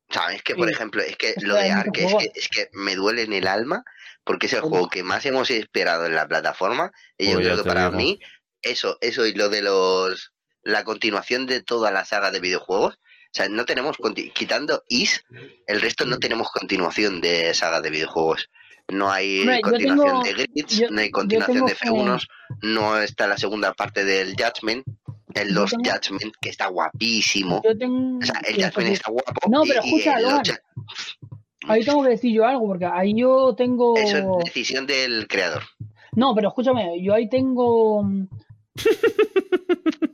¿Sabes? Que, por Sí. ejemplo, es que lo de Ark es que, es que me duele en el alma porque es el juego que más hemos esperado en la plataforma. Y yo Pues creo que para digo. mí, eso, eso y lo de los. La continuación de toda la saga de videojuegos sea, no tenemos, quitando Is, el resto no tenemos continuación de saga de videojuegos. No hay Hombre, continuación tengo- de Grids, yo- no hay continuación de F1, no está la segunda parte del Judgment, el tengo- Judgment, que está guapísimo. Yo tengo. O sea, el sí, Judgment está guapo. No, pero y- y escucha, Ahí tengo que decir yo algo, porque ahí yo tengo. Eso es decisión del creador. No, pero escúchame, yo ahí tengo. (laughs)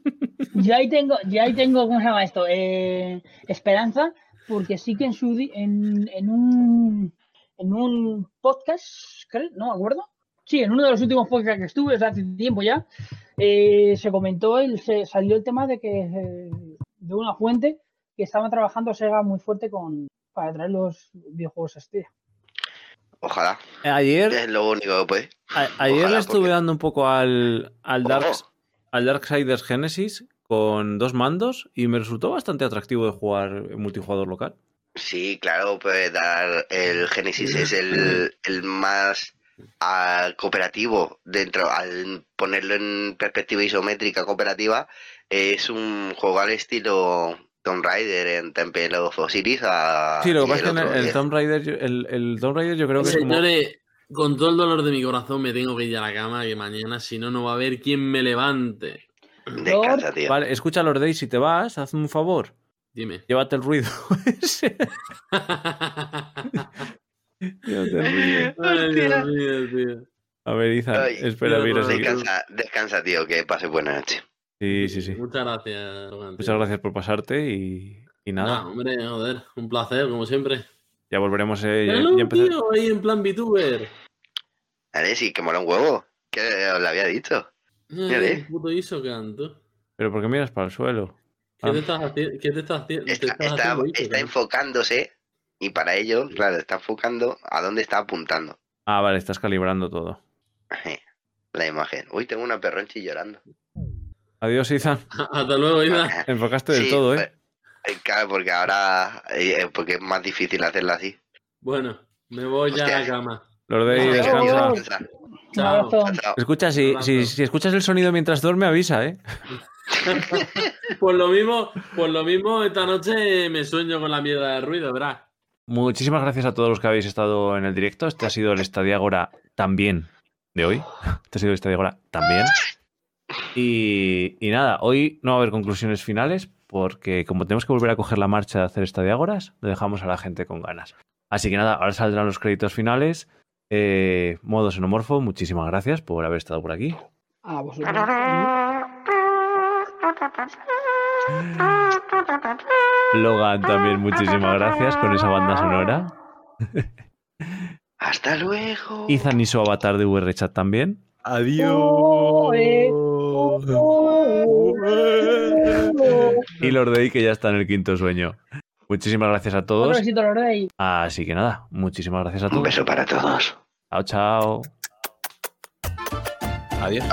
yo ahí tengo, yo ahí tengo, ¿cómo se llama esto? Eh, esperanza, porque sí que en su en, en un en un podcast, creo, no me acuerdo. Sí, en uno de los últimos podcasts que estuve, o sea, hace tiempo ya, eh, se comentó, el, se salió el tema de que eh, de una fuente que estaba trabajando Sega muy fuerte con para traer los videojuegos a Stadia. Ojalá. Ayer, Es lo único que puede. a- ayer Ojalá, le estuve porque- dando un poco al, al, Dark, al Darksiders Genesis con dos mandos y me resultó bastante atractivo de jugar en multijugador local. Sí, claro, puede dar. El Genesis es el, el más ah, cooperativo dentro. Al ponerlo en perspectiva isométrica cooperativa, es un juego al estilo Tomb Raider en Temple of Osiris. a- Sí, lo que pasa es que el, el Tomb Raider, yo- el, el Tomb Raider yo creo que es como... Con todo el dolor de mi corazón me tengo que ir a la cama, que mañana si no, no va a haber quien me levante. Descansa, tío. Vale, escucha los Days, si te vas, hazme un favor. Dime. (laughs) Llévate el ruido. Llévate el ruido. (laughs) Ay, Dios mío, tío. A ver, Izan, Ay, espera, no, mira Descansa, descansa, tío, que pase buena noche. Sí, sí, sí. Muchas gracias, Logan, tío. Muchas gracias por pasarte y, y nada, No, hombre, joder, un placer, como siempre. ya volveremos. eh, ya- Hello, ya empezar- tío, ahí en plan VTuber. Vale, sí, que mola un huevo. Que os lo había dicho. Mírale. Eh, puto ISO canto. Pero ¿por qué miras para el suelo? ¿Qué Ah. te estás haciendo? ¿Qué te estás haciendo? te Está, estás está- haciendo, está enfocándose y para ello, claro, está enfocando a dónde está apuntando. Ah, vale, estás calibrando todo. La imagen. Uy, tengo una perronchi llorando. Adiós, Izan. (laughs) Hasta luego, Ida. Enfocaste del Sí, todo, pues, ¿eh? eh, Claro, porque ahora eh, porque es más difícil hacerla así. Bueno, me voy ya a la cama. Los de descansa. Chao. Escucha, si, si, si escuchas el sonido mientras duerme, avisa, ¿eh? (laughs) Pues lo mismo, pues lo mismo esta noche me sueño con la mierda de ruido, ¿verdad? Muchísimas gracias a todos los que habéis estado en el directo. Este ha sido el Estadiagora también de hoy. (laughs) Este ha sido el Estadiagora también. Y, y nada, hoy no va a haber conclusiones finales porque como tenemos que volver a coger la marcha de hacer Estadiagoras, lo dejamos a la gente con ganas. Así que nada, ahora saldrán los créditos finales. Eh, modo xenomorfo, muchísimas gracias por haber estado por aquí. A vosotros. Logan también, muchísimas gracias con esa banda sonora. (laughs) Hasta luego. Izan y su avatar de VRChat también. Oh, eh. Y Lord Day, que ya está en el quinto sueño. Muchísimas gracias a todos. besito, Lorday. Así que nada, muchísimas gracias a Un todos. beso para todos. Chao, chao. Adiós.